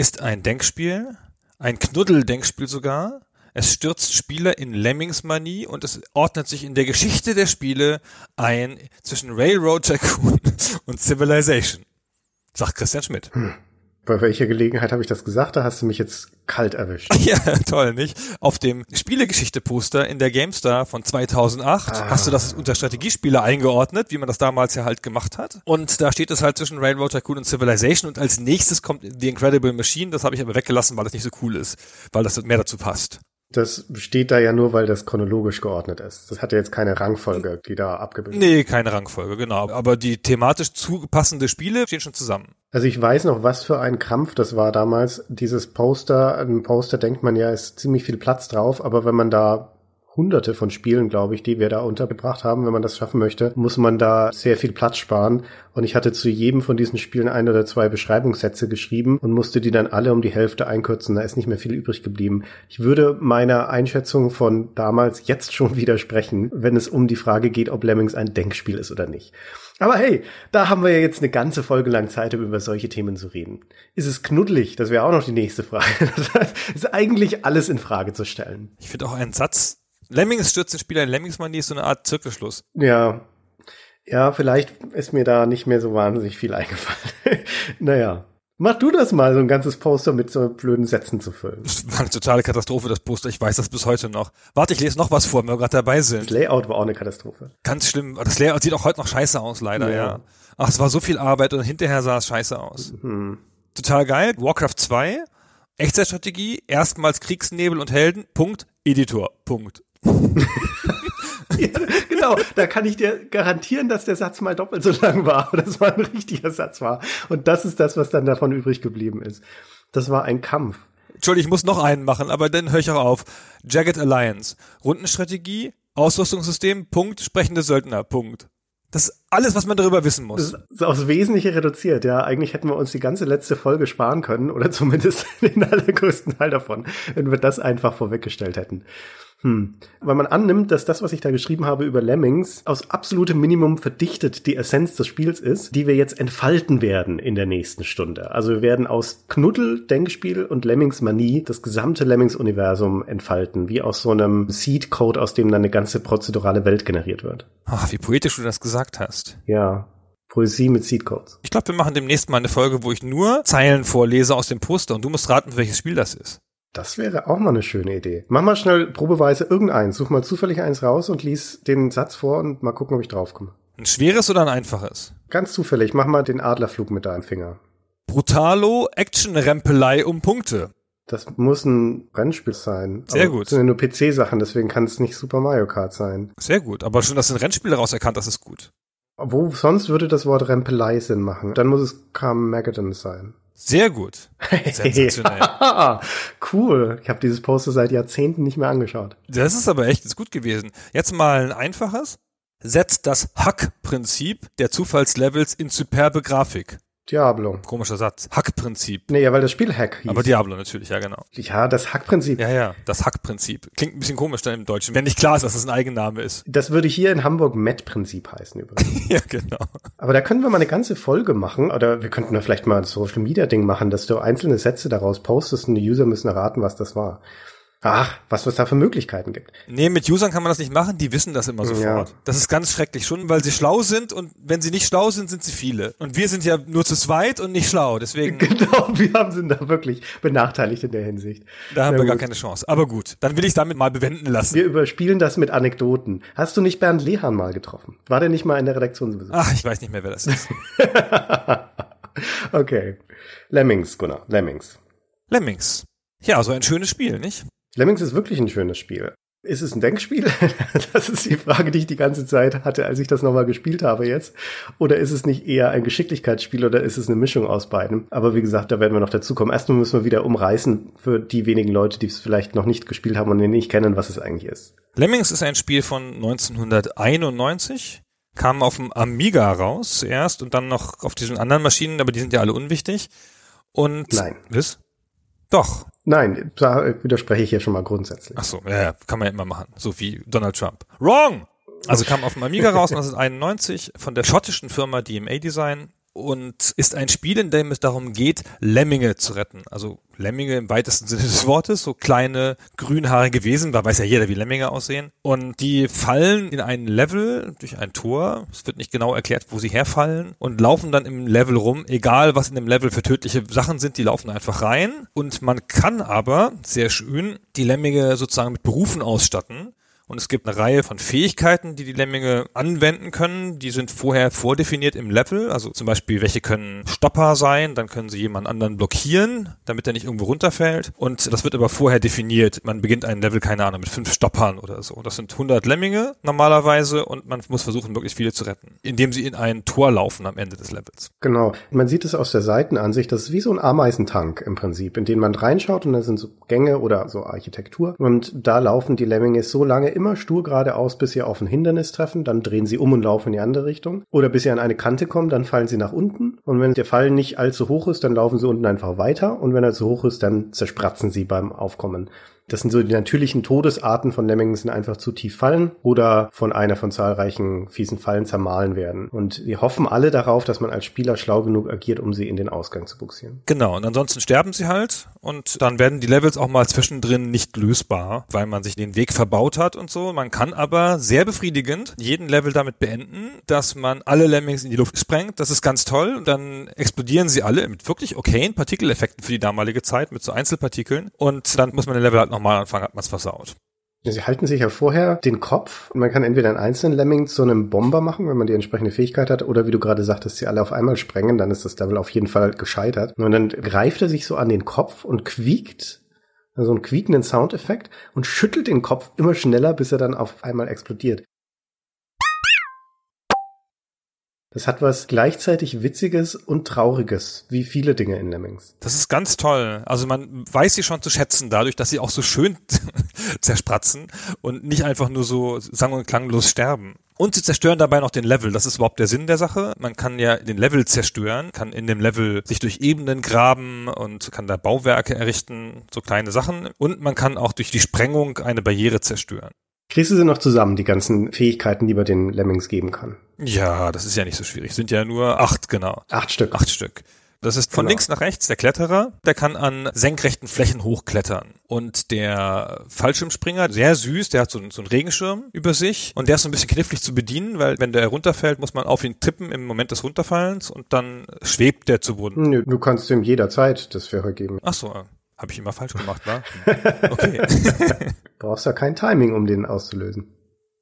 ist ein Denkspiel, ein Knuddel-Denkspiel sogar. Es stürzt Spieler in Lemmingsmanie und es ordnet sich in der Geschichte der Spiele ein zwischen Railroad Tycoon und Civilization, sagt Christian Schmidt. Hm. Bei welcher Gelegenheit habe ich das gesagt? Da hast du mich jetzt kalt erwischt. Ja, toll, nicht? Auf dem Spielegeschichte-Poster in der GameStar von 2008 ah. hast du das unter Strategiespiele eingeordnet, wie man das damals ja halt gemacht hat. Und da steht es halt zwischen Railroad Tycoon und Civilization und als nächstes kommt The Incredible Machine. Das habe ich aber weggelassen, weil das nicht so cool ist, weil das mehr dazu passt. Das steht da ja nur, weil das chronologisch geordnet ist. Das hat ja jetzt keine Rangfolge, die da abgebildet Nee, keine Rangfolge, genau. Aber die thematisch zupassende Spiele stehen schon zusammen. Also ich weiß noch, was für ein Krampf das war damals. Dieses Poster, ein Poster denkt man ja, ist ziemlich viel Platz drauf, aber wenn man da hunderte von Spielen, glaube ich, die wir da untergebracht haben. Wenn man das schaffen möchte, muss man da sehr viel Platz sparen. Und ich hatte zu jedem von diesen Spielen ein oder zwei Beschreibungssätze geschrieben und musste die dann alle um die Hälfte einkürzen. Da ist nicht mehr viel übrig geblieben. Ich würde meiner Einschätzung von damals jetzt schon widersprechen, wenn es um die Frage geht, ob Lemmings ein Denkspiel ist oder nicht. Aber hey, da haben wir ja jetzt eine ganze Folge lang Zeit, um über solche Themen zu reden. Ist es knuddelig? Das wäre auch noch die nächste Frage. Das ist eigentlich alles in Frage zu stellen. Ich finde auch einen Satz, Lemmings stürzt den Spieler in Lemmingsmanie ist so eine Art Zirkelschluss. Ja. Ja, vielleicht ist mir da nicht mehr so wahnsinnig viel eingefallen. naja. Mach du das mal, so ein ganzes Poster mit so blöden Sätzen zu füllen. Das war eine totale Katastrophe, das Poster. Ich weiß das bis heute noch. Warte, ich lese noch was vor, wenn wir gerade dabei sind. Das Layout war auch eine Katastrophe. Ganz schlimm. Das Layout sieht auch heute noch scheiße aus, leider, ja. ja. Ach, es war so viel Arbeit und hinterher sah es scheiße aus. Mhm. Total geil. Warcraft 2, Echtzeitstrategie, erstmals Kriegsnebel und Helden, Punkt, Editor, Punkt. Ja, genau, da kann ich dir garantieren, dass der Satz mal doppelt so lang war, oder das mal ein richtiger Satz war. Und das ist das, was dann davon übrig geblieben ist. Das war ein Kampf. Entschuldigung, ich muss noch einen machen, aber dann höre ich auch auf. Jagged Alliance. Rundenstrategie, Ausrüstungssystem, Punkt, sprechende Söldner, Punkt. Das ist alles, was man darüber wissen muss. Das ist aufs Wesentliche reduziert, ja. Eigentlich hätten wir uns die ganze letzte Folge sparen können, oder zumindest den allergrößten Teil davon, wenn wir das einfach vorweggestellt hätten. Hm. Weil man annimmt, dass das, was ich da geschrieben habe über Lemmings, aus absolutem Minimum verdichtet die Essenz des Spiels ist, die wir jetzt entfalten werden in der nächsten Stunde. Also wir werden aus Knuddel, Denkspiel und Lemmings Manie das gesamte Lemmings-Universum entfalten, wie aus so einem Seed-Code, aus dem dann eine ganze prozedurale Welt generiert wird. Ach, wie poetisch du das gesagt hast. Ja. Poesie mit Seedcodes. Ich glaube, wir machen demnächst mal eine Folge, wo ich nur Zeilen vorlese aus dem Poster und du musst raten, welches Spiel das ist. Das wäre auch mal eine schöne Idee. Mach mal schnell probeweise irgendeins. Such mal zufällig eins raus und lies den Satz vor und mal gucken, ob ich draufkomme. Ein schweres oder ein einfaches? Ganz zufällig. Mach mal den Adlerflug mit deinem Finger. Brutalo Action-Rempelei um Punkte. Das muss ein Rennspiel sein. Sehr aber gut. Das sind ja nur PC-Sachen, deswegen kann es nicht Super Mario Kart sein. Sehr gut. Aber schon, dass du ein Rennspiel daraus erkannt hast, ist gut. Wo sonst würde das Wort Rempelei Sinn machen? Dann muss es Carmageddon sein. Sehr gut. Sensationell. cool. Ich habe dieses Poster seit Jahrzehnten nicht mehr angeschaut. Das ist aber echt ist gut gewesen. Jetzt mal ein einfaches. Setzt das Hack-Prinzip der Zufallslevels in superbe Grafik. Diablo. Komischer Satz. Hack-Prinzip. Nee, ja, weil das Spiel Hack hieß. Aber Diablo natürlich, ja genau. Ja, das Hack-Prinzip. Ja, ja, das Hack-Prinzip. Klingt ein bisschen komisch dann im Deutschen, wenn nicht klar ist, dass es das ein Eigenname ist. Das würde hier in Hamburg Met-Prinzip heißen übrigens. ja, genau. Aber da können wir mal eine ganze Folge machen, oder wir könnten da vielleicht mal ein Social-Media-Ding machen, dass du einzelne Sätze daraus postest und die User müssen erraten, was das war. Ach, was es da für Möglichkeiten gibt. Nee, mit Usern kann man das nicht machen, die wissen das immer sofort. Ja. Das ist ganz schrecklich, schon weil sie schlau sind und wenn sie nicht schlau sind, sind sie viele. Und wir sind ja nur zu zweit und nicht schlau, deswegen. Genau, wir haben sind da wirklich benachteiligt in der Hinsicht. Da haben Na wir gut. gar keine Chance. Aber gut, dann will ich damit mal bewenden lassen. Wir überspielen das mit Anekdoten. Hast du nicht Bernd Lehan mal getroffen? War der nicht mal in der Redaktion? Ach, ich weiß nicht mehr, wer das ist. okay. Lemmings, Gunnar, Lemmings. Lemmings. Ja, so ein schönes Spiel, nicht? Lemmings ist wirklich ein schönes Spiel. Ist es ein Denkspiel? Das ist die Frage, die ich die ganze Zeit hatte, als ich das nochmal gespielt habe jetzt. Oder ist es nicht eher ein Geschicklichkeitsspiel oder ist es eine Mischung aus beiden? Aber wie gesagt, da werden wir noch dazu kommen. Erstmal müssen wir wieder umreißen für die wenigen Leute, die es vielleicht noch nicht gespielt haben und nicht kennen, was es eigentlich ist. Lemmings ist ein Spiel von 1991 kam auf dem Amiga raus zuerst und dann noch auf diesen anderen Maschinen, aber die sind ja alle unwichtig. Und Nein. Was? Doch. Nein, da widerspreche ich hier schon mal grundsätzlich. Ach so, ja, ja, kann man ja immer machen, so wie Donald Trump. Wrong. Also kam auf dem Amiga raus 1991 von der schottischen Firma DMA Design und ist ein Spiel, in dem es darum geht, Lemminge zu retten. Also Lemminge im weitesten Sinne des Wortes, so kleine grünhaarige Wesen, da weiß ja jeder, wie Lemminge aussehen. Und die fallen in ein Level durch ein Tor, es wird nicht genau erklärt, wo sie herfallen, und laufen dann im Level rum, egal was in dem Level für tödliche Sachen sind, die laufen einfach rein. Und man kann aber, sehr schön, die Lemminge sozusagen mit Berufen ausstatten. Und es gibt eine Reihe von Fähigkeiten, die die Lemminge anwenden können. Die sind vorher vordefiniert im Level. Also zum Beispiel, welche können Stopper sein, dann können sie jemand anderen blockieren, damit er nicht irgendwo runterfällt. Und das wird aber vorher definiert. Man beginnt ein Level, keine Ahnung, mit fünf Stoppern oder so. Das sind 100 Lemminge normalerweise und man muss versuchen, möglichst viele zu retten, indem sie in ein Tor laufen am Ende des Levels. Genau. Man sieht es aus der Seitenansicht. Das ist wie so ein Ameisentank im Prinzip, in den man reinschaut und da sind so Gänge oder so Architektur. Und da laufen die Lemminge so lange immer stur geradeaus, bis sie auf ein Hindernis treffen, dann drehen sie um und laufen in die andere Richtung. Oder bis sie an eine Kante kommen, dann fallen sie nach unten. Und wenn der Fall nicht allzu hoch ist, dann laufen sie unten einfach weiter. Und wenn er zu hoch ist, dann zerspratzen sie beim Aufkommen. Das sind so die natürlichen Todesarten von Lemmingen sind einfach zu tief fallen oder von einer von zahlreichen fiesen Fallen zermahlen werden. Und wir hoffen alle darauf, dass man als Spieler schlau genug agiert, um sie in den Ausgang zu buxieren. Genau, und ansonsten sterben sie halt und dann werden die Levels auch mal zwischendrin nicht lösbar, weil man sich den Weg verbaut hat und so. Man kann aber sehr befriedigend jeden Level damit beenden, dass man alle Lemmings in die Luft sprengt. Das ist ganz toll. Und dann explodieren sie alle mit wirklich okayen Partikeleffekten für die damalige Zeit, mit so Einzelpartikeln. Und dann muss man den Level halt nochmal anfangen, hat man es versaut. Sie halten sich ja vorher den Kopf. Man kann entweder einen einzelnen Lemming zu einem Bomber machen, wenn man die entsprechende Fähigkeit hat, oder wie du gerade sagtest, sie alle auf einmal sprengen, dann ist das Level auf jeden Fall gescheitert. Und dann greift er sich so an den Kopf und quiekt, so einen quiekenden Soundeffekt und schüttelt den Kopf immer schneller, bis er dann auf einmal explodiert. Das hat was gleichzeitig Witziges und Trauriges, wie viele Dinge in Lemmings. Das ist ganz toll. Also man weiß sie schon zu schätzen, dadurch, dass sie auch so schön zerspratzen und nicht einfach nur so sang- und klanglos sterben. Und sie zerstören dabei noch den Level. Das ist überhaupt der Sinn der Sache. Man kann ja den Level zerstören, kann in dem Level sich durch Ebenen graben und kann da Bauwerke errichten, so kleine Sachen. Und man kann auch durch die Sprengung eine Barriere zerstören. Kriegst du sie noch zusammen, die ganzen Fähigkeiten, die man den Lemmings geben kann? Ja, das ist ja nicht so schwierig. Sind ja nur acht, genau. Acht Stück. Acht Stück. Das ist von Genau. links nach rechts der Kletterer, der kann an senkrechten Flächen hochklettern. Und der Fallschirmspringer, sehr süß, der hat so, einen- so einen Regenschirm über sich und der ist so ein bisschen knifflig zu bedienen, weil wenn der runterfällt, muss man auf ihn tippen im Moment des Runterfallens und dann schwebt der zu Boden. Nö, du kannst ihm jederzeit das Fähre geben. Ach so, habe ich immer falsch gemacht, wa? Okay. Brauchst ja kein Timing, um den auszulösen.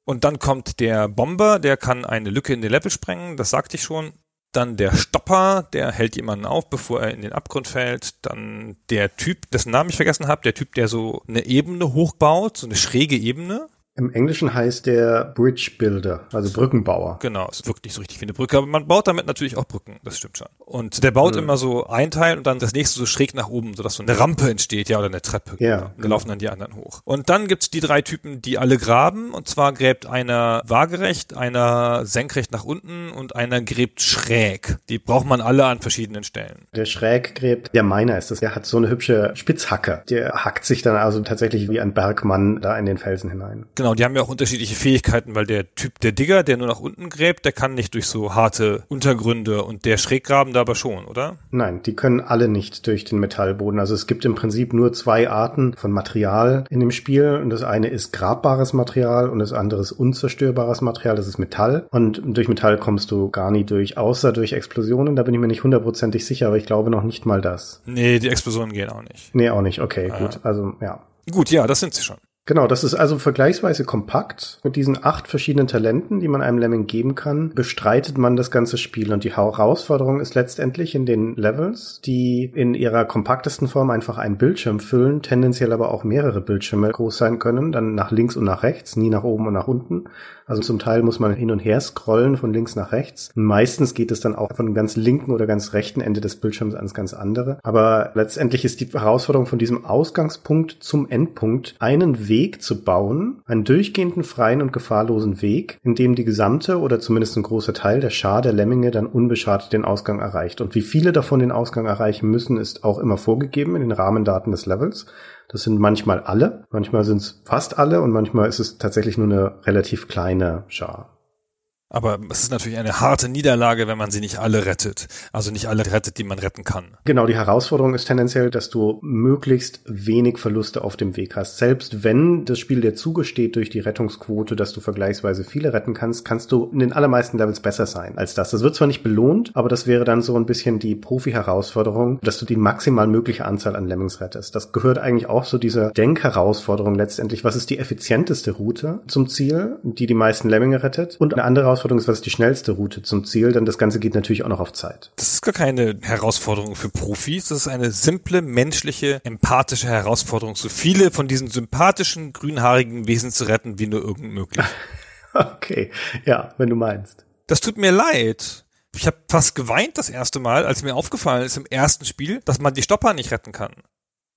Und dann kommt der Bomber, der kann eine Lücke in den Level sprengen, das sagte ich schon. Dann der Stopper, der hält jemanden auf, bevor er in den Abgrund fällt. Dann der Typ, dessen Namen ich vergessen habe, der Typ, der so eine Ebene hochbaut, so eine schräge Ebene. Im Englischen heißt der Bridge Builder, also Brückenbauer. Genau, es wirkt nicht so richtig wie eine Brücke, aber man baut damit natürlich auch Brücken, das stimmt schon. Und der baut immer so ein Teil und dann das nächste so schräg nach oben, sodass so eine Rampe entsteht, ja, oder eine Treppe. Ja, Genau. Da genau. laufen dann die anderen hoch. Und dann gibt's die drei Typen, die alle graben. Und zwar gräbt einer waagerecht, einer senkrecht nach unten und einer gräbt schräg. Die braucht man alle an verschiedenen Stellen. Der schräg gräbt, der Miner ist das. Der hat so eine hübsche Spitzhacke. Der hackt sich dann also tatsächlich wie ein Bergmann da in den Felsen hinein. Genau, die haben ja auch unterschiedliche Fähigkeiten, weil der Typ, der Digger, der nur nach unten gräbt, der kann nicht durch so harte Untergründe und der Schräggraben da aber schon, oder? Nein, die können alle nicht durch den Metallboden. Also es gibt im Prinzip nur zwei Arten von Material in dem Spiel. Und das eine ist grabbares Material und das andere ist unzerstörbares Material. Das ist Metall. Und durch Metall kommst du gar nie durch, außer durch Explosionen. Da bin ich mir nicht hundertprozentig sicher, aber ich glaube noch nicht mal das. Nee, die Explosionen gehen auch nicht. Nee, auch nicht. Okay, Ah. gut. Also, ja. Gut, ja, das sind sie schon. Genau, das ist also vergleichsweise kompakt. Mit diesen acht verschiedenen Talenten, die man einem Lemming geben kann, bestreitet man das ganze Spiel. Und die Herausforderung ist letztendlich in den Levels, die in ihrer kompaktesten Form einfach einen Bildschirm füllen, tendenziell aber auch mehrere Bildschirme groß sein können, dann nach links und nach rechts, nie nach oben und nach unten. Also zum Teil muss man hin und her scrollen von links nach rechts. Und meistens geht es dann auch von dem ganz linken oder ganz rechten Ende des Bildschirms ans ganz andere. Aber letztendlich ist die Herausforderung von diesem Ausgangspunkt zum Endpunkt einen Weg zu bauen, einen durchgehenden, freien und gefahrlosen Weg, in dem die gesamte oder zumindest ein großer Teil der Schar der Lemminge dann unbeschadet den Ausgang erreicht. Und wie viele davon den Ausgang erreichen müssen, ist auch immer vorgegeben in den Rahmendaten des Levels. Das sind manchmal alle, manchmal sind es fast alle und manchmal ist es tatsächlich nur eine relativ kleine Schar. Aber es ist natürlich eine harte Niederlage, wenn man sie nicht alle rettet. Also nicht alle rettet, die man retten kann. Genau, die Herausforderung ist tendenziell, dass du möglichst wenig Verluste auf dem Weg hast. Selbst wenn das Spiel dir zugesteht durch die Rettungsquote, dass du vergleichsweise viele retten kannst, kannst du in den allermeisten Levels besser sein als das. Das wird zwar nicht belohnt, aber das wäre dann so ein bisschen die Profi-Herausforderung, dass du die maximal mögliche Anzahl an Lemmings rettest. Das gehört eigentlich auch zu dieser Denkherausforderung letztendlich. Was ist die effizienteste Route zum Ziel, die die meisten Lemminge rettet? Und eine andere Herausforderung ist, was ist die schnellste Route zum Ziel, denn das Ganze geht natürlich auch noch auf Zeit. Das ist gar keine Herausforderung für Profis, das ist eine simple, menschliche, empathische Herausforderung, so viele von diesen sympathischen, grünhaarigen Wesen zu retten, wie nur irgend möglich. okay, ja, wenn du meinst. Das tut mir leid. Ich habe fast geweint das erste Mal, als mir aufgefallen ist im ersten Spiel, dass man die Stopper nicht retten kann.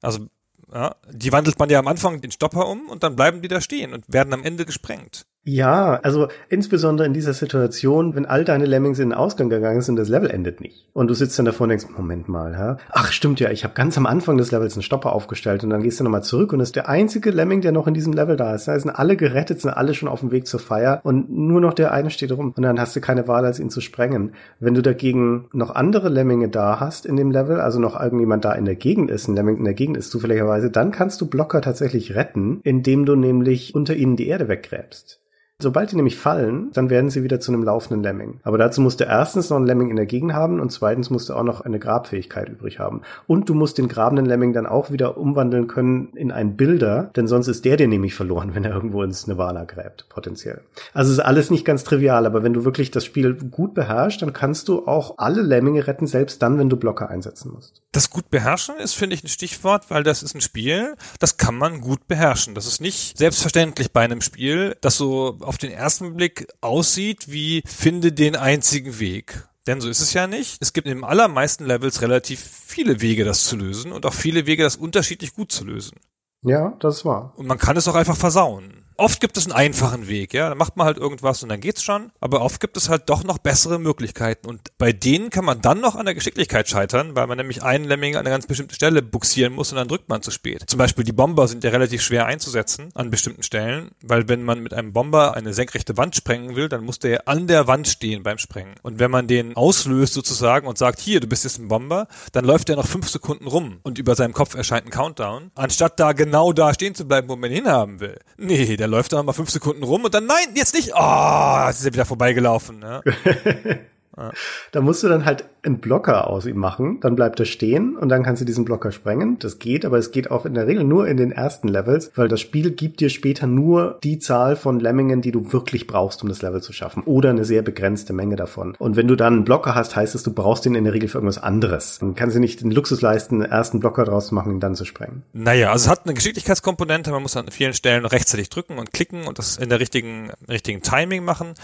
Also, ja, die wandelt man ja am Anfang den Stopper um und dann bleiben die da stehen und werden am Ende gesprengt. Ja, also insbesondere in dieser Situation, wenn all deine Lemmings in den Ausgang gegangen sind, das Level endet nicht. Und du sitzt dann davor und denkst, Moment mal, hä? ach stimmt ja, ich habe ganz am Anfang des Levels einen Stopper aufgestellt und dann gehst du nochmal zurück und ist der einzige Lemming, der noch in diesem Level da ist. Da sind alle gerettet, sind alle schon auf dem Weg zur Feier und nur noch der eine steht rum und dann hast du keine Wahl, als ihn zu sprengen. Wenn du dagegen noch andere Lemminge da hast in dem Level, also noch irgendjemand da in der Gegend ist, ein Lemming in der Gegend ist zufälligerweise, dann kannst du Blocker tatsächlich retten, indem du nämlich unter ihnen die Erde weggräbst. Sobald die nämlich fallen, dann werden sie wieder zu einem laufenden Lemming. Aber dazu musst du erstens noch einen Lemming in der Gegend haben und zweitens musst du auch noch eine Grabfähigkeit übrig haben. Und du musst den grabenden Lemming dann auch wieder umwandeln können in einen Bilder, denn sonst ist der dir nämlich verloren, wenn er irgendwo ins Nirvana gräbt, potenziell. Also ist alles nicht ganz trivial, aber wenn du wirklich das Spiel gut beherrschst, dann kannst du auch alle Lemminge retten, selbst dann, wenn du Blocker einsetzen musst. Das gut beherrschen ist, finde ich, ein Stichwort, weil das ist ein Spiel, das kann man gut beherrschen. Das ist nicht selbstverständlich bei einem Spiel, das so auf den ersten Blick aussieht wie finde den einzigen Weg. Denn so ist es ja nicht. Es gibt in den allermeisten Levels relativ viele Wege, das zu lösen und auch viele Wege, das unterschiedlich gut zu lösen. Ja, das war. Und man kann es auch einfach versauen. Oft gibt es einen einfachen Weg, ja. Da macht man halt irgendwas und dann geht's schon. Aber oft gibt es halt doch noch bessere Möglichkeiten. Und bei denen kann man dann noch an der Geschicklichkeit scheitern, weil man nämlich einen Lemming an eine ganz bestimmte Stelle buxieren muss und dann drückt man zu spät. Zum Beispiel die Bomber sind ja relativ schwer einzusetzen an bestimmten Stellen, weil wenn man mit einem Bomber eine senkrechte Wand sprengen will, dann muss der an der Wand stehen beim Sprengen. Und wenn man den auslöst sozusagen und sagt, hier, du bist jetzt ein Bomber, dann läuft der noch fünf Sekunden rum und über seinem Kopf erscheint ein Countdown, anstatt da genau da stehen zu bleiben, wo man ihn hinhaben will. Nee, der läuft dann mal fünf Sekunden rum und dann, nein, jetzt nicht. Oh, jetzt ist er wieder vorbeigelaufen. Ja. Da musst du dann halt einen Blocker aus ihm machen, dann bleibt er stehen und dann kannst du diesen Blocker sprengen. Das geht, aber es geht auch in der Regel nur in den ersten Levels, weil das Spiel gibt dir später nur die Zahl von Lemmingen, die du wirklich brauchst, um das Level zu schaffen. Oder eine sehr begrenzte Menge davon. Und wenn du dann einen Blocker hast, heißt es, du brauchst ihn in der Regel für irgendwas anderes. Dann kannst du nicht den Luxus leisten, einen ersten Blocker draus zu machen, ihn dann zu sprengen. Naja, also es hat eine Geschicklichkeitskomponente, man muss an vielen Stellen rechtzeitig drücken und klicken und das in der richtigen, richtigen Timing machen.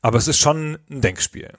Aber es ist schon ein Denkspiel.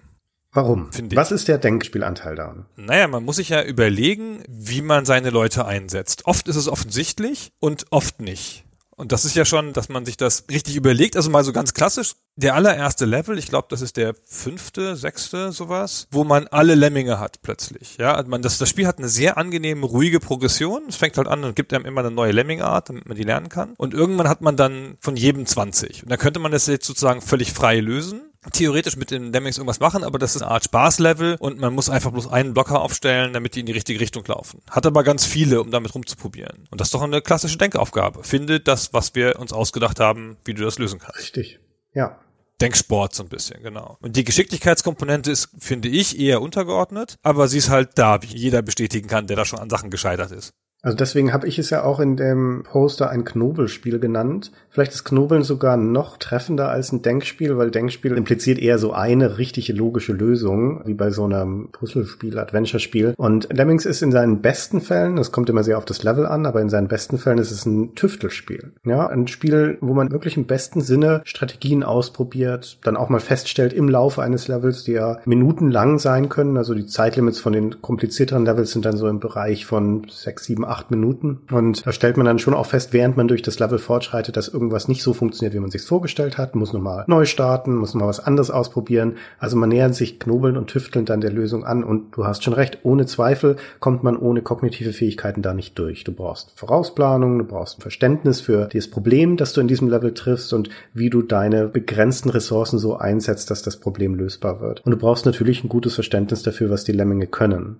Warum? Finde Was ist der Denkspielanteil da? Naja, man muss sich ja überlegen, wie man seine Leute einsetzt. Oft ist es offensichtlich und oft nicht. Und das ist ja schon, dass man sich das richtig überlegt. Also mal so ganz klassisch. Der allererste Level, ich glaube, das ist der fünfte, sechste, sowas, wo man alle Lemminge hat plötzlich. Ja, man, das, das Spiel hat eine sehr angenehme, ruhige Progression. Es fängt halt an und gibt einem immer eine neue Lemming-Art, damit man die lernen kann. Und irgendwann hat man dann von jedem 20. Und dann könnte man das jetzt sozusagen völlig frei lösen theoretisch mit den Lemmings irgendwas machen, aber das ist eine Art Spaßlevel und man muss einfach bloß einen Blocker aufstellen, damit die in die richtige Richtung laufen. Hat aber ganz viele, um damit rumzuprobieren. Und das ist doch eine klassische Denkaufgabe. Finde das, was wir uns ausgedacht haben, wie du das lösen kannst. Richtig. Ja. Denksport so ein bisschen, genau. Und die Geschicklichkeitskomponente ist, finde ich, eher untergeordnet, aber sie ist halt da, wie jeder bestätigen kann, der da schon an Sachen gescheitert ist. Also deswegen habe ich es ja auch in dem Poster ein Knobelspiel genannt. Vielleicht ist Knobeln sogar noch treffender als ein Denkspiel, weil Denkspiel impliziert eher so eine richtige logische Lösung, wie bei so einem Puzzlespiel, Adventure-Spiel. Und Lemmings ist in seinen besten Fällen, das kommt immer sehr auf das Level an, aber in seinen besten Fällen ist es ein Tüftelspiel. Ja, ein Spiel, wo man wirklich im besten Sinne Strategien ausprobiert, dann auch mal feststellt im Laufe eines Levels, die ja minutenlang sein können. Also die Zeitlimits von den komplizierteren Levels sind dann so im Bereich von sechs, sieben, acht Minuten. Und da stellt man dann schon auch fest, während man durch das Level fortschreitet, dass irgendwas nicht so funktioniert, wie man sich vorgestellt hat, muss nochmal neu starten, muss nochmal was anderes ausprobieren. Also man nähert sich knobeln und tüfteln dann der Lösung an. Und du hast schon recht, ohne Zweifel kommt man ohne kognitive Fähigkeiten da nicht durch. Du brauchst Vorausplanung, du brauchst ein Verständnis für das Problem, das du in diesem Level triffst und wie du deine begrenzten Ressourcen so einsetzt, dass das Problem lösbar wird. Und du brauchst natürlich ein gutes Verständnis dafür, was die Lemminge können.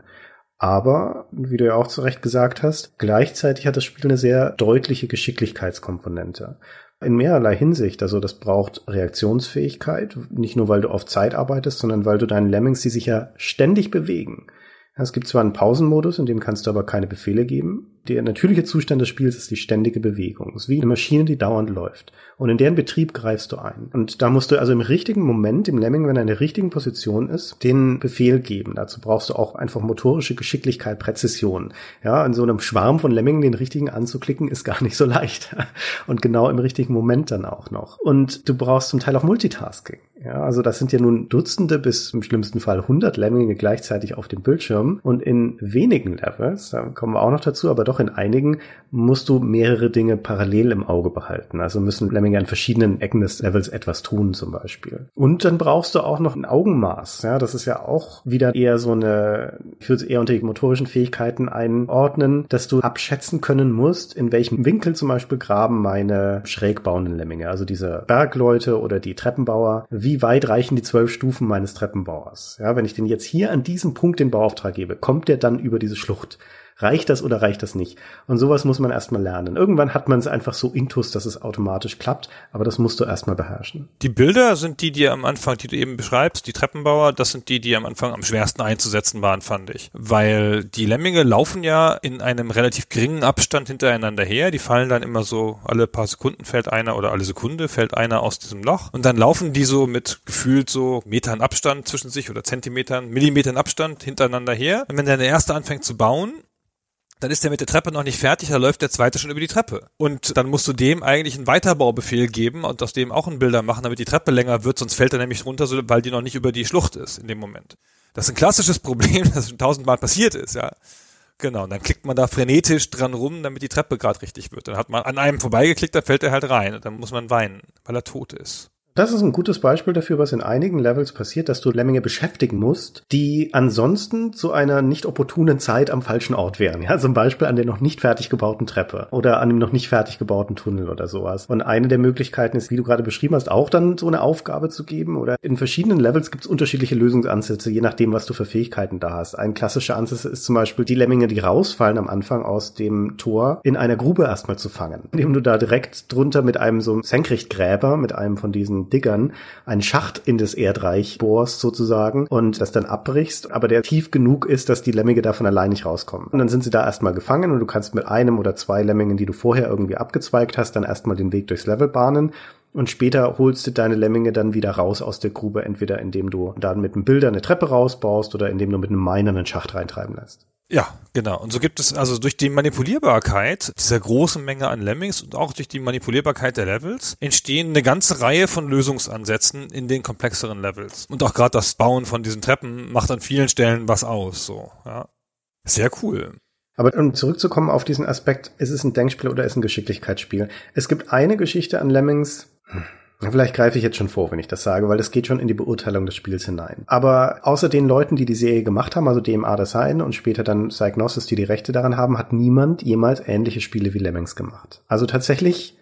Aber, wie du ja auch zu Recht gesagt hast, gleichzeitig hat das Spiel eine sehr deutliche Geschicklichkeitskomponente. In mehrerlei Hinsicht. Also das braucht Reaktionsfähigkeit, nicht nur weil du auf Zeit arbeitest, sondern weil du deinen Lemmings, die sich ja ständig bewegen. Es gibt zwar einen Pausenmodus, in dem kannst du aber keine Befehle geben, der natürliche Zustand des Spiels ist die ständige Bewegung. Es ist wie eine Maschine, die dauernd läuft. Und in deren Betrieb greifst du ein. Und da musst du also im richtigen Moment, im Lemming, wenn er in der richtigen Position ist, den Befehl geben. Dazu brauchst du auch einfach motorische Geschicklichkeit, Präzision. Ja, in so einem Schwarm von Lemmingen den richtigen anzuklicken, ist gar nicht so leicht. Und genau im richtigen Moment dann auch noch. Und du brauchst zum Teil auch Multitasking. Ja, also das sind ja nun Dutzende bis im schlimmsten Fall 100 Lemminge gleichzeitig auf dem Bildschirm. Und in wenigen Levels, da kommen wir auch noch dazu, aber doch in einigen musst du mehrere Dinge parallel im Auge behalten. Also müssen Lemminge an verschiedenen Ecken des Levels etwas tun zum Beispiel. Und dann brauchst du auch noch ein Augenmaß. Ja, das ist ja auch wieder eher so eine, ich würde es eher unter die motorischen Fähigkeiten einordnen, dass du abschätzen können musst, in welchem Winkel zum Beispiel graben meine schräg bauenden Lemminge, also diese Bergleute oder die Treppenbauer. Wie weit reichen die zwölf Stufen meines Treppenbauers? Ja, wenn ich den jetzt hier an diesem Punkt den Bauauftrag gebe, kommt der dann über diese Schlucht? Reicht das oder reicht das nicht? Und sowas muss man erstmal lernen. Irgendwann hat man es einfach so intus, dass es automatisch klappt, aber das musst du erstmal beherrschen. Die Bilder sind die, die am Anfang, die du eben beschreibst, die Treppenbauer, das sind die, die am Anfang am schwersten einzusetzen waren, fand ich. Weil die Lemminge laufen ja in einem relativ geringen Abstand hintereinander her. Die fallen dann immer so, alle paar Sekunden fällt einer oder alle Sekunde fällt einer aus diesem Loch. Und dann laufen die so mit gefühlt so Metern Abstand zwischen sich oder Zentimetern, Millimetern Abstand hintereinander her. Und wenn der erste anfängt zu bauen, dann ist der mit der Treppe noch nicht fertig, da läuft der zweite schon über die Treppe. Und dann musst du dem eigentlich einen Weiterbaubefehl geben und aus dem auch einen Bilder machen, damit die Treppe länger wird, sonst fällt er nämlich runter, weil die noch nicht über die Schlucht ist in dem Moment. Das ist ein klassisches Problem, das schon tausendmal passiert ist, ja. Genau, und dann klickt man da frenetisch dran rum, damit die Treppe gerade richtig wird. Dann hat man an einem vorbeigeklickt, dann fällt er halt rein und dann muss man weinen, weil er tot ist. Das ist ein gutes Beispiel dafür, was in einigen Levels passiert, dass du Lemminge beschäftigen musst, die ansonsten zu einer nicht opportunen Zeit am falschen Ort wären. Ja, zum Beispiel an der noch nicht fertig gebauten Treppe oder an dem noch nicht fertig gebauten Tunnel oder sowas. Und eine der Möglichkeiten ist, wie du gerade beschrieben hast, auch dann so eine Aufgabe zu geben. Oder in verschiedenen Levels gibt es unterschiedliche Lösungsansätze, je nachdem, was du für Fähigkeiten da hast. Ein klassischer Ansatz ist zum Beispiel, die Lemminge, die rausfallen am Anfang aus dem Tor, in einer Grube erstmal zu fangen. Indem du da direkt drunter mit einem so Senkrechtgräber, mit einem von diesen Diggern einen Schacht in das Erdreich bohrst sozusagen und das dann abbrichst, aber der tief genug ist, dass die Lemminge davon allein nicht rauskommen. Und dann sind sie da erstmal gefangen und du kannst mit einem oder zwei Lemmingen, die du vorher irgendwie abgezweigt hast, dann erstmal den Weg durchs Level bahnen und später holst du deine Lemminge dann wieder raus aus der Grube, entweder indem du dann mit einem Bilder eine Treppe rausbaust oder indem du mit einem Miner einen Schacht reintreiben lässt. Ja, genau. Und so gibt es also durch die Manipulierbarkeit dieser großen Menge an Lemmings und auch durch die Manipulierbarkeit der Levels entstehen eine ganze Reihe von Lösungsansätzen in den komplexeren Levels. Und auch gerade das Bauen von diesen Treppen macht an vielen Stellen was aus. So, ja. Sehr cool. Aber um zurückzukommen auf diesen Aspekt, ist es ein Denkspiel oder ist es ein Geschicklichkeitsspiel? Es gibt eine Geschichte an Lemmings, Vielleicht greife ich jetzt schon vor, wenn ich das sage, weil das geht schon in die Beurteilung des Spiels hinein. Aber außer den Leuten, die die Serie gemacht haben, also DMA Design und später dann Psygnosis, die die Rechte daran haben, hat niemand jemals ähnliche Spiele wie Lemmings gemacht. Also tatsächlich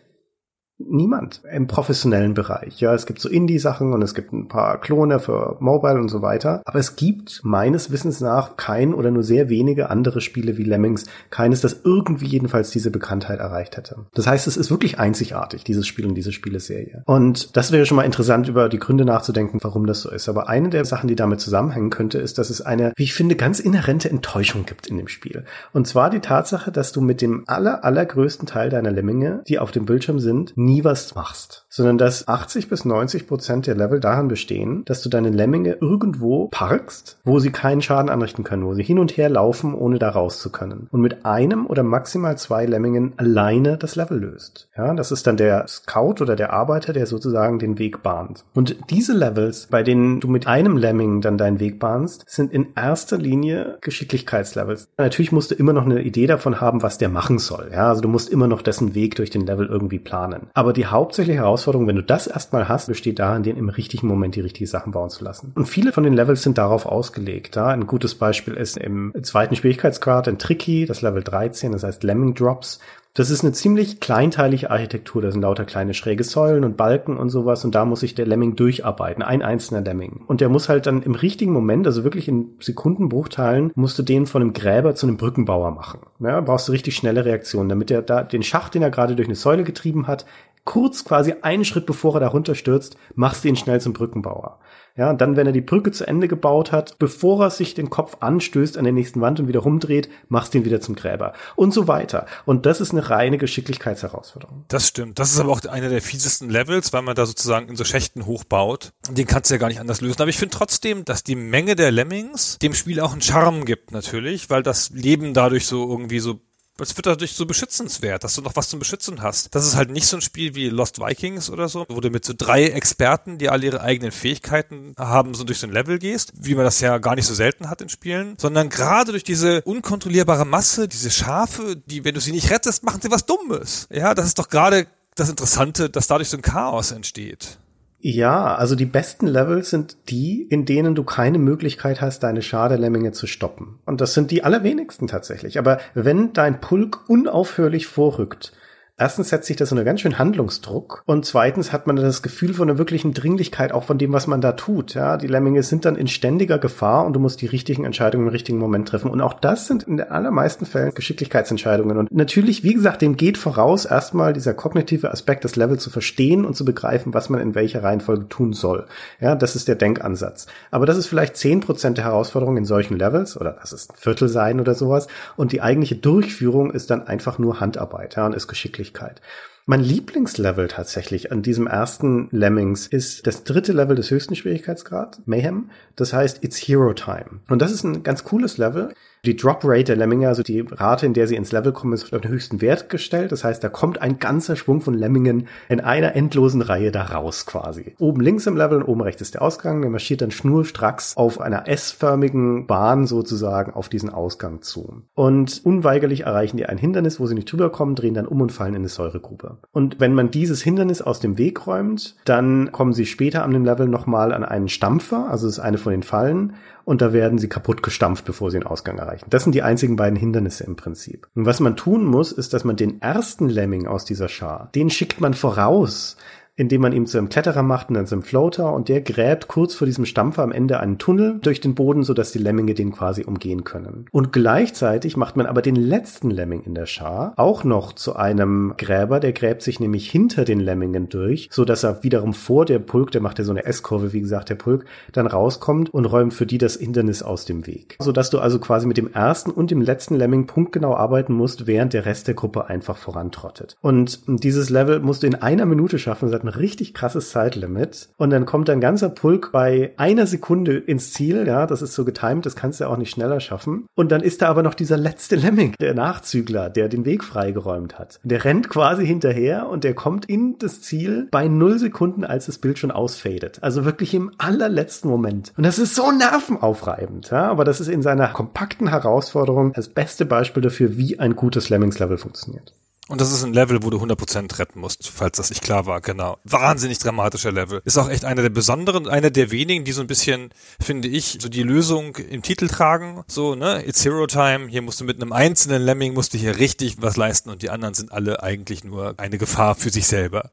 Niemand im professionellen Bereich. Ja, es gibt so Indie-Sachen und es gibt ein paar Klone für Mobile und so weiter. Aber es gibt meines Wissens nach kein oder nur sehr wenige andere Spiele wie Lemmings. Keines, das irgendwie jedenfalls diese Bekanntheit erreicht hätte. Das heißt, es ist wirklich einzigartig, dieses Spiel und diese Spieleserie. Und das wäre schon mal interessant, über die Gründe nachzudenken, warum das so ist. Aber eine der Sachen, die damit zusammenhängen könnte, ist, dass es eine, wie ich finde, ganz inhärente Enttäuschung gibt in dem Spiel. Und zwar die Tatsache, dass du mit dem aller, allergrößten Teil deiner Lemminge, die auf dem Bildschirm sind, nie was machst, sondern dass 80 bis 90 Prozent der Level daran bestehen, dass du deine Lemminge irgendwo parkst, wo sie keinen Schaden anrichten können, wo sie hin und her laufen, ohne da raus zu können. Und mit einem oder maximal zwei Lemmingen alleine das Level löst. Ja, das ist dann der Scout oder der Arbeiter, der sozusagen den Weg bahnt. Und diese Levels, bei denen du mit einem Lemming dann deinen Weg bahnst, sind in erster Linie Geschicklichkeitslevels. Natürlich musst du immer noch eine Idee davon haben, was der machen soll. Ja, also du musst immer noch dessen Weg durch den Level irgendwie planen. Aber die hauptsächliche Herausforderung, wenn du das erstmal hast, besteht darin, den im richtigen Moment die richtigen Sachen bauen zu lassen. Und viele von den Levels sind darauf ausgelegt. Ja? Ein gutes Beispiel ist im zweiten Schwierigkeitsgrad ein Tricky, das Level 13, das heißt Lemming Drops. Das ist eine ziemlich kleinteilige Architektur. Da sind lauter kleine schräge Säulen und Balken und sowas. Und da muss sich der Lemming durcharbeiten. Ein einzelner Lemming. Und der muss halt dann im richtigen Moment, also wirklich in Sekundenbruchteilen, musst du den von einem Gräber zu einem Brückenbauer machen. Ja, brauchst du richtig schnelle Reaktionen, damit er da den Schacht, den er gerade durch eine Säule getrieben hat, kurz quasi einen Schritt bevor er da runterstürzt, machst du ihn schnell zum Brückenbauer. Ja, dann, wenn er die Brücke zu Ende gebaut hat, bevor er sich den Kopf anstößt an der nächsten Wand und wieder rumdreht, machst du ihn wieder zum Gräber. Und so weiter. Und das ist eine reine Geschicklichkeitsherausforderung. Das stimmt. Das ist aber auch einer der fiesesten Levels, weil man da sozusagen in so Schächten hochbaut. Den kannst du ja gar nicht anders lösen. Aber ich finde trotzdem, dass die Menge der Lemmings dem Spiel auch einen Charme gibt, natürlich, weil das Leben dadurch so irgendwie so es wird dadurch so beschützenswert, dass du noch was zum Beschützen hast. Das ist halt nicht so ein Spiel wie Lost Vikings oder so, wo du mit so drei Experten, die alle ihre eigenen Fähigkeiten haben, so durch so ein Level gehst, wie man das ja gar nicht so selten hat in Spielen, sondern gerade durch diese unkontrollierbare Masse, diese Schafe, die, wenn du sie nicht rettest, machen sie was Dummes. Ja, das ist doch gerade das Interessante, dass dadurch so ein Chaos entsteht. Ja, also die besten Levels sind die, in denen du keine Möglichkeit hast, deine Schadelemminge zu stoppen. Und das sind die allerwenigsten tatsächlich. Aber wenn dein Pulk unaufhörlich vorrückt, Erstens setzt sich das unter ganz schön Handlungsdruck und zweitens hat man das Gefühl von einer wirklichen Dringlichkeit auch von dem, was man da tut. Ja, die Lemminge sind dann in ständiger Gefahr und du musst die richtigen Entscheidungen im richtigen Moment treffen. Und auch das sind in den allermeisten Fällen Geschicklichkeitsentscheidungen. Und natürlich, wie gesagt, dem geht voraus, erstmal dieser kognitive Aspekt, das Level zu verstehen und zu begreifen, was man in welcher Reihenfolge tun soll. Ja, das ist der Denkansatz. Aber das ist vielleicht zehn Prozent der Herausforderung in solchen Levels oder das ist ein Viertel sein oder sowas. Und die eigentliche Durchführung ist dann einfach nur Handarbeit ja, und ist geschicklich Möglichkeit. Mein Lieblingslevel tatsächlich an diesem ersten Lemmings ist das dritte Level des höchsten Schwierigkeitsgrad, Mayhem. Das heißt It's Hero Time. Und das ist ein ganz cooles Level. Die Drop Rate der Lemminge, also die Rate, in der sie ins Level kommen, ist auf den höchsten Wert gestellt. Das heißt, da kommt ein ganzer Schwung von Lemmingen in einer endlosen Reihe da raus quasi. Oben links im Level und oben rechts ist der Ausgang. Der marschiert dann schnurstracks auf einer S-förmigen Bahn sozusagen auf diesen Ausgang zu. Und unweigerlich erreichen die ein Hindernis, wo sie nicht drüber kommen, drehen dann um und fallen in eine Säuregrube. Und wenn man dieses Hindernis aus dem Weg räumt, dann kommen sie später an dem Level nochmal an einen Stampfer, also das ist eine von den Fallen, und da werden sie kaputt gestampft, bevor sie den Ausgang erreichen. Das sind die einzigen beiden Hindernisse im Prinzip. Und was man tun muss, ist, dass man den ersten Lemming aus dieser Schar, den schickt man voraus indem man ihm zu einem Kletterer macht und dann zu einem Floater und der gräbt kurz vor diesem Stampfer am Ende einen Tunnel durch den Boden, sodass die Lemminge den quasi umgehen können. Und gleichzeitig macht man aber den letzten Lemming in der Schar auch noch zu einem Gräber, der gräbt sich nämlich hinter den Lemmingen durch, sodass er wiederum vor der Pulk, der macht ja so eine S-Kurve, wie gesagt, der Pulk, dann rauskommt und räumt für die das Hindernis aus dem Weg. Sodass du also quasi mit dem ersten und dem letzten Lemming punktgenau arbeiten musst, während der Rest der Gruppe einfach vorantrottet. Und dieses Level musst du in einer Minute schaffen, seit ein richtig krasses Zeitlimit. Und dann kommt ein ganzer Pulk bei einer Sekunde ins Ziel. Ja, das ist so getimed, das kannst du auch nicht schneller schaffen. Und dann ist da aber noch dieser letzte Lemming, der Nachzügler, der den Weg freigeräumt hat. Der rennt quasi hinterher und der kommt in das Ziel bei null Sekunden, als das Bild schon ausfadet. Also wirklich im allerletzten Moment. Und das ist so nervenaufreibend. Ja, aber das ist in seiner kompakten Herausforderung das beste Beispiel dafür, wie ein gutes Lemmings-Level funktioniert. Und das ist ein Level, wo du 100% retten musst, falls das nicht klar war, genau. Wahnsinnig dramatischer Level. Ist auch echt einer der besonderen, einer der wenigen, die so ein bisschen, finde ich, so die Lösung im Titel tragen. So, ne, it's Zero Time, hier musst du mit einem einzelnen Lemming, musst du hier richtig was leisten und die anderen sind alle eigentlich nur eine Gefahr für sich selber.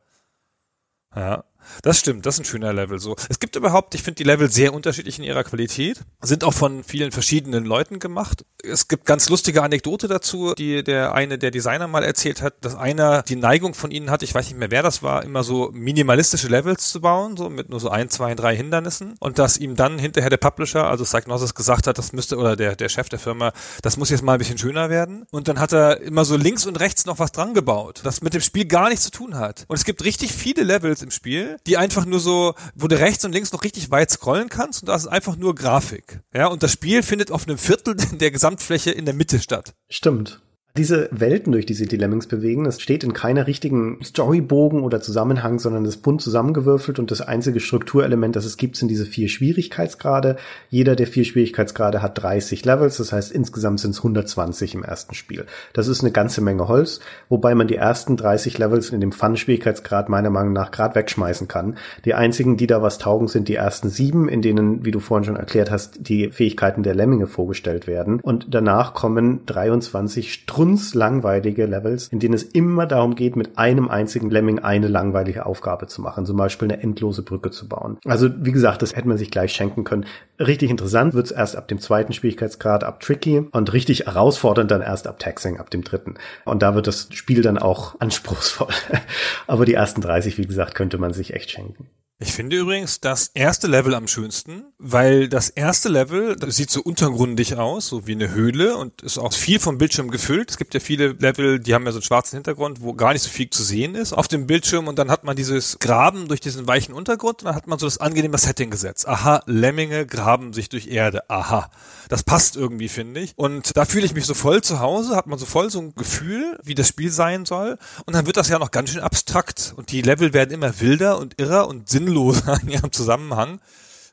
Ja. Das stimmt, das ist ein schöner Level. So, es gibt überhaupt, ich finde die Level sehr unterschiedlich in ihrer Qualität, sind auch von vielen verschiedenen Leuten gemacht. Es gibt ganz lustige Anekdote dazu, die der eine der Designer mal erzählt hat, dass einer die Neigung von ihnen hatte, ich weiß nicht mehr wer das war, immer so minimalistische Levels zu bauen, so mit nur so ein, zwei, drei Hindernissen und dass ihm dann hinterher der Publisher, also Psygnosis gesagt hat, das müsste oder der der Chef der Firma, das muss jetzt mal ein bisschen schöner werden und dann hat er immer so links und rechts noch was dran gebaut, das mit dem Spiel gar nichts zu tun hat. Und es gibt richtig viele Levels im Spiel, die einfach nur so, wo du rechts und links noch richtig weit scrollen kannst und das ist einfach nur Grafik. Ja, und das Spiel findet auf einem Viertel der Gesamtfläche in der Mitte statt. Stimmt. Diese Welten, durch die sich die Lemmings bewegen, das steht in keiner richtigen Storybogen oder Zusammenhang, sondern das bunt zusammengewürfelt und das einzige Strukturelement, das es gibt, sind diese vier Schwierigkeitsgrade. Jeder der vier Schwierigkeitsgrade hat 30 Levels, das heißt insgesamt sind es 120 im ersten Spiel. Das ist eine ganze Menge Holz, wobei man die ersten 30 Levels in dem Fun-Schwierigkeitsgrad meiner Meinung nach gerade wegschmeißen kann. Die einzigen, die da was taugen, sind die ersten sieben, in denen, wie du vorhin schon erklärt hast, die Fähigkeiten der Lemminge vorgestellt werden. Und danach kommen 23 Strunz langweilige Levels, in denen es immer darum geht, mit einem einzigen Lemming eine langweilige Aufgabe zu machen, zum Beispiel eine endlose Brücke zu bauen. Also wie gesagt, das hätte man sich gleich schenken können. Richtig interessant wird's erst ab dem zweiten Schwierigkeitsgrad, ab Tricky und richtig herausfordernd dann erst ab Taxing, ab dem dritten. Und da wird das Spiel dann auch anspruchsvoll. Aber die ersten 30, wie gesagt, könnte man sich echt schenken. Ich finde übrigens das erste Level am schönsten, weil das erste Level das sieht so untergrundig aus, so wie eine Höhle und ist auch viel vom Bildschirm gefüllt. Es gibt ja viele Level, die haben ja so einen schwarzen Hintergrund, wo gar nicht so viel zu sehen ist auf dem Bildschirm und dann hat man dieses Graben durch diesen weichen Untergrund und dann hat man so das angenehme Setting gesetzt. Aha, Lemminge graben sich durch Erde. Aha. Das passt irgendwie, finde ich. Und da fühle ich mich so voll zu Hause, hat man so voll so ein Gefühl, wie das Spiel sein soll. Und dann wird das ja noch ganz schön abstrakt. Und die Level werden immer wilder und irrer und sinnloser in ihrem Zusammenhang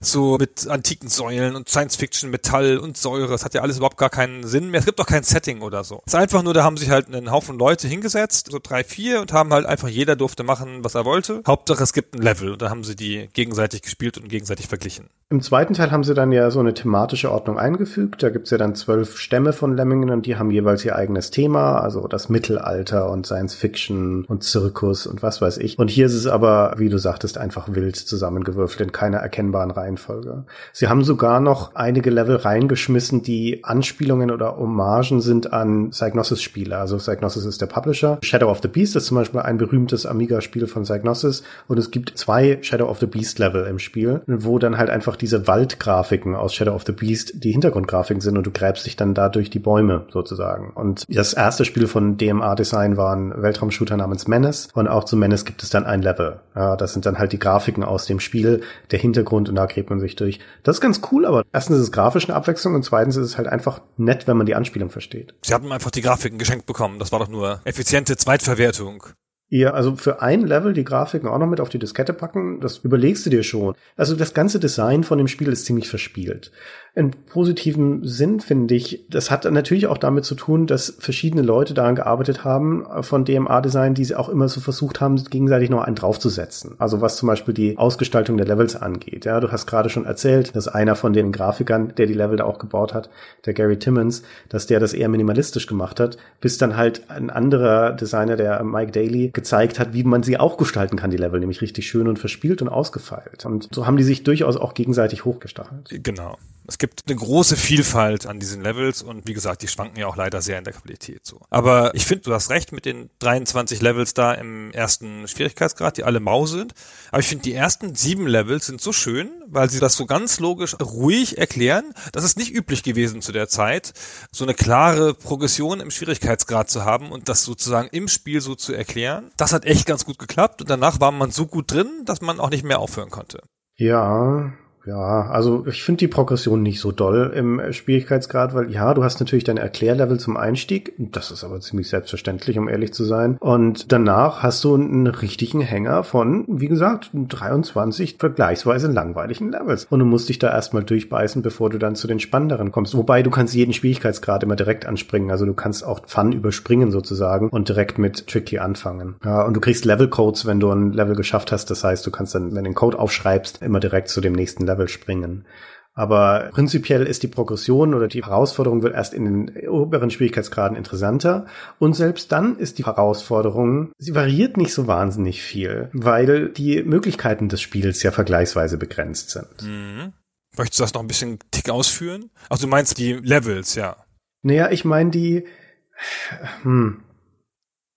so mit antiken Säulen und Science Fiction, Metall und Säure. Es hat ja alles überhaupt gar keinen Sinn mehr. Es gibt auch kein Setting oder so. Es ist einfach nur, da haben sich halt einen Haufen Leute hingesetzt, so drei, vier und haben halt einfach jeder durfte machen, was er wollte. Hauptsache es gibt ein Level und da haben sie die gegenseitig gespielt und gegenseitig verglichen. Im zweiten Teil haben sie dann ja so eine thematische Ordnung eingefügt. Da gibt's ja dann zwölf Stämme von Lemmingen und die haben jeweils ihr eigenes Thema, also das Mittelalter und Science Fiction und Zirkus und was weiß ich. Und hier ist es aber, wie du sagtest, einfach wild zusammengewürfelt in keiner erkennbaren Reihe Reihenfolge. Sie haben sogar noch einige Level reingeschmissen, die Anspielungen oder Hommagen sind an Psygnosis-Spiele. Also Psygnosis ist der Publisher. Shadow of the Beast ist zum Beispiel ein berühmtes Amiga-Spiel von Psygnosis und es gibt zwei Shadow of the Beast-Level im Spiel, wo dann halt einfach diese Waldgrafiken aus Shadow of the Beast die Hintergrundgrafiken sind und du gräbst dich dann da die Bäume sozusagen. Und das erste Spiel von DMA Design war ein Weltraumshooter namens Menace und auch zu Menace gibt es dann ein Level. Ja, das sind dann halt die Grafiken aus dem Spiel, der Hintergrund und da gräbt man sich durch. Das ist ganz cool, aber erstens ist es grafisch eine Abwechslung und zweitens ist es halt einfach nett, wenn man die Anspielung versteht. Sie hatten einfach die Grafiken geschenkt bekommen. Das war doch nur effiziente Zweitverwertung. Ja, also für ein Level die Grafiken auch noch mit auf die Diskette packen, das überlegst du dir schon. Also das ganze Design von dem Spiel ist ziemlich verspielt in positiven Sinn, finde ich. Das hat natürlich auch damit zu tun, dass verschiedene Leute daran gearbeitet haben von DMA-Design, die sie auch immer so versucht haben, gegenseitig noch einen draufzusetzen. Also was zum Beispiel die Ausgestaltung der Levels angeht. Ja, du hast gerade schon erzählt, dass einer von den Grafikern, der die Level da auch gebaut hat, der Gary Timmons, dass der das eher minimalistisch gemacht hat, bis dann halt ein anderer Designer, der Mike Daly, gezeigt hat, wie man sie auch gestalten kann, die Level, nämlich richtig schön und verspielt und ausgefeilt. Und so haben die sich durchaus auch gegenseitig hochgestachelt. Genau. Es gibt eine große Vielfalt an diesen Levels und wie gesagt, die schwanken ja auch leider sehr in der Qualität so. Aber ich finde, du hast recht mit den 23 Levels da im ersten Schwierigkeitsgrad, die alle mau sind. Aber ich finde, die ersten sieben Levels sind so schön, weil sie das so ganz logisch ruhig erklären. Das ist nicht üblich gewesen zu der Zeit, so eine klare Progression im Schwierigkeitsgrad zu haben und das sozusagen im Spiel so zu erklären. Das hat echt ganz gut geklappt und danach war man so gut drin, dass man auch nicht mehr aufhören konnte. Ja, ja, also ich finde die Progression nicht so doll im Schwierigkeitsgrad, weil ja, du hast natürlich deine Erklärlevel zum Einstieg, das ist aber ziemlich selbstverständlich, um ehrlich zu sein. Und danach hast du einen richtigen Hänger von, wie gesagt, 23 vergleichsweise langweiligen Levels. Und du musst dich da erstmal durchbeißen, bevor du dann zu den spannenderen kommst. Wobei du kannst jeden Schwierigkeitsgrad immer direkt anspringen. Also du kannst auch Fun überspringen sozusagen und direkt mit Tricky anfangen. Ja, und du kriegst Level-Codes, wenn du ein Level geschafft hast. Das heißt, du kannst dann, wenn du den Code aufschreibst, immer direkt zu dem nächsten Level springen. Aber prinzipiell ist die Progression oder die Herausforderung wird erst in den oberen Schwierigkeitsgraden interessanter. Und selbst dann ist die Herausforderung, sie variiert nicht so wahnsinnig viel, weil die Möglichkeiten des Spiels ja vergleichsweise begrenzt sind. Mhm. Möchtest du das noch ein bisschen tick ausführen? Also du meinst die Levels, ja. Naja, ich meine die, hm,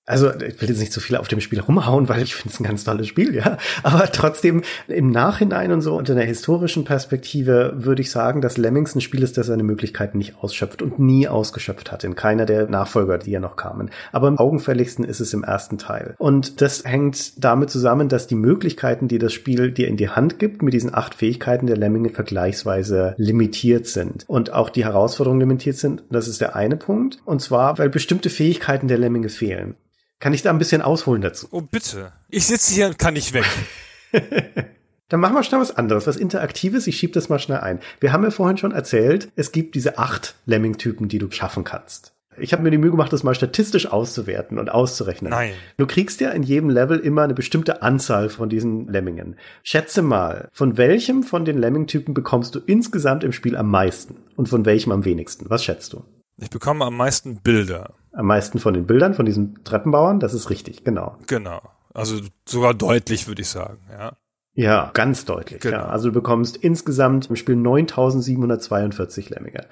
also ich will jetzt nicht so viel auf dem Spiel rumhauen, weil ich finde es ein ganz tolles Spiel, ja. Aber trotzdem im Nachhinein und so unter einer historischen Perspektive würde ich sagen, dass Lemmings ein Spiel ist, das seine Möglichkeiten nicht ausschöpft und nie ausgeschöpft hat in keiner der Nachfolger, die ja noch kamen. Aber am augenfälligsten ist es im ersten Teil. Und das hängt damit zusammen, dass die Möglichkeiten, die das Spiel dir in die Hand gibt, mit diesen acht Fähigkeiten der Lemminge vergleichsweise limitiert sind. Und auch die Herausforderungen limitiert sind. Das ist der eine Punkt. Und zwar, weil bestimmte Fähigkeiten der Lemminge fehlen. Kann ich da ein bisschen ausholen dazu? Oh, bitte. Ich sitze hier und kann nicht weg. Dann machen wir schnell was anderes, was Interaktives. Ich schieb das mal schnell ein. Wir haben ja vorhin schon erzählt, es gibt diese acht Lemming-Typen, die du schaffen kannst. Ich habe mir die Mühe gemacht, das mal statistisch auszuwerten und auszurechnen. Nein. Du kriegst ja in jedem Level immer eine bestimmte Anzahl von diesen Lemmingen. Schätze mal, von welchem von den Lemming-Typen bekommst du insgesamt im Spiel am meisten und von welchem am wenigsten? Was schätzt du? Ich bekomme am meisten Bilder. Am meisten von den Bildern, von diesen Treppenbauern, das ist richtig, genau. Genau. Also sogar deutlich, würde ich sagen, ja. Ja, ganz deutlich. Genau. Ja. Also du bekommst insgesamt im Spiel 9742 Lemminge.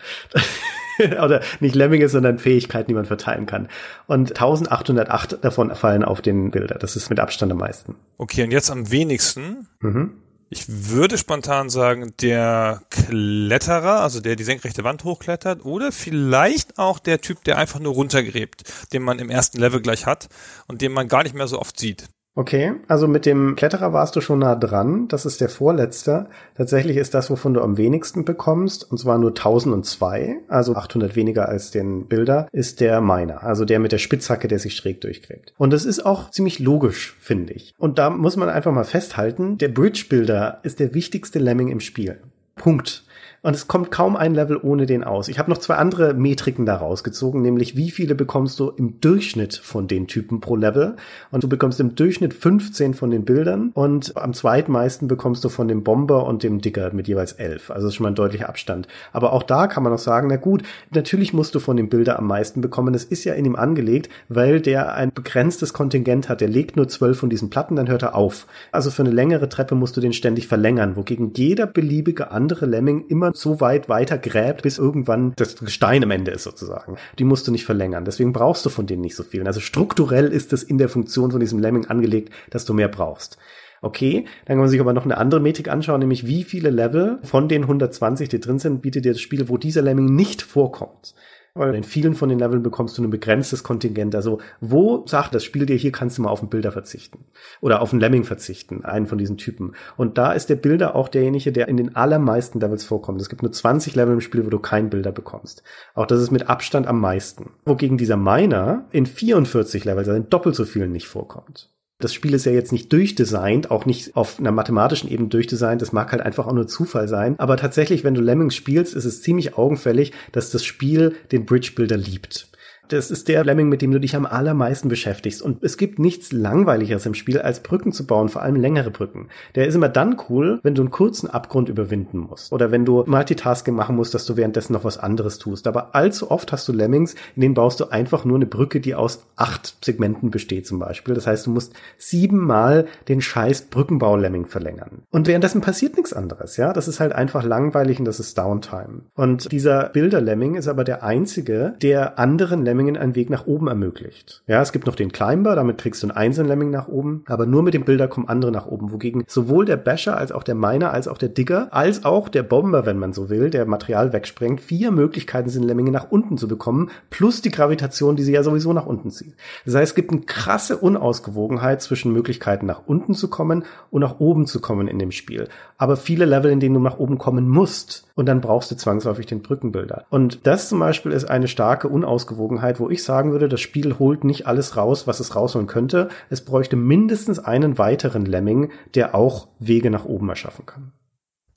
Oder nicht Lemminge, sondern Fähigkeiten, die man verteilen kann. Und 1808 davon fallen auf den Bilder. Das ist mit Abstand am meisten. Okay, und jetzt am wenigsten. Mhm. Ich würde spontan sagen, der Kletterer, also der die senkrechte Wand hochklettert, oder vielleicht auch der Typ, der einfach nur runtergräbt, den man im ersten Level gleich hat und den man gar nicht mehr so oft sieht. Okay, also mit dem Kletterer warst du schon nah dran. Das ist der vorletzte. Tatsächlich ist das, wovon du am wenigsten bekommst, und zwar nur 1002, also 800 weniger als den Bilder, ist der Miner, also der mit der Spitzhacke, der sich schräg durchgräbt. Und das ist auch ziemlich logisch, finde ich. Und da muss man einfach mal festhalten, der Bridge Builder ist der wichtigste Lemming im Spiel. Punkt. Und es kommt kaum ein Level ohne den aus. Ich habe noch zwei andere Metriken da rausgezogen, nämlich wie viele bekommst du im Durchschnitt von den Typen pro Level. Und du bekommst im Durchschnitt 15 von den Bildern und am zweitmeisten bekommst du von dem Bomber und dem Digger mit jeweils 11. Also ist schon mal ein deutlicher Abstand. Aber auch da kann man noch sagen, na gut, natürlich musst du von dem Bilder am meisten bekommen. Das ist ja in ihm angelegt, weil der ein begrenztes Kontingent hat. Der legt nur 12 von diesen Platten, dann hört er auf. Also für eine längere Treppe musst du den ständig verlängern, wogegen jeder beliebige andere Lemming immer so weit weiter gräbt, bis irgendwann das Gestein am Ende ist sozusagen. Die musst du nicht verlängern. Deswegen brauchst du von denen nicht so viel. Also strukturell ist es in der Funktion von diesem Lemming angelegt, dass du mehr brauchst. Okay, dann kann man sich aber noch eine andere Metrik anschauen, nämlich wie viele Level von den 120, die drin sind, bietet dir das Spiel, wo dieser Lemming nicht vorkommt. Weil in vielen von den Leveln bekommst du ein begrenztes Kontingent. Also wo sagt das Spiel dir, hier kannst du mal auf einen Bilder verzichten. Oder auf einen Lemming verzichten, einen von diesen Typen. Und da ist der Bilder auch derjenige, der in den allermeisten Levels vorkommt. Es gibt nur 20 Level im Spiel, wo du keinen Bilder bekommst. Auch das ist mit Abstand am meisten. Wogegen dieser Miner in 44 Levels, also in doppelt so vielen nicht vorkommt. Das Spiel ist ja jetzt nicht durchdesignt, auch nicht auf einer mathematischen Ebene durchdesignt. Das mag halt einfach auch nur Zufall sein. Aber tatsächlich, wenn du Lemmings spielst, ist es ziemlich augenfällig, dass das Spiel den Bridge Builder liebt. Das ist der Lemming, mit dem du dich am allermeisten beschäftigst. Und es gibt nichts Langweiligeres im Spiel, als Brücken zu bauen, vor allem längere Brücken. Der ist immer dann cool, wenn du einen kurzen Abgrund überwinden musst. Oder wenn du Multitasking machen musst, dass du währenddessen noch was anderes tust. Aber allzu oft hast du Lemmings, in denen baust du einfach nur eine Brücke, die aus acht Segmenten besteht zum Beispiel. Das heißt, du musst siebenmal den scheiß Brückenbau-Lemming verlängern. Und währenddessen passiert nichts anderes, ja. Das ist halt einfach langweilig und das ist Downtime. Und dieser Bilder-Lemming ist aber der einzige, der anderen Lemmingen einen Weg nach oben ermöglicht. Ja, es gibt noch den Climber, damit kriegst du einen einzelnen Lemming nach oben, aber nur mit dem Bilder kommen andere nach oben, wogegen sowohl der Basher als auch der Miner als auch der Digger als auch der Bomber, wenn man so will, der Material wegsprengt, vier Möglichkeiten sind Lemminge nach unten zu bekommen, plus die Gravitation, die sie ja sowieso nach unten zieht. Das heißt, es gibt eine krasse Unausgewogenheit zwischen Möglichkeiten nach unten zu kommen und nach oben zu kommen in dem Spiel. Aber viele Level, in denen du nach oben kommen musst, und dann brauchst du zwangsläufig den Brückenbilder. Und das zum Beispiel ist eine starke Unausgewogenheit, wo ich sagen würde, das Spiel holt nicht alles raus, was es rausholen könnte. Es bräuchte mindestens einen weiteren Lemming, der auch Wege nach oben erschaffen kann.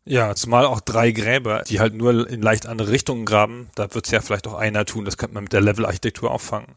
Ja, zumal auch drei Gräber, die halt nur in leicht andere Richtungen graben, da wird es ja vielleicht auch einer tun, das könnte man mit der Level-Architektur auffangen.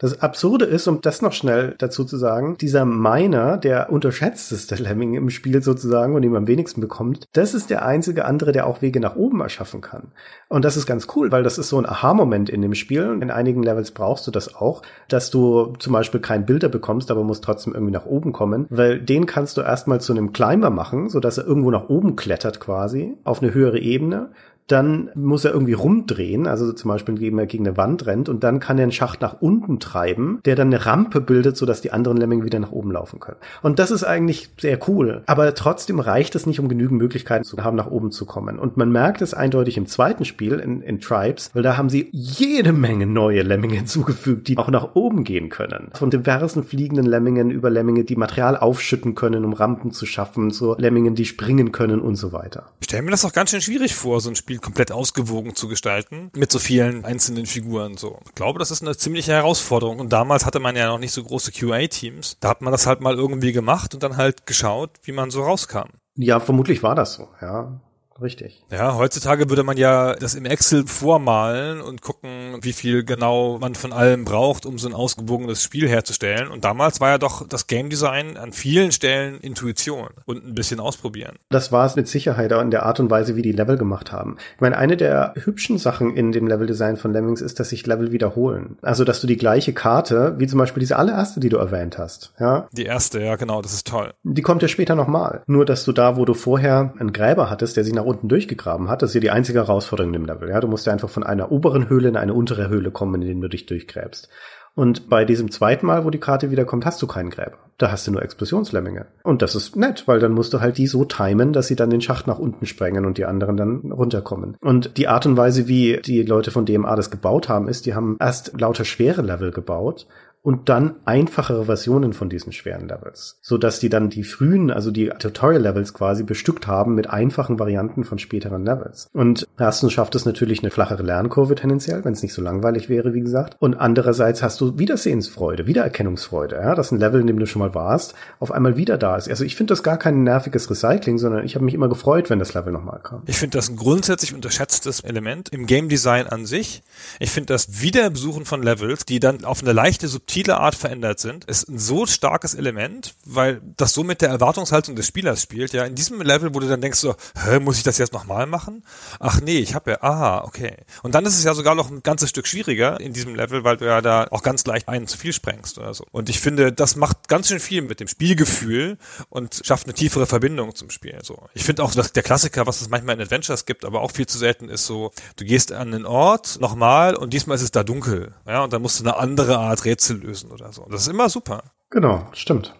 Das Absurde ist, um das noch schnell dazu zu sagen, dieser Miner, der unterschätzteste Lemming im Spiel sozusagen und ihm am wenigsten bekommt, das ist der einzige andere, der auch Wege nach oben erschaffen kann. Und das ist ganz cool, weil das ist so ein Aha-Moment in dem Spiel. In einigen Levels brauchst du das auch, dass du zum Beispiel kein Bilder bekommst, aber musst trotzdem irgendwie nach oben kommen, weil den kannst du erstmal zu einem Climber machen, so dass er irgendwo nach oben klettert quasi, auf eine höhere Ebene dann muss er irgendwie rumdrehen, also zum Beispiel indem er gegen eine Wand rennt und dann kann er einen Schacht nach unten treiben, der dann eine Rampe bildet, sodass die anderen Lemminge wieder nach oben laufen können. Und das ist eigentlich sehr cool. Aber trotzdem reicht es nicht, um genügend Möglichkeiten zu haben, nach oben zu kommen. Und man merkt es eindeutig im zweiten Spiel, in, in Tribes, weil da haben sie jede Menge neue Lemminge hinzugefügt, die auch nach oben gehen können. Von diversen fliegenden Lemmingen über Lemminge, die Material aufschütten können, um Rampen zu schaffen, zu Lemmingen, die springen können und so weiter. Ich stelle mir das auch ganz schön schwierig vor, so ein Spiel komplett ausgewogen zu gestalten, mit so vielen einzelnen Figuren so. Ich glaube, das ist eine ziemliche Herausforderung. Und damals hatte man ja noch nicht so große QA-Teams. Da hat man das halt mal irgendwie gemacht und dann halt geschaut, wie man so rauskam. Ja, vermutlich war das so, ja. Richtig. Ja, heutzutage würde man ja das im Excel vormalen und gucken, wie viel genau man von allem braucht, um so ein ausgewogenes Spiel herzustellen. Und damals war ja doch das Game Design an vielen Stellen Intuition und ein bisschen ausprobieren. Das war es mit Sicherheit auch in der Art und Weise, wie die Level gemacht haben. Ich meine, eine der hübschen Sachen in dem Level Design von Lemmings ist, dass sich Level wiederholen. Also, dass du die gleiche Karte, wie zum Beispiel diese allererste, die du erwähnt hast, ja. Die erste, ja, genau, das ist toll. Die kommt ja später nochmal. Nur, dass du da, wo du vorher einen Gräber hattest, der sich nach unten durchgegraben hat. Das ist ja die einzige Herausforderung in Level. Ja, du musst ja einfach von einer oberen Höhle in eine untere Höhle kommen, in denen du dich durchgräbst. Und bei diesem zweiten Mal, wo die Karte wiederkommt, hast du keinen Gräber. Da hast du nur Explosionslemminge. Und das ist nett, weil dann musst du halt die so timen, dass sie dann den Schacht nach unten sprengen und die anderen dann runterkommen. Und die Art und Weise, wie die Leute von DMA das gebaut haben, ist, die haben erst lauter schwere Level gebaut und dann einfachere Versionen von diesen schweren Levels, so dass die dann die frühen, also die Tutorial Levels quasi bestückt haben mit einfachen Varianten von späteren Levels. Und erstens schafft es natürlich eine flachere Lernkurve tendenziell, wenn es nicht so langweilig wäre, wie gesagt. Und andererseits hast du Wiedersehensfreude, Wiedererkennungsfreude, ja, dass ein Level, in dem du schon mal warst, auf einmal wieder da ist. Also ich finde das gar kein nerviges Recycling, sondern ich habe mich immer gefreut, wenn das Level nochmal kam. Ich finde das ein grundsätzlich unterschätztes Element im Game Design an sich. Ich finde das Wiederbesuchen von Levels, die dann auf eine leichte subtile Art verändert sind, ist ein so starkes Element, weil das so mit der Erwartungshaltung des Spielers spielt. Ja, in diesem Level, wo du dann denkst so, hä, muss ich das jetzt nochmal machen? Ach nee, ich habe ja, aha, okay. Und dann ist es ja sogar noch ein ganzes Stück schwieriger in diesem Level, weil du ja da auch ganz leicht einen zu viel sprengst oder so. Und ich finde, das macht ganz schön viel mit dem Spielgefühl und schafft eine tiefere Verbindung zum Spiel. So, ich finde auch, dass der Klassiker, was es manchmal in Adventures gibt, aber auch viel zu selten ist, so, du gehst an einen Ort nochmal und diesmal ist es da dunkel, ja, und dann musst du eine andere Art Rätsel lösen oder so. Das ist immer super. Genau, stimmt.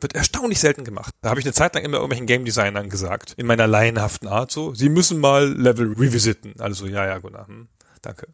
Wird erstaunlich selten gemacht. Da habe ich eine Zeit lang immer irgendwelchen Game Designern gesagt, in meiner laienhaften Art so, sie müssen mal Level revisiten. Also, ja, ja, Gunnar, hm, danke.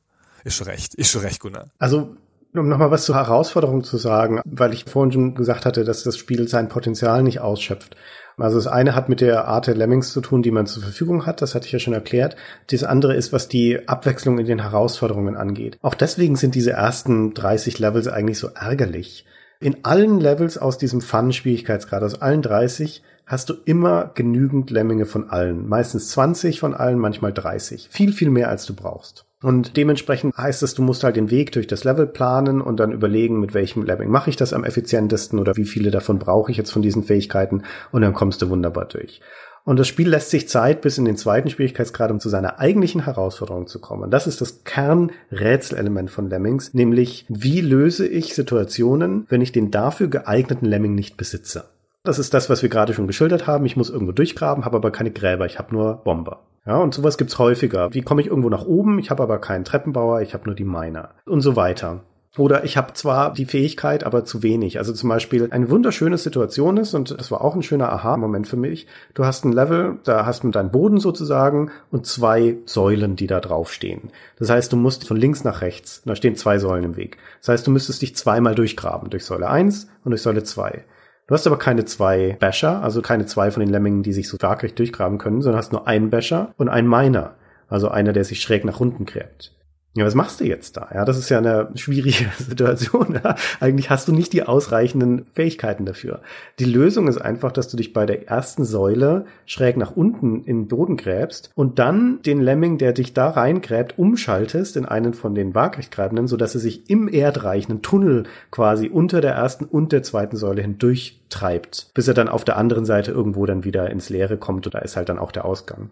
Ist schon recht, ist schon recht, Gunnar. Also, um nochmal was zur Herausforderung zu sagen, weil ich vorhin schon gesagt hatte, dass das Spiel sein Potenzial nicht ausschöpft. Also das eine hat mit der Art der Lemmings zu tun, die man zur Verfügung hat, das hatte ich ja schon erklärt. Das andere ist, was die Abwechslung in den Herausforderungen angeht. Auch deswegen sind diese ersten 30 Levels eigentlich so ärgerlich. In allen Levels aus diesem Fun-Schwierigkeitsgrad, aus allen 30, hast du immer genügend Lemminge von allen. Meistens 20 von allen, manchmal 30. Viel, viel mehr als du brauchst. Und dementsprechend heißt es, du musst halt den Weg durch das Level planen und dann überlegen, mit welchem Lemming mache ich das am effizientesten oder wie viele davon brauche ich jetzt von diesen Fähigkeiten und dann kommst du wunderbar durch. Und das Spiel lässt sich Zeit bis in den zweiten Schwierigkeitsgrad, um zu seiner eigentlichen Herausforderung zu kommen. Das ist das Kernrätselelement von Lemmings, nämlich wie löse ich Situationen, wenn ich den dafür geeigneten Lemming nicht besitze. Das ist das, was wir gerade schon geschildert haben. Ich muss irgendwo durchgraben, habe aber keine Gräber, ich habe nur Bomber. Ja, und sowas gibt's häufiger. Wie komme ich irgendwo nach oben? Ich habe aber keinen Treppenbauer, ich habe nur die Miner und so weiter. Oder ich habe zwar die Fähigkeit, aber zu wenig. Also zum Beispiel eine wunderschöne Situation ist, und das war auch ein schöner Aha-Moment für mich, du hast ein Level, da hast du deinen Boden sozusagen und zwei Säulen, die da draufstehen. Das heißt, du musst von links nach rechts, da stehen zwei Säulen im Weg. Das heißt, du müsstest dich zweimal durchgraben, durch Säule 1 und durch Säule 2. Du hast aber keine zwei Basher, also keine zwei von den Lemmingen, die sich so waagrecht durchgraben können, sondern hast nur einen Basher und einen Miner, also einer, der sich schräg nach unten gräbt. Ja, was machst du jetzt da? Ja, das ist ja eine schwierige Situation. Ja? Eigentlich hast du nicht die ausreichenden Fähigkeiten dafür. Die Lösung ist einfach, dass du dich bei der ersten Säule schräg nach unten in den Boden gräbst und dann den Lemming, der dich da reingräbt, umschaltest in einen von den Waagerechtgreibenden, sodass er sich im Erdreich einen Tunnel quasi unter der ersten und der zweiten Säule hindurch treibt, bis er dann auf der anderen Seite irgendwo dann wieder ins Leere kommt und da ist halt dann auch der Ausgang.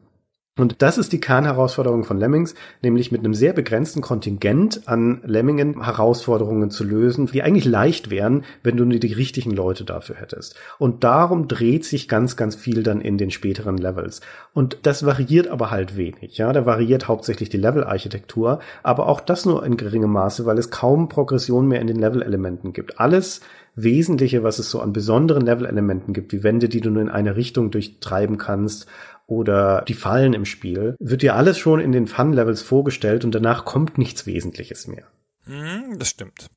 Und das ist die Kernherausforderung von Lemmings, nämlich mit einem sehr begrenzten Kontingent an Lemmingen Herausforderungen zu lösen, die eigentlich leicht wären, wenn du nur die richtigen Leute dafür hättest. Und darum dreht sich ganz, ganz viel dann in den späteren Levels. Und das variiert aber halt wenig. Ja, da variiert hauptsächlich die Levelarchitektur, aber auch das nur in geringem Maße, weil es kaum Progression mehr in den Level-Elementen gibt. Alles Wesentliche, was es so an besonderen Level-Elementen gibt, wie Wände, die du nur in eine Richtung durchtreiben kannst oder die Fallen im Spiel, wird dir alles schon in den Fun-Levels vorgestellt und danach kommt nichts Wesentliches mehr. Mm, das stimmt.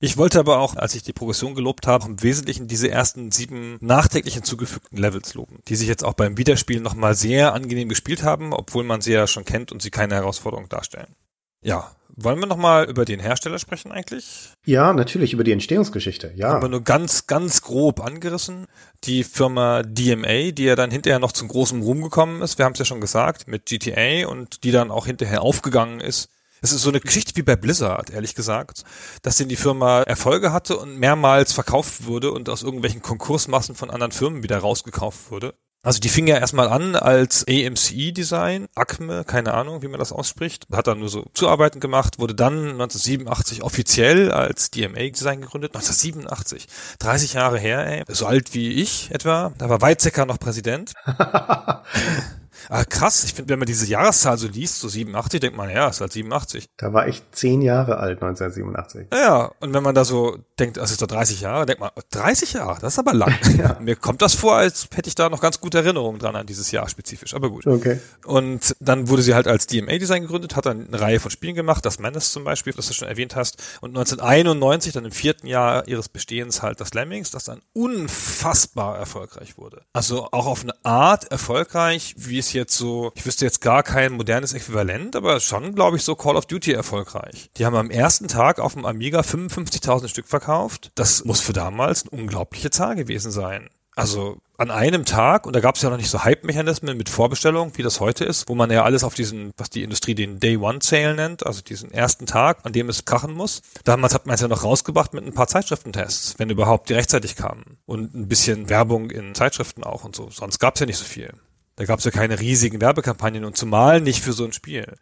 Ich wollte aber auch, als ich die Progression gelobt habe, im Wesentlichen diese ersten sieben nachträglich hinzugefügten Levels loben, die sich jetzt auch beim Wiederspielen nochmal sehr angenehm gespielt haben, obwohl man sie ja schon kennt und sie keine Herausforderung darstellen. Ja, wollen wir nochmal über den Hersteller sprechen eigentlich? Ja, natürlich, über die Entstehungsgeschichte, ja. Aber nur ganz, ganz grob angerissen. Die Firma DMA, die ja dann hinterher noch zum großen Ruhm gekommen ist, wir haben es ja schon gesagt, mit GTA und die dann auch hinterher aufgegangen ist. Es ist so eine Geschichte wie bei Blizzard, ehrlich gesagt, dass denn die Firma Erfolge hatte und mehrmals verkauft wurde und aus irgendwelchen Konkursmassen von anderen Firmen wieder rausgekauft wurde. Also die fing ja erstmal an als AMCE-Design, ACME, keine Ahnung, wie man das ausspricht, hat dann nur so Zuarbeiten gemacht, wurde dann 1987 offiziell als DMA-Design gegründet, 1987, 30 Jahre her, ey, so alt wie ich etwa, da war Weizsäcker noch Präsident. Ah, krass, ich finde, wenn man diese Jahreszahl so liest, so 87, denkt man, ja, ist halt 87. Da war ich zehn Jahre alt, 1987. Ja, und wenn man da so denkt, das ist doch 30 Jahre, denkt man, 30 Jahre, das ist aber lang. ja. Mir kommt das vor, als hätte ich da noch ganz gute Erinnerungen dran an dieses Jahr spezifisch, aber gut. Okay. Und dann wurde sie halt als DMA-Design gegründet, hat dann eine Reihe von Spielen gemacht, das Menace zum Beispiel, das du schon erwähnt hast, und 1991, dann im vierten Jahr ihres Bestehens halt das Lemmings, das dann unfassbar erfolgreich wurde. Also auch auf eine Art erfolgreich, wie es jetzt so, ich wüsste jetzt gar kein modernes Äquivalent, aber schon, glaube ich, so Call of Duty erfolgreich. Die haben am ersten Tag auf dem Amiga 55.000 Stück verkauft. Das muss für damals eine unglaubliche Zahl gewesen sein. Also an einem Tag, und da gab es ja noch nicht so Hype-Mechanismen mit Vorbestellung, wie das heute ist, wo man ja alles auf diesen, was die Industrie den Day One Sale nennt, also diesen ersten Tag, an dem es krachen muss. Damals hat man es ja noch rausgebracht mit ein paar Zeitschriftentests, wenn überhaupt die rechtzeitig kamen. Und ein bisschen Werbung in Zeitschriften auch und so. Sonst gab es ja nicht so viel. Da gab es ja keine riesigen Werbekampagnen und zumal nicht für so ein Spiel.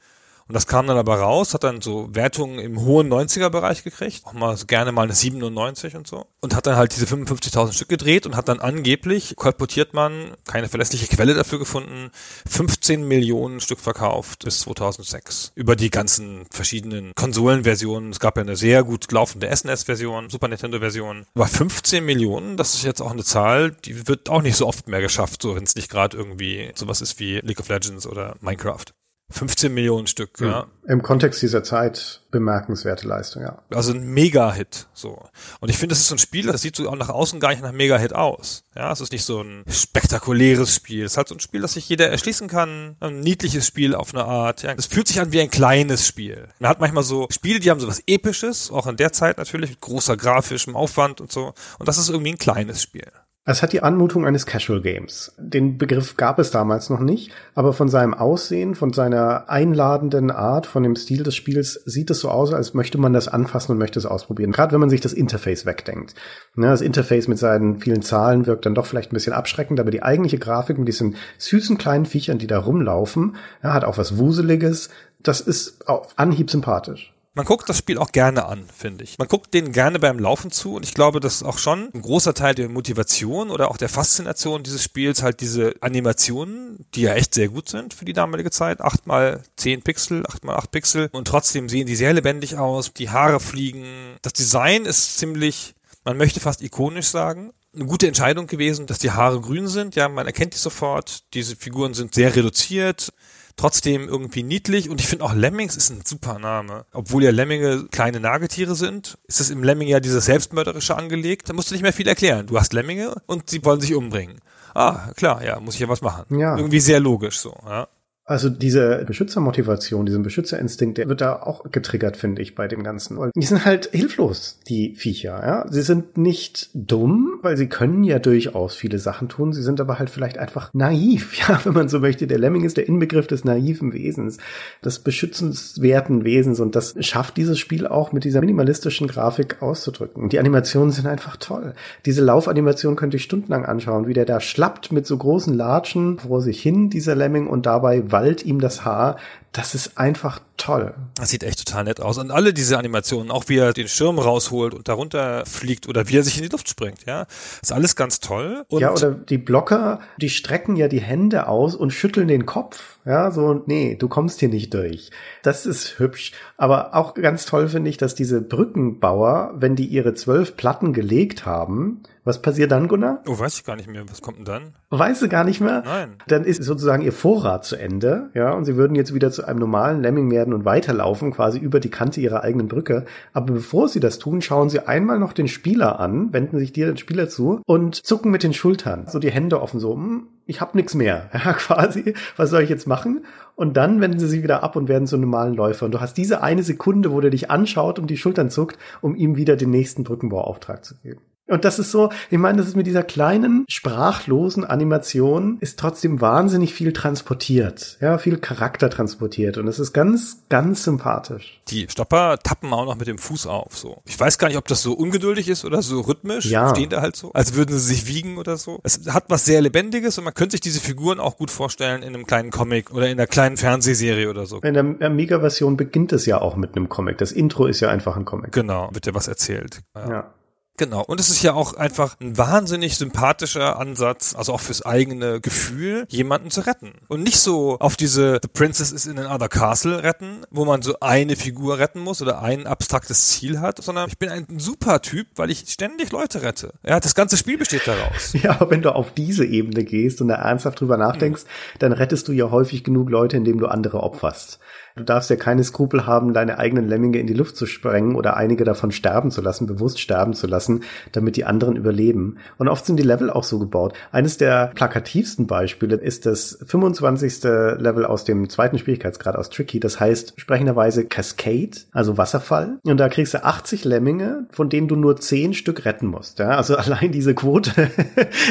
Und das kam dann aber raus, hat dann so Wertungen im hohen 90er-Bereich gekriegt, auch mal gerne mal eine 97 und so. Und hat dann halt diese 55.000 Stück gedreht und hat dann angeblich, kolportiert man, keine verlässliche Quelle dafür gefunden, 15 Millionen Stück verkauft bis 2006. Über die ganzen verschiedenen Konsolenversionen. Es gab ja eine sehr gut laufende SNES-Version, Super Nintendo-Version. Aber 15 Millionen, das ist jetzt auch eine Zahl, die wird auch nicht so oft mehr geschafft, so wenn es nicht gerade irgendwie sowas ist wie League of Legends oder Minecraft. 15 Millionen Stück, ja. ja. Im Kontext dieser Zeit bemerkenswerte Leistung, ja. Also ein Mega-Hit, so. Und ich finde, das ist so ein Spiel, das sieht so auch nach außen gar nicht nach Mega-Hit aus. Ja, es ist nicht so ein spektakuläres Spiel. Es ist halt so ein Spiel, das sich jeder erschließen kann. Ein niedliches Spiel auf eine Art. Ja, es fühlt sich an wie ein kleines Spiel. Man hat manchmal so Spiele, die haben so was Episches, auch in der Zeit natürlich, mit großer grafischem Aufwand und so. Und das ist irgendwie ein kleines Spiel. Es hat die Anmutung eines Casual Games. Den Begriff gab es damals noch nicht, aber von seinem Aussehen, von seiner einladenden Art, von dem Stil des Spiels sieht es so aus, als möchte man das anfassen und möchte es ausprobieren. Gerade wenn man sich das Interface wegdenkt. Ne, das Interface mit seinen vielen Zahlen wirkt dann doch vielleicht ein bisschen abschreckend, aber die eigentliche Grafik mit diesen süßen kleinen Viechern, die da rumlaufen, hat auch was Wuseliges. Das ist auf Anhieb sympathisch. Man guckt das Spiel auch gerne an, finde ich. Man guckt denen gerne beim Laufen zu und ich glaube, das ist auch schon ein großer Teil der Motivation oder auch der Faszination dieses Spiels halt diese Animationen, die ja echt sehr gut sind für die damalige Zeit. Acht mal zehn Pixel, acht mal acht Pixel und trotzdem sehen die sehr lebendig aus. Die Haare fliegen. Das Design ist ziemlich, man möchte fast ikonisch sagen eine gute Entscheidung gewesen, dass die Haare grün sind. Ja, man erkennt die sofort. Diese Figuren sind sehr reduziert trotzdem irgendwie niedlich und ich finde auch Lemmings ist ein super Name. Obwohl ja Lemminge kleine Nagetiere sind, ist es im Lemming ja dieses Selbstmörderische angelegt. Da musst du nicht mehr viel erklären. Du hast Lemminge und sie wollen sich umbringen. Ah, klar, ja, muss ich ja was machen. Ja. Irgendwie sehr logisch so, ja. Also diese Beschützermotivation, diesen Beschützerinstinkt, der wird da auch getriggert, finde ich, bei dem Ganzen. Und die sind halt hilflos, die Viecher. Ja? Sie sind nicht dumm, weil sie können ja durchaus viele Sachen tun. Sie sind aber halt vielleicht einfach naiv, ja, wenn man so möchte. Der Lemming ist der Inbegriff des naiven Wesens, des beschützenswerten Wesens. Und das schafft dieses Spiel auch mit dieser minimalistischen Grafik auszudrücken. Die Animationen sind einfach toll. Diese Laufanimation könnte ich stundenlang anschauen, wie der da schlappt mit so großen Latschen vor sich hin, dieser Lemming, und dabei wallt ihm das Haar. Das ist einfach toll. Das sieht echt total nett aus. Und alle diese Animationen, auch wie er den Schirm rausholt und darunter fliegt oder wie er sich in die Luft springt, ja, ist alles ganz toll. Und ja, oder die Blocker, die strecken ja die Hände aus und schütteln den Kopf. Ja, so, nee, du kommst hier nicht durch. Das ist hübsch. Aber auch ganz toll finde ich, dass diese Brückenbauer, wenn die ihre zwölf Platten gelegt haben, was passiert dann, Gunnar? Oh, weiß ich gar nicht mehr. Was kommt denn dann? Weißt du gar nicht mehr? Nein. Dann ist sozusagen ihr Vorrat zu Ende, ja, und sie würden jetzt wieder zu einem normalen Lemming werden und weiterlaufen, quasi über die Kante ihrer eigenen Brücke. Aber bevor sie das tun, schauen sie einmal noch den Spieler an, wenden sich dir den Spieler zu und zucken mit den Schultern, so die Hände offen, so, hm, ich hab nix mehr, ja, quasi, was soll ich jetzt machen? Und dann wenden sie sich wieder ab und werden zu normalen Läufer. Und du hast diese eine Sekunde, wo der dich anschaut und die Schultern zuckt, um ihm wieder den nächsten Brückenbauauftrag zu geben. Und das ist so, ich meine, das ist mit dieser kleinen, sprachlosen Animation ist trotzdem wahnsinnig viel transportiert. Ja, viel Charakter transportiert. Und es ist ganz, ganz sympathisch. Die Stopper tappen auch noch mit dem Fuß auf, so. Ich weiß gar nicht, ob das so ungeduldig ist oder so rhythmisch. Ja. Stehen da halt so, als würden sie sich wiegen oder so. Es hat was sehr Lebendiges und man könnte sich diese Figuren auch gut vorstellen in einem kleinen Comic oder in einer kleinen Fernsehserie oder so. In der Amiga-Version beginnt es ja auch mit einem Comic. Das Intro ist ja einfach ein Comic. Genau, wird ja was erzählt. Ja. ja. Genau. Und es ist ja auch einfach ein wahnsinnig sympathischer Ansatz, also auch fürs eigene Gefühl, jemanden zu retten. Und nicht so auf diese The Princess is in another castle retten, wo man so eine Figur retten muss oder ein abstraktes Ziel hat, sondern ich bin ein super Typ, weil ich ständig Leute rette. Ja, das ganze Spiel besteht daraus. Ja, aber wenn du auf diese Ebene gehst und da ernsthaft drüber nachdenkst, hm. dann rettest du ja häufig genug Leute, indem du andere opferst. Du darfst ja keine Skrupel haben, deine eigenen Lemminge in die Luft zu sprengen oder einige davon sterben zu lassen, bewusst sterben zu lassen, damit die anderen überleben. Und oft sind die Level auch so gebaut. Eines der plakativsten Beispiele ist das 25. Level aus dem zweiten Schwierigkeitsgrad aus Tricky. Das heißt sprechenderweise Cascade, also Wasserfall. Und da kriegst du 80 Lemminge, von denen du nur 10 Stück retten musst. Ja? Also allein diese Quote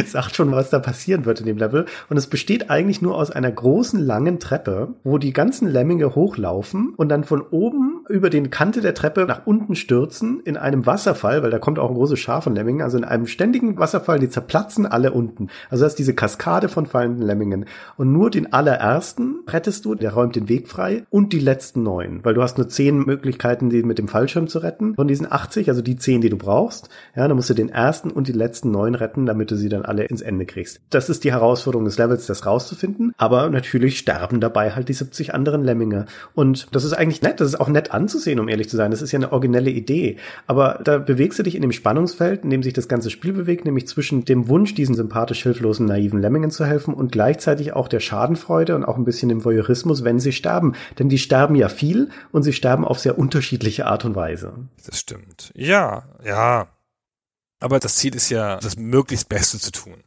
sagt schon, was da passieren wird in dem Level. Und es besteht eigentlich nur aus einer großen, langen Treppe, wo die ganzen Lemminge hoch hochlaufen und dann von oben über den Kante der Treppe nach unten stürzen in einem Wasserfall, weil da kommt auch ein großes Schar von Lemmingen, also in einem ständigen Wasserfall, die zerplatzen alle unten. Also das ist diese Kaskade von fallenden Lemmingen. Und nur den allerersten rettest du, der räumt den Weg frei und die letzten neun, weil du hast nur zehn Möglichkeiten, die mit dem Fallschirm zu retten. Von diesen 80, also die zehn, die du brauchst, ja, dann musst du den ersten und die letzten neun retten, damit du sie dann alle ins Ende kriegst. Das ist die Herausforderung des Levels, das rauszufinden. Aber natürlich sterben dabei halt die 70 anderen Lemminge. Und das ist eigentlich nett, das ist auch nett anzusehen, um ehrlich zu sein. Das ist ja eine originelle Idee. Aber da bewegst du dich in dem Spannungsfeld, in dem sich das ganze Spiel bewegt, nämlich zwischen dem Wunsch, diesen sympathisch hilflosen, naiven Lemmingen zu helfen und gleichzeitig auch der Schadenfreude und auch ein bisschen dem Voyeurismus, wenn sie sterben. Denn die sterben ja viel und sie sterben auf sehr unterschiedliche Art und Weise. Das stimmt. Ja, ja. Aber das Ziel ist ja, das möglichst Beste zu tun.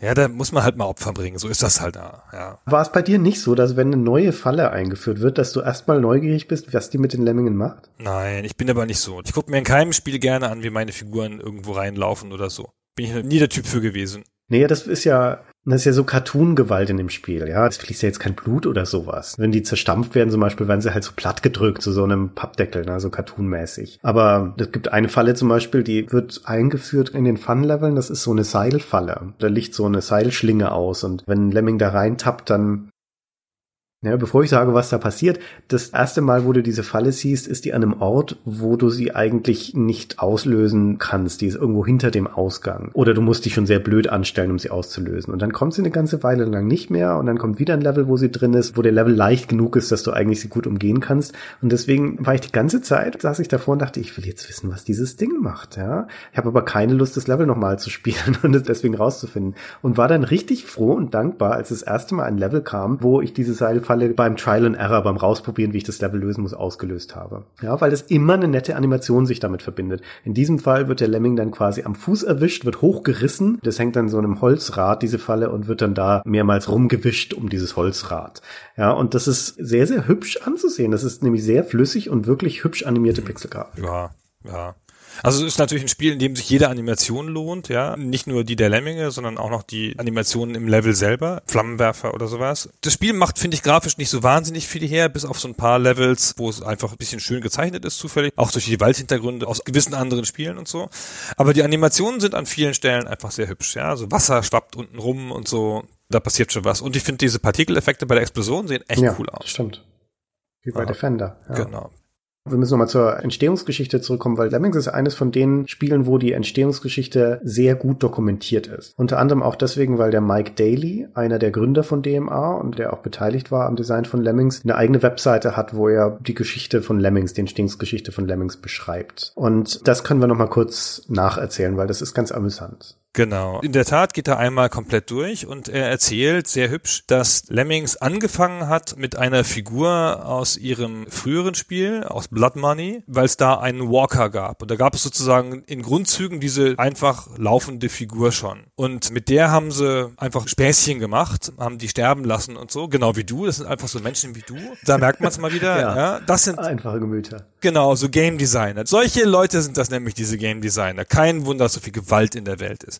Ja, da muss man halt mal Opfer bringen. So ist das halt da. Ja. War es bei dir nicht so, dass wenn eine neue Falle eingeführt wird, dass du erstmal neugierig bist, was die mit den Lemmingen macht? Nein, ich bin aber nicht so. Ich gucke mir in keinem Spiel gerne an, wie meine Figuren irgendwo reinlaufen oder so. Bin ich nie der Typ für gewesen. Nee, das ist ja, das ist ja so Cartoon-Gewalt in dem Spiel, ja. Es fließt ja jetzt kein Blut oder sowas. Wenn die zerstampft werden zum Beispiel, werden sie halt so platt gedrückt zu so einem Pappdeckel, ne, so Cartoon-mäßig. Aber es gibt eine Falle zum Beispiel, die wird eingeführt in den Fun-Leveln, das ist so eine Seilfalle. Da liegt so eine Seilschlinge aus und wenn Lemming da reintappt, dann ja, bevor ich sage, was da passiert, das erste Mal, wo du diese Falle siehst, ist die an einem Ort, wo du sie eigentlich nicht auslösen kannst. Die ist irgendwo hinter dem Ausgang. Oder du musst dich schon sehr blöd anstellen, um sie auszulösen. Und dann kommt sie eine ganze Weile lang nicht mehr und dann kommt wieder ein Level, wo sie drin ist, wo der Level leicht genug ist, dass du eigentlich sie gut umgehen kannst. Und deswegen war ich die ganze Zeit, saß ich davor und dachte, ich will jetzt wissen, was dieses Ding macht. Ja, ich habe aber keine Lust, das Level nochmal zu spielen und es deswegen rauszufinden. Und war dann richtig froh und dankbar, als das erste Mal ein Level kam, wo ich diese Seil Falle beim Trial and Error, beim Rausprobieren, wie ich das Level lösen muss, ausgelöst habe. Ja, weil es immer eine nette Animation sich damit verbindet. In diesem Fall wird der Lemming dann quasi am Fuß erwischt, wird hochgerissen. Das hängt dann so einem Holzrad, diese Falle, und wird dann da mehrmals rumgewischt um dieses Holzrad. Ja, und das ist sehr, sehr hübsch anzusehen. Das ist nämlich sehr flüssig und wirklich hübsch animierte Pixelgrafik. Ja, ja. Also es ist natürlich ein Spiel, in dem sich jede Animation lohnt, ja. Nicht nur die der Lemminge, sondern auch noch die Animationen im Level selber, Flammenwerfer oder sowas. Das Spiel macht, finde ich, grafisch nicht so wahnsinnig viel her, bis auf so ein paar Levels, wo es einfach ein bisschen schön gezeichnet ist, zufällig. Auch durch die Waldhintergründe aus gewissen anderen Spielen und so. Aber die Animationen sind an vielen Stellen einfach sehr hübsch, ja. Also Wasser schwappt unten rum und so. Da passiert schon was. Und ich finde diese Partikeleffekte bei der Explosion sehen echt ja, cool aus. Stimmt. Wie bei Defender. Ja. Genau. Wir müssen nochmal zur Entstehungsgeschichte zurückkommen, weil Lemmings ist eines von den Spielen, wo die Entstehungsgeschichte sehr gut dokumentiert ist. Unter anderem auch deswegen, weil der Mike Daly, einer der Gründer von DMA und der auch beteiligt war am Design von Lemmings, eine eigene Webseite hat, wo er die Geschichte von Lemmings, die Entstehungsgeschichte von Lemmings beschreibt. Und das können wir nochmal kurz nacherzählen, weil das ist ganz amüsant. Genau. In der Tat geht er einmal komplett durch und er erzählt sehr hübsch, dass Lemmings angefangen hat mit einer Figur aus ihrem früheren Spiel, aus Blood Money, weil es da einen Walker gab. Und da gab es sozusagen in Grundzügen diese einfach laufende Figur schon. Und mit der haben sie einfach Späßchen gemacht, haben die sterben lassen und so, genau wie du. Das sind einfach so Menschen wie du. Da merkt man es mal wieder. ja, ja, das sind einfache Gemüter. Genau, so Game Designer. Solche Leute sind das nämlich, diese Game Designer. Kein Wunder, dass so viel Gewalt in der Welt ist.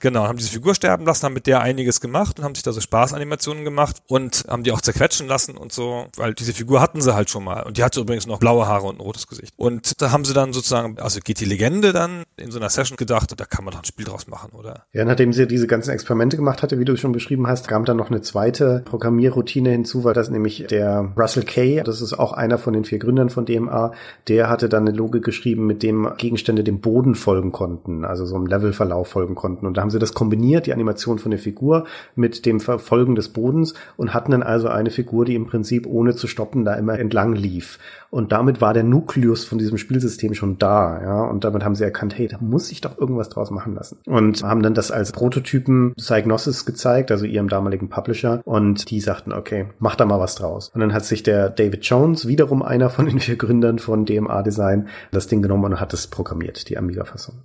Genau, haben diese Figur sterben lassen, haben mit der einiges gemacht und haben sich da so Spaßanimationen gemacht und haben die auch zerquetschen lassen und so, weil diese Figur hatten sie halt schon mal. Und die hatte übrigens noch blaue Haare und ein rotes Gesicht. Und da haben sie dann sozusagen, also geht die Legende dann in so einer Session gedacht, da kann man doch ein Spiel draus machen, oder? Ja, nachdem sie diese ganzen Experimente gemacht hatte, wie du schon beschrieben hast, kam dann noch eine zweite Programmierroutine hinzu, weil das nämlich der Russell Kay, das ist auch einer von den vier Gründern von DMA, der hatte dann eine Logik geschrieben, mit dem Gegenstände dem Boden folgen konnten, also so einem Levelverlauf folgen konnten. Und da haben sie das kombiniert, die Animation von der Figur mit dem Verfolgen des Bodens und hatten dann also eine Figur, die im Prinzip ohne zu stoppen da immer entlang lief. Und damit war der Nukleus von diesem Spielsystem schon da, ja. Und damit haben sie erkannt, hey, da muss sich doch irgendwas draus machen lassen. Und haben dann das als Prototypen Psygnosis gezeigt, also ihrem damaligen Publisher. Und die sagten, okay, mach da mal was draus. Und dann hat sich der David Jones, wiederum einer von den vier Gründern von DMA Design, das Ding genommen und hat es programmiert, die Amiga-Fassung.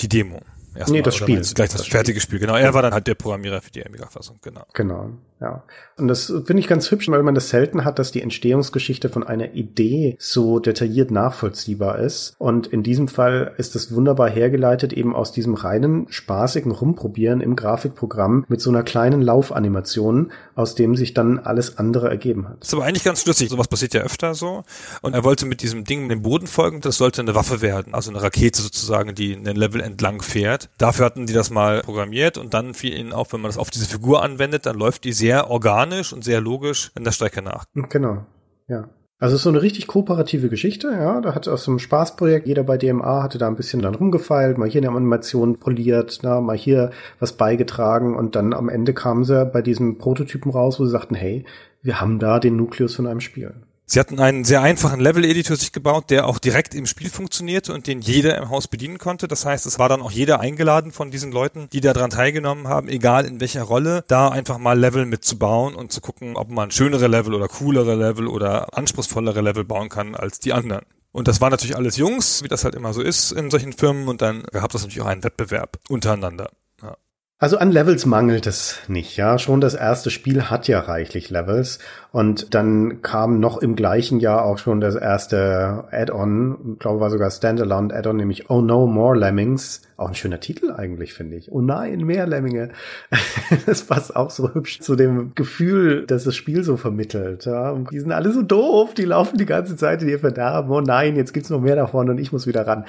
Die Demo. Erstmal, nee, das Spiel. Gleich das, das fertige Spiel. Spiel. Genau, er war dann halt der Programmierer für die Amiga-Fassung, genau. Genau, ja. Und das finde ich ganz hübsch, weil man das selten hat, dass die Entstehungsgeschichte von einer Idee so detailliert nachvollziehbar ist. Und in diesem Fall ist das wunderbar hergeleitet eben aus diesem reinen, spaßigen Rumprobieren im Grafikprogramm mit so einer kleinen Laufanimation, aus dem sich dann alles andere ergeben hat. Das ist aber eigentlich ganz lustig. Sowas passiert ja öfter so. Und er wollte mit diesem Ding dem Boden folgen, das sollte eine Waffe werden, also eine Rakete sozusagen, die einen Level entlang fährt. Dafür hatten die das mal programmiert und dann fiel ihnen auf, wenn man das auf diese Figur anwendet, dann läuft die sehr organisch und sehr logisch in der Strecke nach. Genau, ja. Also es ist so eine richtig kooperative Geschichte, ja. Da hat aus so einem Spaßprojekt, jeder bei DMA hatte da ein bisschen dann rumgefeilt, mal hier eine Animation poliert, na, mal hier was beigetragen und dann am Ende kamen sie bei diesem Prototypen raus, wo sie sagten, hey, wir haben da den Nukleus von einem Spiel. Sie hatten einen sehr einfachen Level-Editor sich gebaut, der auch direkt im Spiel funktionierte und den jeder im Haus bedienen konnte. Das heißt, es war dann auch jeder eingeladen von diesen Leuten, die daran teilgenommen haben, egal in welcher Rolle, da einfach mal Level mitzubauen und zu gucken, ob man schönere Level oder coolere Level oder anspruchsvollere Level bauen kann als die anderen. Und das waren natürlich alles Jungs, wie das halt immer so ist in solchen Firmen. Und dann gab es natürlich auch einen Wettbewerb untereinander. Also an Levels mangelt es nicht, ja. Schon das erste Spiel hat ja reichlich Levels. Und dann kam noch im gleichen Jahr auch schon das erste Add-on, glaube war sogar Standalone Add-on, nämlich Oh No More Lemmings. Auch ein schöner Titel eigentlich, finde ich. Oh nein, mehr Lemminge. das passt auch so hübsch zu dem Gefühl, dass das Spiel so vermittelt. Ja. Die sind alle so doof, die laufen die ganze Zeit in ihr Verderben. Oh nein, jetzt gibt's noch mehr davon und ich muss wieder ran.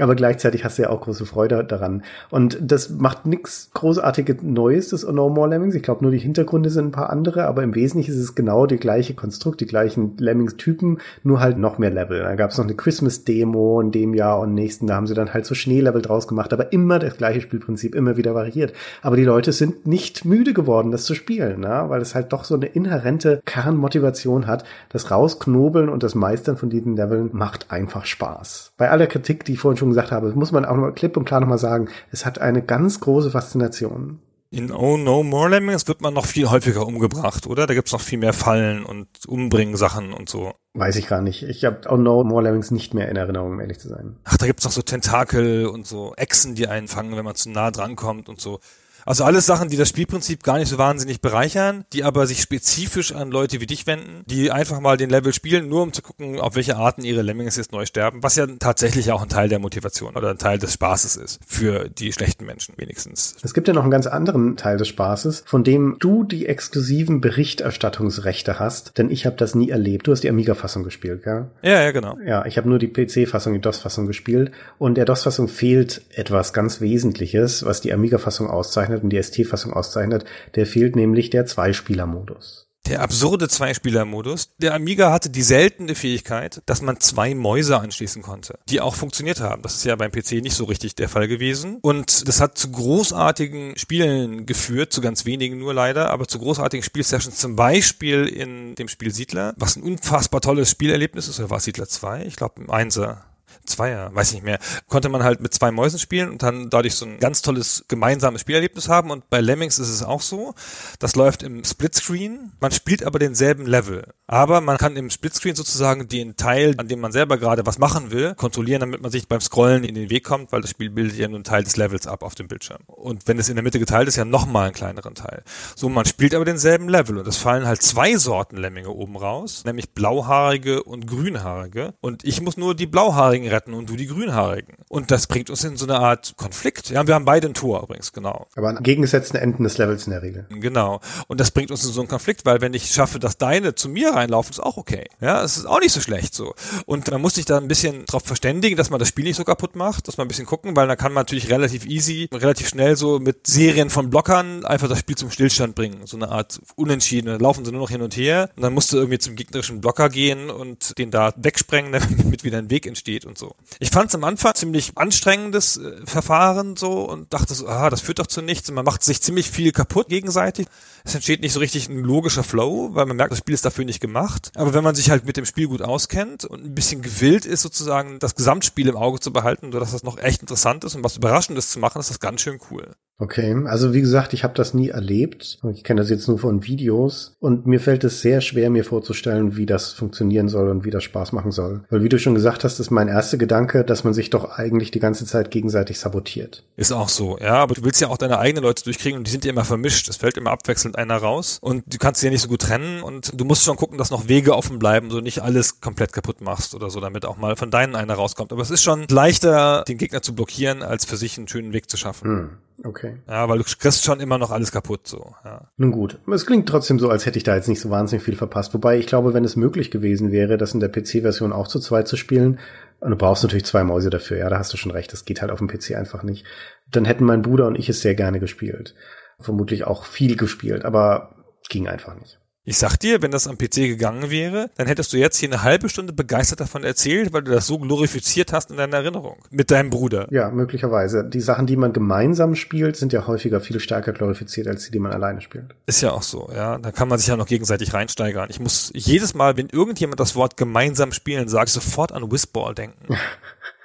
Aber gleichzeitig hast du ja auch große Freude daran. Und das macht nichts großartiges Neues, das No More Lemmings. Ich glaube, nur die Hintergründe sind ein paar andere, aber im Wesentlichen ist es genau die gleiche Konstrukt, die gleichen Lemmings-Typen, nur halt noch mehr Level. Da gab's noch eine Christmas-Demo in dem Jahr und nächsten, da haben sie dann halt so Schneelevel draus gemacht aber immer das gleiche Spielprinzip, immer wieder variiert. Aber die Leute sind nicht müde geworden, das zu spielen, na? weil es halt doch so eine inhärente Kernmotivation hat. Das Rausknobeln und das Meistern von diesen Leveln macht einfach Spaß. Bei aller Kritik, die ich vorhin schon gesagt habe, muss man auch noch klipp und klar nochmal sagen, es hat eine ganz große Faszination. In Oh No More Lemmings wird man noch viel häufiger umgebracht, oder? Da gibt's noch viel mehr Fallen und Umbringen-Sachen und so. Weiß ich gar nicht. Ich habe Oh No More Lemmings nicht mehr in Erinnerung, um ehrlich zu sein. Ach, da gibt's noch so Tentakel und so Echsen, die einen fangen, wenn man zu nah drankommt und so. Also alles Sachen, die das Spielprinzip gar nicht so wahnsinnig bereichern, die aber sich spezifisch an Leute wie dich wenden, die einfach mal den Level spielen, nur um zu gucken, auf welche Arten ihre Lemmings jetzt neu sterben, was ja tatsächlich auch ein Teil der Motivation oder ein Teil des Spaßes ist, für die schlechten Menschen wenigstens. Es gibt ja noch einen ganz anderen Teil des Spaßes, von dem du die exklusiven Berichterstattungsrechte hast, denn ich habe das nie erlebt. Du hast die Amiga-Fassung gespielt, gell? Ja, ja, genau. Ja, ich habe nur die PC-Fassung, die DOS-Fassung gespielt und der DOS-Fassung fehlt etwas ganz Wesentliches, was die Amiga-Fassung auszeichnet und die ST-Fassung auszeichnet. Der fehlt nämlich der Zweispieler-Modus. Der absurde Zweispieler-Modus. Der Amiga hatte die seltene Fähigkeit, dass man zwei Mäuse anschließen konnte, die auch funktioniert haben. Das ist ja beim PC nicht so richtig der Fall gewesen. Und das hat zu großartigen Spielen geführt, zu ganz wenigen nur leider, aber zu großartigen Spielsessions, zum Beispiel in dem Spiel Siedler, was ein unfassbar tolles Spielerlebnis ist, oder war Siedler 2? Ich glaube im Einser. Zweier, weiß nicht mehr, konnte man halt mit zwei Mäusen spielen und dann dadurch so ein ganz tolles gemeinsames Spielerlebnis haben. Und bei Lemmings ist es auch so. Das läuft im Splitscreen. Man spielt aber denselben Level. Aber man kann im Splitscreen sozusagen den Teil, an dem man selber gerade was machen will, kontrollieren, damit man sich beim Scrollen in den Weg kommt, weil das Spiel bildet ja nur einen Teil des Levels ab auf dem Bildschirm. Und wenn es in der Mitte geteilt ist, ja nochmal einen kleineren Teil. So, man spielt aber denselben Level und es fallen halt zwei Sorten Lemminge oben raus, nämlich blauhaarige und grünhaarige. Und ich muss nur die blauhaarigen retten und du die grünhaarigen. Und das bringt uns in so eine Art Konflikt. Ja, wir haben beide ein Tor übrigens, genau. Aber an gegengesetzten Enden des Levels in der Regel. Genau. Und das bringt uns in so einen Konflikt, weil wenn ich schaffe, dass deine zu mir reinlaufen, ist auch okay. Ja, es ist auch nicht so schlecht so. Und man muss sich da ein bisschen drauf verständigen, dass man das Spiel nicht so kaputt macht, dass man ein bisschen gucken, weil dann kann man natürlich relativ easy, relativ schnell so mit Serien von Blockern einfach das Spiel zum Stillstand bringen. So eine Art Unentschieden. Dann laufen sie nur noch hin und her und dann musst du irgendwie zum gegnerischen Blocker gehen und den da wegsprengen, damit wieder ein Weg entsteht und so. Ich fand es am Anfang ziemlich anstrengendes äh, Verfahren so und dachte so, ah, das führt doch zu nichts und man macht sich ziemlich viel kaputt gegenseitig. Es entsteht nicht so richtig ein logischer Flow, weil man merkt, das Spiel ist dafür nicht gemacht. Aber wenn man sich halt mit dem Spiel gut auskennt und ein bisschen gewillt ist, sozusagen das Gesamtspiel im Auge zu behalten, sodass das noch echt interessant ist und was Überraschendes zu machen, ist das ganz schön cool. Okay, also wie gesagt, ich habe das nie erlebt. Ich kenne das jetzt nur von Videos und mir fällt es sehr schwer, mir vorzustellen, wie das funktionieren soll und wie das Spaß machen soll. Weil wie du schon gesagt hast, ist mein erster Gedanke, dass man sich doch eigentlich die ganze Zeit gegenseitig sabotiert. Ist auch so, ja, aber du willst ja auch deine eigenen Leute durchkriegen und die sind ja immer vermischt. Es fällt immer abwechselnd einer raus und du kannst sie ja nicht so gut trennen und du musst schon gucken, dass noch Wege offen bleiben, so nicht alles komplett kaputt machst oder so, damit auch mal von deinen einer rauskommt. Aber es ist schon leichter, den Gegner zu blockieren, als für sich einen schönen Weg zu schaffen. Hm. Okay. Ja, weil du kriegst schon immer noch alles kaputt, so, ja. Nun gut. Es klingt trotzdem so, als hätte ich da jetzt nicht so wahnsinnig viel verpasst. Wobei ich glaube, wenn es möglich gewesen wäre, das in der PC-Version auch zu zweit zu spielen, und du brauchst natürlich zwei Mäuse dafür, ja, da hast du schon recht, das geht halt auf dem PC einfach nicht. Dann hätten mein Bruder und ich es sehr gerne gespielt. Vermutlich auch viel gespielt, aber ging einfach nicht. Ich sag dir, wenn das am PC gegangen wäre, dann hättest du jetzt hier eine halbe Stunde begeistert davon erzählt, weil du das so glorifiziert hast in deiner Erinnerung. Mit deinem Bruder. Ja, möglicherweise. Die Sachen, die man gemeinsam spielt, sind ja häufiger viel stärker glorifiziert, als die, die man alleine spielt. Ist ja auch so, ja. Da kann man sich ja noch gegenseitig reinsteigern. Ich muss jedes Mal, wenn irgendjemand das Wort gemeinsam spielen sagt, sofort an Whistball denken.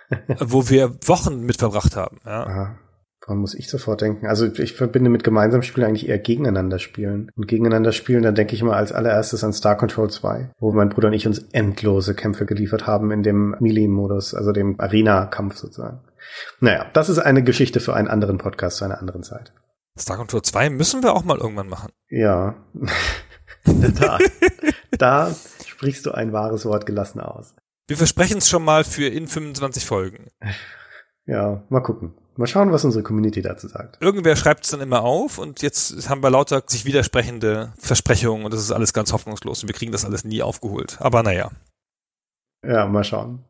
wo wir Wochen mit verbracht haben, ja. Aha. Woran muss ich sofort denken? Also ich verbinde mit gemeinsam spielen eigentlich eher gegeneinander spielen. Und gegeneinander spielen, dann denke ich immer als allererstes an Star Control 2, wo mein Bruder und ich uns endlose Kämpfe geliefert haben in dem Melee-Modus, also dem Arena-Kampf sozusagen. Naja, das ist eine Geschichte für einen anderen Podcast zu einer anderen Zeit. Star Control 2 müssen wir auch mal irgendwann machen. Ja. da, da sprichst du ein wahres Wort gelassen aus. Wir versprechen es schon mal für in 25 Folgen. Ja, mal gucken. Mal schauen, was unsere Community dazu sagt. Irgendwer schreibt es dann immer auf und jetzt haben wir lauter sich widersprechende Versprechungen und das ist alles ganz hoffnungslos und wir kriegen das alles nie aufgeholt. Aber naja. Ja, mal schauen.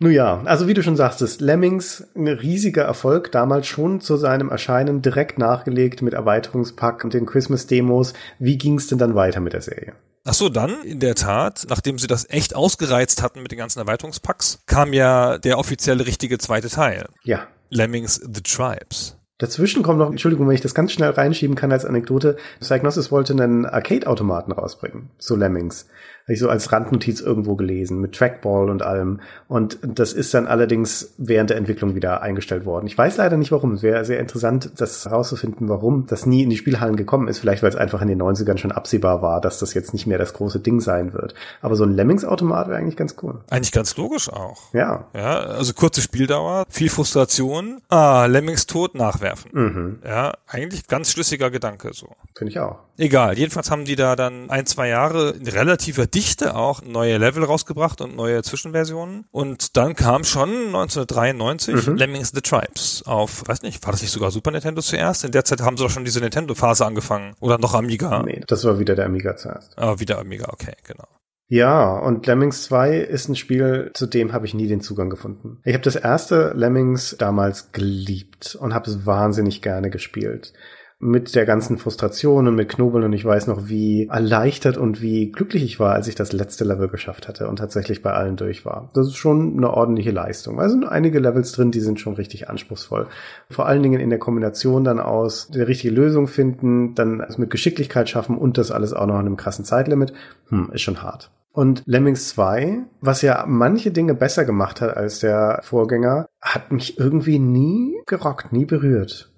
Nun ja, also wie du schon sagtest, Lemmings, ein riesiger Erfolg, damals schon zu seinem Erscheinen direkt nachgelegt mit Erweiterungspack und den Christmas-Demos. Wie ging es denn dann weiter mit der Serie? Ach so, dann in der Tat, nachdem sie das echt ausgereizt hatten mit den ganzen Erweiterungspacks, kam ja der offizielle richtige zweite Teil. Ja. Lemmings The Tribes. Dazwischen kommt noch, Entschuldigung, wenn ich das ganz schnell reinschieben kann als Anekdote, Psygnosis wollte einen Arcade-Automaten rausbringen, so Lemmings. Habe ich so als Randnotiz irgendwo gelesen, mit Trackball und allem. Und das ist dann allerdings während der Entwicklung wieder eingestellt worden. Ich weiß leider nicht warum. Es wäre sehr interessant, das herauszufinden, warum das nie in die Spielhallen gekommen ist. Vielleicht, weil es einfach in den 90ern schon absehbar war, dass das jetzt nicht mehr das große Ding sein wird. Aber so ein Lemmings-Automat wäre eigentlich ganz cool. Eigentlich ganz logisch auch. Ja. Ja, also kurze Spieldauer, viel Frustration, ah, Lemmings tot nachwerfen. Mhm. Ja, eigentlich ganz schlüssiger Gedanke so. Finde ich auch. Egal, jedenfalls haben die da dann ein, zwei Jahre in relativer Dichte auch neue Level rausgebracht und neue Zwischenversionen. Und dann kam schon 1993 Mhm. Lemmings the Tribes auf, weiß nicht, war das nicht sogar Super Nintendo zuerst? In der Zeit haben sie doch schon diese Nintendo-Phase angefangen. Oder noch Amiga. Nee, das war wieder der Amiga zuerst. Ah, wieder Amiga, okay, genau. Ja, und Lemmings 2 ist ein Spiel, zu dem habe ich nie den Zugang gefunden. Ich habe das erste Lemmings damals geliebt und habe es wahnsinnig gerne gespielt. Mit der ganzen Frustration und mit Knobeln und ich weiß noch, wie erleichtert und wie glücklich ich war, als ich das letzte Level geschafft hatte und tatsächlich bei allen durch war. Das ist schon eine ordentliche Leistung. Also sind einige Levels drin, die sind schon richtig anspruchsvoll. Vor allen Dingen in der Kombination dann aus der richtige Lösung finden, dann es mit Geschicklichkeit schaffen und das alles auch noch in einem krassen Zeitlimit. Hm, ist schon hart. Und Lemmings 2, was ja manche Dinge besser gemacht hat als der Vorgänger, hat mich irgendwie nie gerockt, nie berührt.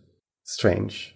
Strange.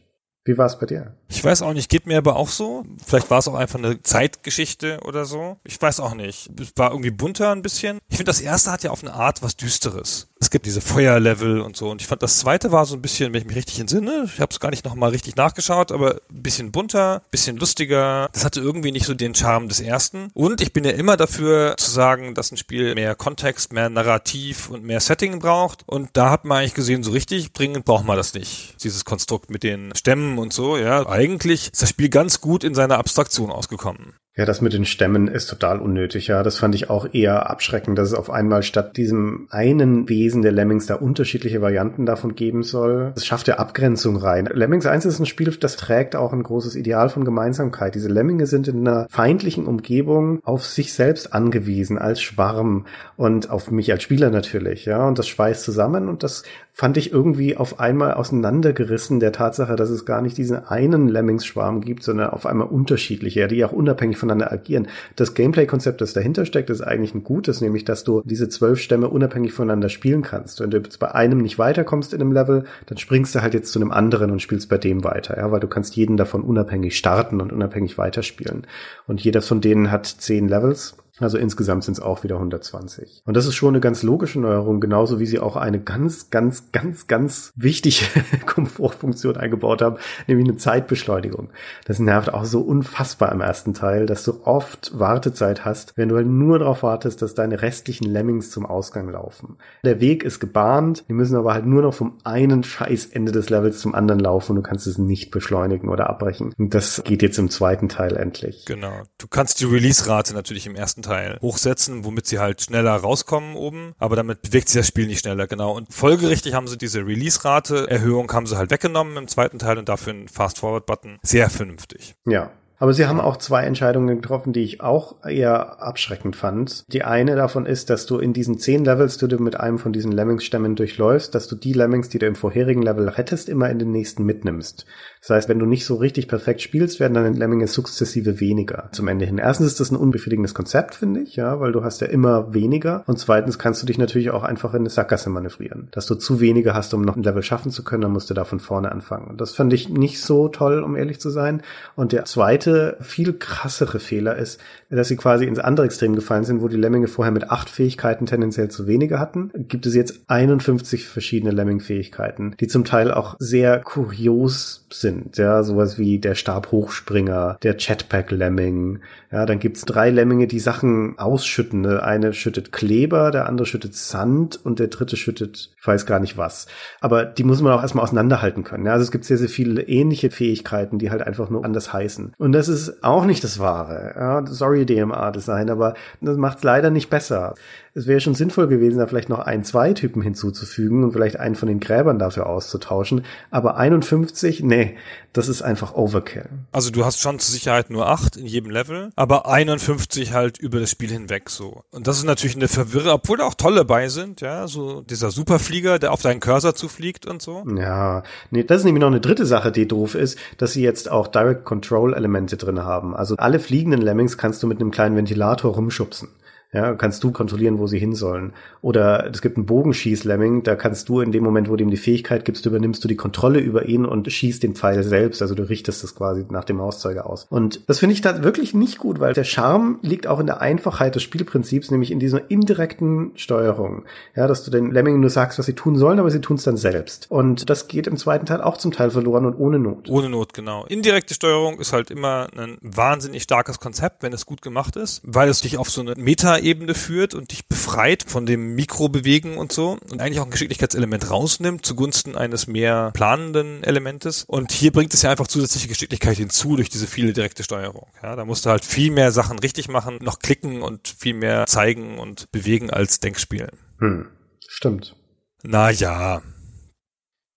Wie war es bei dir? Ich weiß auch nicht, geht mir aber auch so. Vielleicht war es auch einfach eine Zeitgeschichte oder so. Ich weiß auch nicht. Es war irgendwie bunter ein bisschen. Ich finde, das erste hat ja auf eine Art was Düsteres. Es gibt diese Feuerlevel und so. Und ich fand, das zweite war so ein bisschen, wenn ich mich richtig entsinne, ich habe es gar nicht nochmal richtig nachgeschaut, aber ein bisschen bunter, ein bisschen lustiger. Das hatte irgendwie nicht so den Charme des ersten. Und ich bin ja immer dafür zu sagen, dass ein Spiel mehr Kontext, mehr Narrativ und mehr Setting braucht. Und da hat man eigentlich gesehen, so richtig dringend braucht man das nicht. Dieses Konstrukt mit den Stämmen und so, ja. Eigentlich ist das Spiel ganz gut in seiner Abstraktion ausgekommen. Ja, das mit den Stämmen ist total unnötig, ja. Das fand ich auch eher abschreckend, dass es auf einmal statt diesem einen Wesen der Lemmings da unterschiedliche Varianten davon geben soll. Das schafft ja Abgrenzung rein. Lemmings 1 ist ein Spiel, das trägt auch ein großes Ideal von Gemeinsamkeit. Diese Lemminge sind in einer feindlichen Umgebung auf sich selbst angewiesen, als Schwarm und auf mich als Spieler natürlich, ja. Und das schweißt zusammen und das fand ich irgendwie auf einmal auseinandergerissen der Tatsache, dass es gar nicht diesen einen Lemmings-Schwarm gibt, sondern auf einmal unterschiedliche, die auch unabhängig voneinander agieren. Das Gameplay-Konzept, das dahinter steckt, ist eigentlich ein gutes, nämlich, dass du diese zwölf Stämme unabhängig voneinander spielen kannst. Wenn du jetzt bei einem nicht weiterkommst in einem Level, dann springst du halt jetzt zu einem anderen und spielst bei dem weiter, ja, weil du kannst jeden davon unabhängig starten und unabhängig weiterspielen. Und jeder von denen hat zehn Levels. Also insgesamt sind es auch wieder 120. Und das ist schon eine ganz logische Neuerung, genauso wie sie auch eine ganz, ganz, ganz, ganz wichtige Komfortfunktion eingebaut haben, nämlich eine Zeitbeschleunigung. Das nervt auch so unfassbar im ersten Teil, dass du oft Wartezeit hast, wenn du halt nur darauf wartest, dass deine restlichen Lemmings zum Ausgang laufen. Der Weg ist gebahnt, die müssen aber halt nur noch vom einen Scheißende des Levels zum anderen laufen und du kannst es nicht beschleunigen oder abbrechen. Und das geht jetzt im zweiten Teil endlich. Genau. Du kannst die Release-Rate natürlich im ersten Teil hochsetzen, womit sie halt schneller rauskommen oben, aber damit bewegt sich das Spiel nicht schneller, genau. Und folgerichtig haben sie diese Release-Rate-Erhöhung haben sie halt weggenommen im zweiten Teil und dafür einen Fast-Forward-Button. Sehr vernünftig. Ja. Aber sie haben auch zwei Entscheidungen getroffen, die ich auch eher abschreckend fand. Die eine davon ist, dass du in diesen zehn Levels, die du mit einem von diesen Lemmings-Stämmen durchläufst, dass du die Lemmings, die du im vorherigen Level rettest, immer in den nächsten mitnimmst. Das heißt, wenn du nicht so richtig perfekt spielst, werden deine Lemminge sukzessive weniger zum Ende hin. Erstens ist das ein unbefriedigendes Konzept, finde ich, ja, weil du hast ja immer weniger. Und zweitens kannst du dich natürlich auch einfach in eine Sackgasse manövrieren. Dass du zu wenige hast, um noch ein Level schaffen zu können, dann musst du da von vorne anfangen. Und das fand ich nicht so toll, um ehrlich zu sein. Und der zweite, viel krassere Fehler ist, dass sie quasi ins andere Extrem gefallen sind, wo die Lemminge vorher mit acht Fähigkeiten tendenziell zu wenige hatten, gibt es jetzt 51 verschiedene Lemming-Fähigkeiten, die zum Teil auch sehr kurios sind, ja, sowas wie der Stabhochspringer, der Jetpack-Lemming, ja, dann gibt's drei Lemminge, die Sachen ausschütten, der eine schüttet Kleber, der andere schüttet Sand und der dritte schüttet, ich weiß gar nicht was, aber die muss man auch erstmal auseinanderhalten können, ja, also es gibt sehr, sehr viele ähnliche Fähigkeiten, die halt einfach nur anders heißen. Und das ist auch nicht das Wahre, ja, sorry DMA-Design, aber das macht's leider nicht besser. Es wäre schon sinnvoll gewesen, da vielleicht noch ein, zwei Typen hinzuzufügen und vielleicht einen von den Gräbern dafür auszutauschen. Aber 51, nee, das ist einfach Overkill. Also du hast schon zur Sicherheit nur acht in jedem Level, aber 51 halt über das Spiel hinweg so. Und das ist natürlich eine Verwirre, obwohl da auch tolle bei sind, ja, so dieser Superflieger, der auf deinen Cursor zufliegt und so. Ja, nee, das ist nämlich noch eine dritte Sache, die doof ist, dass sie jetzt auch Direct Control Elemente drin haben. Also alle fliegenden Lemmings kannst du mit einem kleinen Ventilator rumschubsen. Ja, kannst du kontrollieren, wo sie hin sollen. Oder es gibt einen Bogenschieß-Lemming, da kannst du in dem Moment, wo du ihm die Fähigkeit gibst, übernimmst du die Kontrolle über ihn und schießt den Pfeil selbst. Also du richtest es quasi nach dem Mauszeiger aus. Und das finde ich da wirklich nicht gut, weil der Charme liegt auch in der Einfachheit des Spielprinzips, nämlich in dieser indirekten Steuerung. Ja, dass du den Lemmingen nur sagst, was sie tun sollen, aber sie tun es dann selbst. Und das geht im zweiten Teil auch zum Teil verloren und ohne Not. Ohne Not, genau. Indirekte Steuerung ist halt immer ein wahnsinnig starkes Konzept, wenn es gut gemacht ist, weil es dich auf so eine Meta Ebene führt und dich befreit von dem Mikrobewegen und so und eigentlich auch ein Geschicklichkeitselement rausnimmt zugunsten eines mehr planenden Elementes. Und hier bringt es ja einfach zusätzliche Geschicklichkeit hinzu durch diese viele direkte Steuerung. Ja, da musst du halt viel mehr Sachen richtig machen, noch klicken und viel mehr zeigen und bewegen als Denkspielen. Hm, stimmt. Naja,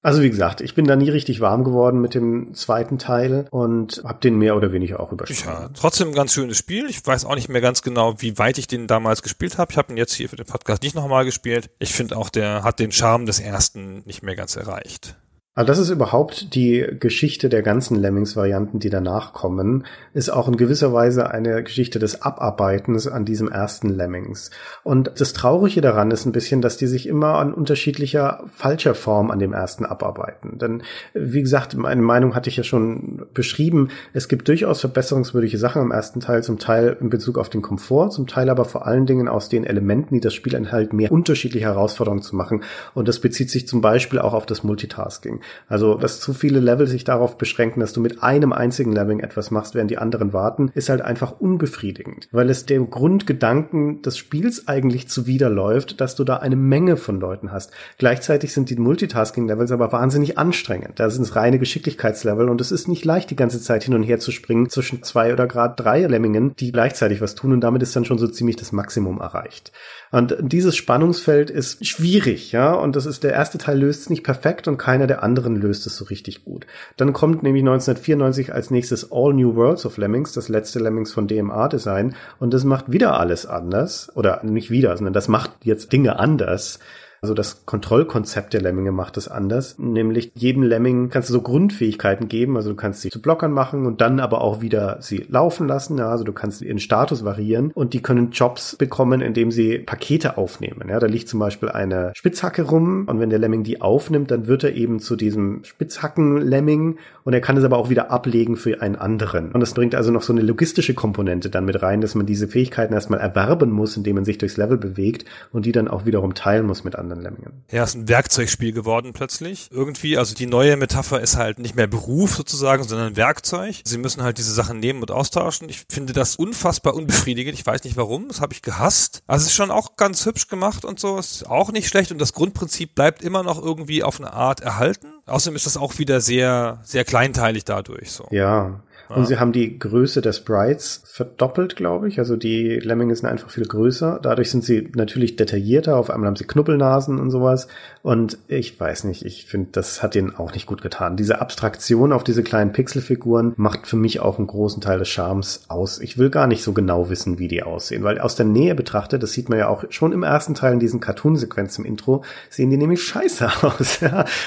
also wie gesagt, ich bin da nie richtig warm geworden mit dem zweiten Teil und habe den mehr oder weniger auch übersprungen. Ja, trotzdem ein ganz schönes Spiel. Ich weiß auch nicht mehr ganz genau, wie weit ich den damals gespielt habe. Ich habe ihn jetzt hier für den Podcast nicht nochmal gespielt. Ich finde auch, der hat den Charme des ersten nicht mehr ganz erreicht. Also das ist überhaupt die Geschichte der ganzen Lemmings-Varianten, die danach kommen, ist auch in gewisser Weise eine Geschichte des Abarbeitens an diesem ersten Lemmings. Und das Traurige daran ist ein bisschen, dass die sich immer an unterschiedlicher falscher Form an dem ersten abarbeiten. Denn, wie gesagt, meine Meinung hatte ich ja schon beschrieben, es gibt durchaus verbesserungswürdige Sachen im ersten Teil, zum Teil in Bezug auf den Komfort, zum Teil aber vor allen Dingen aus den Elementen, die das Spiel enthält, mehr unterschiedliche Herausforderungen zu machen. Und das bezieht sich zum Beispiel auch auf das Multitasking. Also, dass zu viele Level sich darauf beschränken, dass du mit einem einzigen Leveling etwas machst, während die anderen warten, ist halt einfach unbefriedigend, weil es dem Grundgedanken des Spiels eigentlich zuwiderläuft, dass du da eine Menge von Leuten hast. Gleichzeitig sind die Multitasking-Levels aber wahnsinnig anstrengend. Da sind es reine Geschicklichkeitslevel und es ist nicht leicht, die ganze Zeit hin und her zu springen zwischen zwei oder gerade drei Lemmingen, die gleichzeitig was tun und damit ist dann schon so ziemlich das Maximum erreicht. Und dieses Spannungsfeld ist schwierig, ja, und das ist der erste Teil löst es nicht perfekt und keiner der anderen löst es so richtig gut. Dann kommt nämlich 1994 als nächstes All New Worlds of Lemmings, das letzte Lemmings von DMA Design, und das macht wieder alles anders, oder nicht wieder, sondern das macht jetzt Dinge anders. Also das Kontrollkonzept der Lemminge macht es anders. Nämlich jedem Lemming kannst du so Grundfähigkeiten geben. Also du kannst sie zu Blockern machen und dann aber auch wieder sie laufen lassen. Ja, also du kannst ihren Status variieren und die können Jobs bekommen, indem sie Pakete aufnehmen. Ja, da liegt zum Beispiel eine Spitzhacke rum und wenn der Lemming die aufnimmt, dann wird er eben zu diesem Spitzhacken-Lemming und er kann es aber auch wieder ablegen für einen anderen. Und das bringt also noch so eine logistische Komponente dann mit rein, dass man diese Fähigkeiten erstmal erwerben muss, indem man sich durchs Level bewegt und die dann auch wiederum teilen muss mit anderen anderen Lemmingen. Ja, ist ein Werkzeugspiel geworden plötzlich. Irgendwie, also die neue Metapher ist halt nicht mehr Beruf sozusagen, sondern Werkzeug. Sie müssen halt diese Sachen nehmen und austauschen. Ich finde das unfassbar unbefriedigend. Ich weiß nicht warum. Das habe ich gehasst. Also es ist schon auch ganz hübsch gemacht und so. Ist auch nicht schlecht und das Grundprinzip bleibt immer noch irgendwie auf eine Art erhalten. Außerdem ist das auch wieder sehr, sehr kleinteilig dadurch, so. Ja. Und sie haben die Größe der Sprites verdoppelt, glaube ich. Also die Lemminge sind einfach viel größer. Dadurch sind sie natürlich detaillierter. Auf einmal haben sie Knuppelnasen und sowas. Und ich weiß nicht, ich finde, das hat ihnen auch nicht gut getan. Diese Abstraktion auf diese kleinen Pixelfiguren macht für mich auch einen großen Teil des Charmes aus. Ich will gar nicht so genau wissen, wie die aussehen, weil aus der Nähe betrachtet, das sieht man ja auch schon im ersten Teil in diesen Cartoon-Sequenzen im Intro, sehen die nämlich scheiße aus.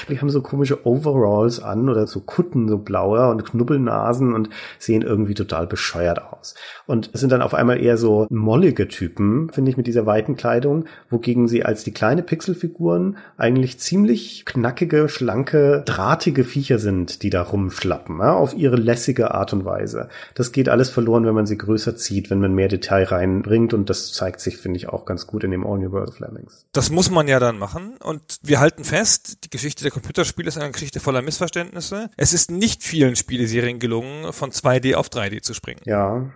Die haben so komische Overalls an oder so Kutten, so blaue und Knubbelnasen und sehen irgendwie total bescheuert aus. Und es sind dann auf einmal eher so mollige Typen, finde ich, mit dieser weiten Kleidung, wogegen sie als die kleine Pixelfiguren eigentlich ziemlich knackige, schlanke, drahtige Viecher sind, die da rumschlappen, ja, auf ihre lässige Art und Weise. Das geht alles verloren, wenn man sie größer zieht, wenn man mehr Detail reinbringt und das zeigt sich, finde ich, auch ganz gut in dem All New World of Lemmings. Das muss man ja dann machen und wir halten fest, die Geschichte der Computerspiele ist eine Geschichte voller Missverständnisse. Es ist nicht vielen Spieleserien gelungen, von 2D auf 3D zu springen. Ja.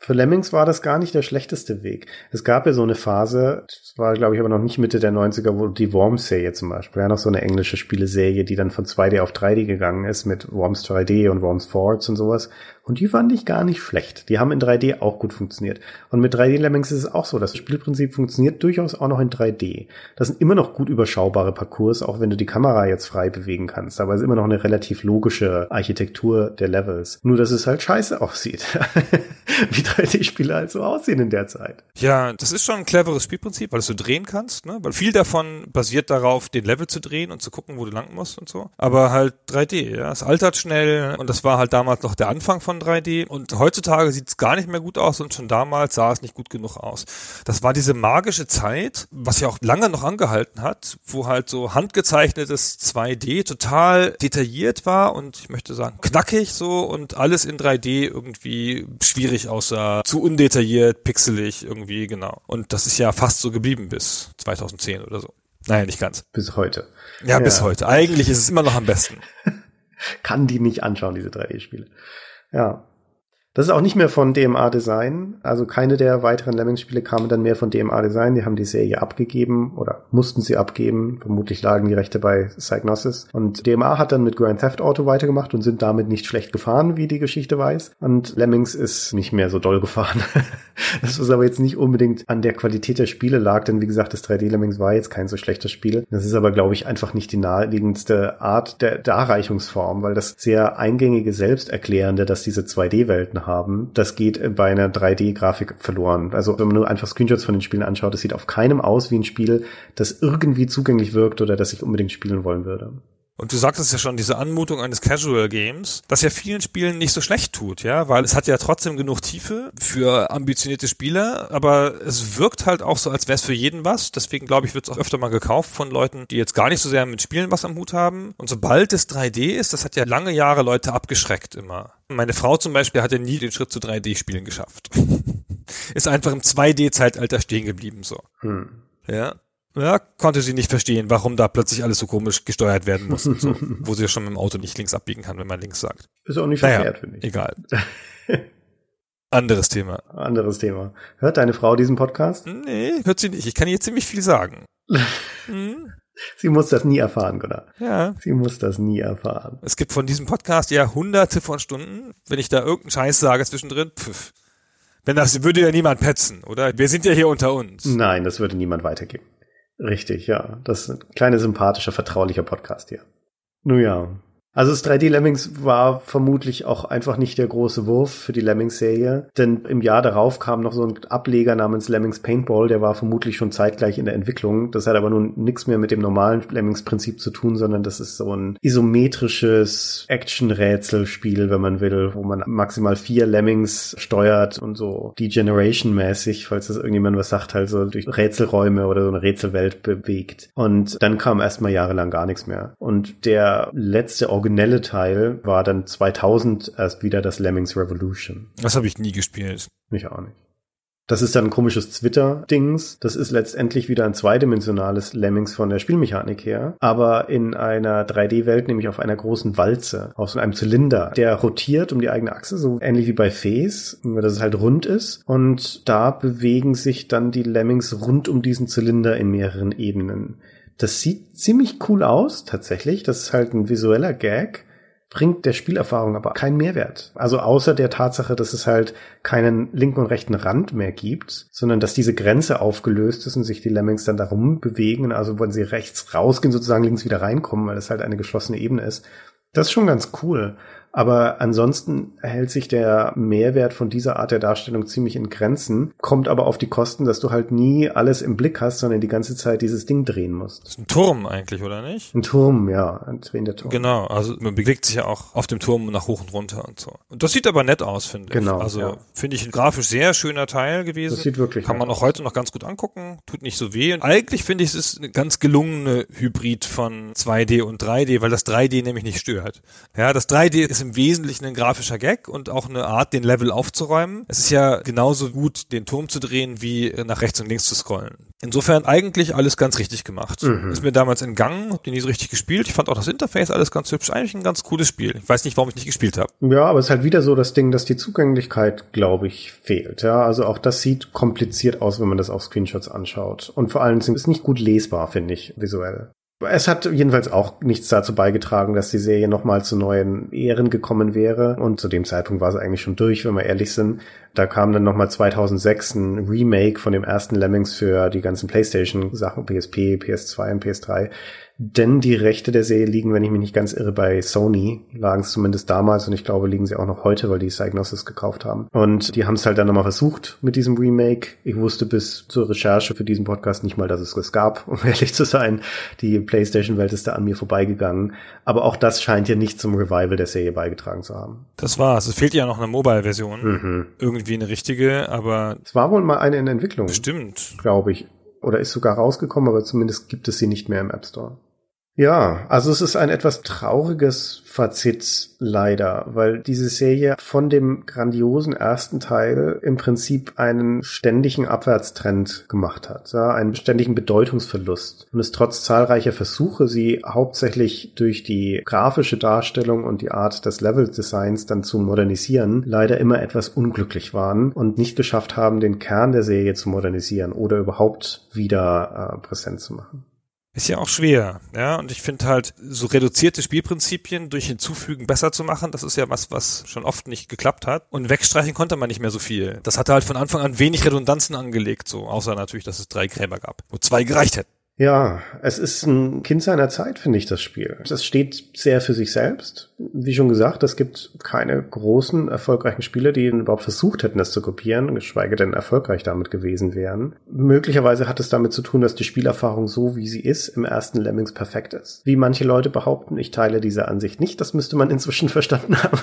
Für Lemmings war das gar nicht der schlechteste Weg. Es gab ja so eine Phase, das war glaube ich aber noch nicht Mitte der 90er, wo die Worms-Serie zum Beispiel, ja noch so eine englische Spieleserie, die dann von 2D auf 3D gegangen ist mit Worms 3D und Worms Forwards und sowas, Und die fand ich gar nicht schlecht. Die haben in 3D auch gut funktioniert. Und mit 3D Lemmings ist es auch so. Das Spielprinzip funktioniert durchaus auch noch in 3D. Das sind immer noch gut überschaubare Parcours, auch wenn du die Kamera jetzt frei bewegen kannst. Aber es ist immer noch eine relativ logische Architektur der Levels. Nur, dass es halt scheiße aussieht. Wie 3D-Spiele halt so aussehen in der Zeit. Ja, das ist schon ein cleveres Spielprinzip, weil du drehen kannst, ne? Weil viel davon basiert darauf, den Level zu drehen und zu gucken, wo du lang musst und so. Aber halt 3D, ja. Es altert schnell und das war halt damals noch der Anfang von 3D. Und heutzutage sieht es gar nicht mehr gut aus und schon damals sah es nicht gut genug aus. Das war diese magische Zeit, was ja auch lange noch angehalten hat, wo halt so handgezeichnetes 2D total detailliert war und ich möchte sagen knackig so und alles in 3D irgendwie schwierig aussah, zu undetailliert, pixelig irgendwie, genau. Und das ist ja fast so geblieben bis 2010 oder so. Naja, nicht ganz. Bis heute. Ja, bis heute. Eigentlich ist es immer noch am besten. Kann die nicht anschauen, diese 3D-Spiele. Ja. Das ist auch nicht mehr von DMA Design. Also keine der weiteren Lemmings-Spiele kamen dann mehr von DMA Design. Die haben die Serie abgegeben oder mussten sie abgeben. Vermutlich lagen die Rechte bei Psygnosis. Und DMA hat dann mit Grand Theft Auto weitergemacht und sind damit nicht schlecht gefahren, wie die Geschichte weiß. Und Lemmings ist nicht mehr so doll gefahren. das was aber jetzt nicht unbedingt an der Qualität der Spiele lag, denn wie gesagt, das 3D Lemmings war jetzt kein so schlechtes Spiel. Das ist aber, glaube ich, einfach nicht die naheliegendste Art der Darreichungsform, weil das sehr eingängige Selbsterklärende, dass diese 2D-Welten haben, das geht bei einer 3D-Grafik verloren. Also wenn man nur einfach Screenshots von den Spielen anschaut, das sieht auf keinem aus wie ein Spiel, das irgendwie zugänglich wirkt oder das ich unbedingt spielen wollen würde. Und du sagtest ja schon, diese Anmutung eines Casual Games, das ja vielen Spielen nicht so schlecht tut, ja, weil es hat ja trotzdem genug Tiefe für ambitionierte Spieler, aber es wirkt halt auch so, als wäre es für jeden was. Deswegen glaube ich, wird es auch öfter mal gekauft von Leuten, die jetzt gar nicht so sehr mit Spielen was am Hut haben. Und sobald es 3D ist, das hat ja lange Jahre Leute abgeschreckt immer. Meine Frau zum Beispiel hat ja nie den Schritt zu 3D-Spielen geschafft. ist einfach im 2D-Zeitalter stehen geblieben so. Hm. Ja ja, konnte sie nicht verstehen, warum da plötzlich alles so komisch gesteuert werden muss, so, wo sie ja schon mit dem Auto nicht links abbiegen kann, wenn man links sagt. Ist auch nicht naja, verkehrt, finde ich. Egal. Anderes Thema. Anderes Thema. Hört deine Frau diesen Podcast? Nee, hört sie nicht. Ich kann ihr ziemlich viel sagen. hm? Sie muss das nie erfahren, Gunnar. Ja. Sie muss das nie erfahren. Es gibt von diesem Podcast ja hunderte von Stunden. Wenn ich da irgendeinen Scheiß sage zwischendrin, pff. Wenn das würde ja niemand petzen, oder? Wir sind ja hier unter uns. Nein, das würde niemand weitergeben. Richtig, ja. Das ist ein kleiner, sympathischer, vertraulicher Podcast hier. Nun ja. Also das 3D Lemmings war vermutlich auch einfach nicht der große Wurf für die Lemmings-Serie, denn im Jahr darauf kam noch so ein Ableger namens Lemmings Paintball, der war vermutlich schon zeitgleich in der Entwicklung. Das hat aber nun nichts mehr mit dem normalen Lemmings-Prinzip zu tun, sondern das ist so ein isometrisches Action-Rätselspiel, wenn man will, wo man maximal vier Lemmings steuert und so Degeneration-mäßig, falls das irgendjemand was sagt, halt so durch Rätselräume oder so eine Rätselwelt bewegt. Und dann kam erstmal jahrelang gar nichts mehr. Und der letzte originelle Teil war dann 2000 erst wieder das Lemmings Revolution. Das habe ich nie gespielt. Mich auch nicht. Das ist dann ein komisches Twitter-Dings. Das ist letztendlich wieder ein zweidimensionales Lemmings von der Spielmechanik her, aber in einer 3D-Welt, nämlich auf einer großen Walze, auf so einem Zylinder, der rotiert um die eigene Achse, so ähnlich wie bei Face, nur dass es halt rund ist. Und da bewegen sich dann die Lemmings rund um diesen Zylinder in mehreren Ebenen. Das sieht ziemlich cool aus, tatsächlich. Das ist halt ein visueller Gag, bringt der Spielerfahrung aber keinen Mehrwert. Also außer der Tatsache, dass es halt keinen linken und rechten Rand mehr gibt, sondern dass diese Grenze aufgelöst ist und sich die Lemmings dann darum bewegen. Also wenn sie rechts rausgehen, sozusagen links wieder reinkommen, weil es halt eine geschlossene Ebene ist. Das ist schon ganz cool. Aber ansonsten hält sich der Mehrwert von dieser Art der Darstellung ziemlich in Grenzen, kommt aber auf die Kosten, dass du halt nie alles im Blick hast, sondern die ganze Zeit dieses Ding drehen musst. Das ist ein Turm eigentlich, oder nicht? Ein Turm, ja, ein drehender Turm. Genau, also man bewegt sich ja auch auf dem Turm nach hoch und runter und so. Und das sieht aber nett aus, finde genau, ich. Also ja. finde ich ein grafisch sehr schöner Teil gewesen. Das sieht wirklich Kann man auch heute noch ganz gut angucken, tut nicht so weh. Und eigentlich finde ich, es ist eine ganz gelungene Hybrid von 2D und 3D, weil das 3D nämlich nicht stört. Ja, das 3D ist im Wesentlichen ein grafischer Gag und auch eine Art, den Level aufzuräumen. Es ist ja genauso gut, den Turm zu drehen, wie nach rechts und links zu scrollen. Insofern eigentlich alles ganz richtig gemacht. Mhm. Ist mir damals entgangen, hab den nie so richtig gespielt. Ich fand auch das Interface alles ganz hübsch. Eigentlich ein ganz cooles Spiel. Ich weiß nicht, warum ich nicht gespielt habe. Ja, aber es ist halt wieder so das Ding, dass die Zugänglichkeit, glaube ich, fehlt. Ja, also auch das sieht kompliziert aus, wenn man das auf Screenshots anschaut. Und vor allem ist es nicht gut lesbar, finde ich, visuell. Es hat jedenfalls auch nichts dazu beigetragen, dass die Serie nochmal zu neuen Ehren gekommen wäre. Und zu dem Zeitpunkt war sie eigentlich schon durch, wenn wir ehrlich sind. Da kam dann nochmal 2006 ein Remake von dem ersten Lemmings für die ganzen PlayStation-Sachen, PSP, PS2 und PS3. Denn die Rechte der Serie liegen, wenn ich mich nicht ganz irre, bei Sony. Lagen es zumindest damals und ich glaube, liegen sie auch noch heute, weil die Psygnosis gekauft haben. Und die haben es halt dann nochmal versucht mit diesem Remake. Ich wusste bis zur Recherche für diesen Podcast nicht mal, dass es es gab, um ehrlich zu sein. Die PlayStation-Welt ist da an mir vorbeigegangen. Aber auch das scheint ja nicht zum Revival der Serie beigetragen zu haben. Das war's. Es fehlt ja noch eine Mobile-Version. Mhm. Irgendwie eine richtige, aber. Es war wohl mal eine in Entwicklung. Bestimmt. Glaube ich. Oder ist sogar rausgekommen, aber zumindest gibt es sie nicht mehr im App Store. Ja, also es ist ein etwas trauriges Fazit leider, weil diese Serie von dem grandiosen ersten Teil im Prinzip einen ständigen Abwärtstrend gemacht hat, ja, einen ständigen Bedeutungsverlust und es trotz zahlreicher Versuche, sie hauptsächlich durch die grafische Darstellung und die Art des Level-Designs dann zu modernisieren, leider immer etwas unglücklich waren und nicht geschafft haben, den Kern der Serie zu modernisieren oder überhaupt wieder äh, präsent zu machen. Ist ja auch schwer, ja. Und ich finde halt, so reduzierte Spielprinzipien durch Hinzufügen besser zu machen, das ist ja was, was schon oft nicht geklappt hat. Und wegstreichen konnte man nicht mehr so viel. Das hatte halt von Anfang an wenig Redundanzen angelegt, so. Außer natürlich, dass es drei Gräber gab, wo zwei gereicht hätten. Ja, es ist ein Kind seiner Zeit, finde ich, das Spiel. Es steht sehr für sich selbst. Wie schon gesagt, es gibt keine großen, erfolgreichen Spiele, die überhaupt versucht hätten, das zu kopieren, geschweige denn erfolgreich damit gewesen wären. Möglicherweise hat es damit zu tun, dass die Spielerfahrung so, wie sie ist, im ersten Lemmings perfekt ist. Wie manche Leute behaupten, ich teile diese Ansicht nicht, das müsste man inzwischen verstanden haben.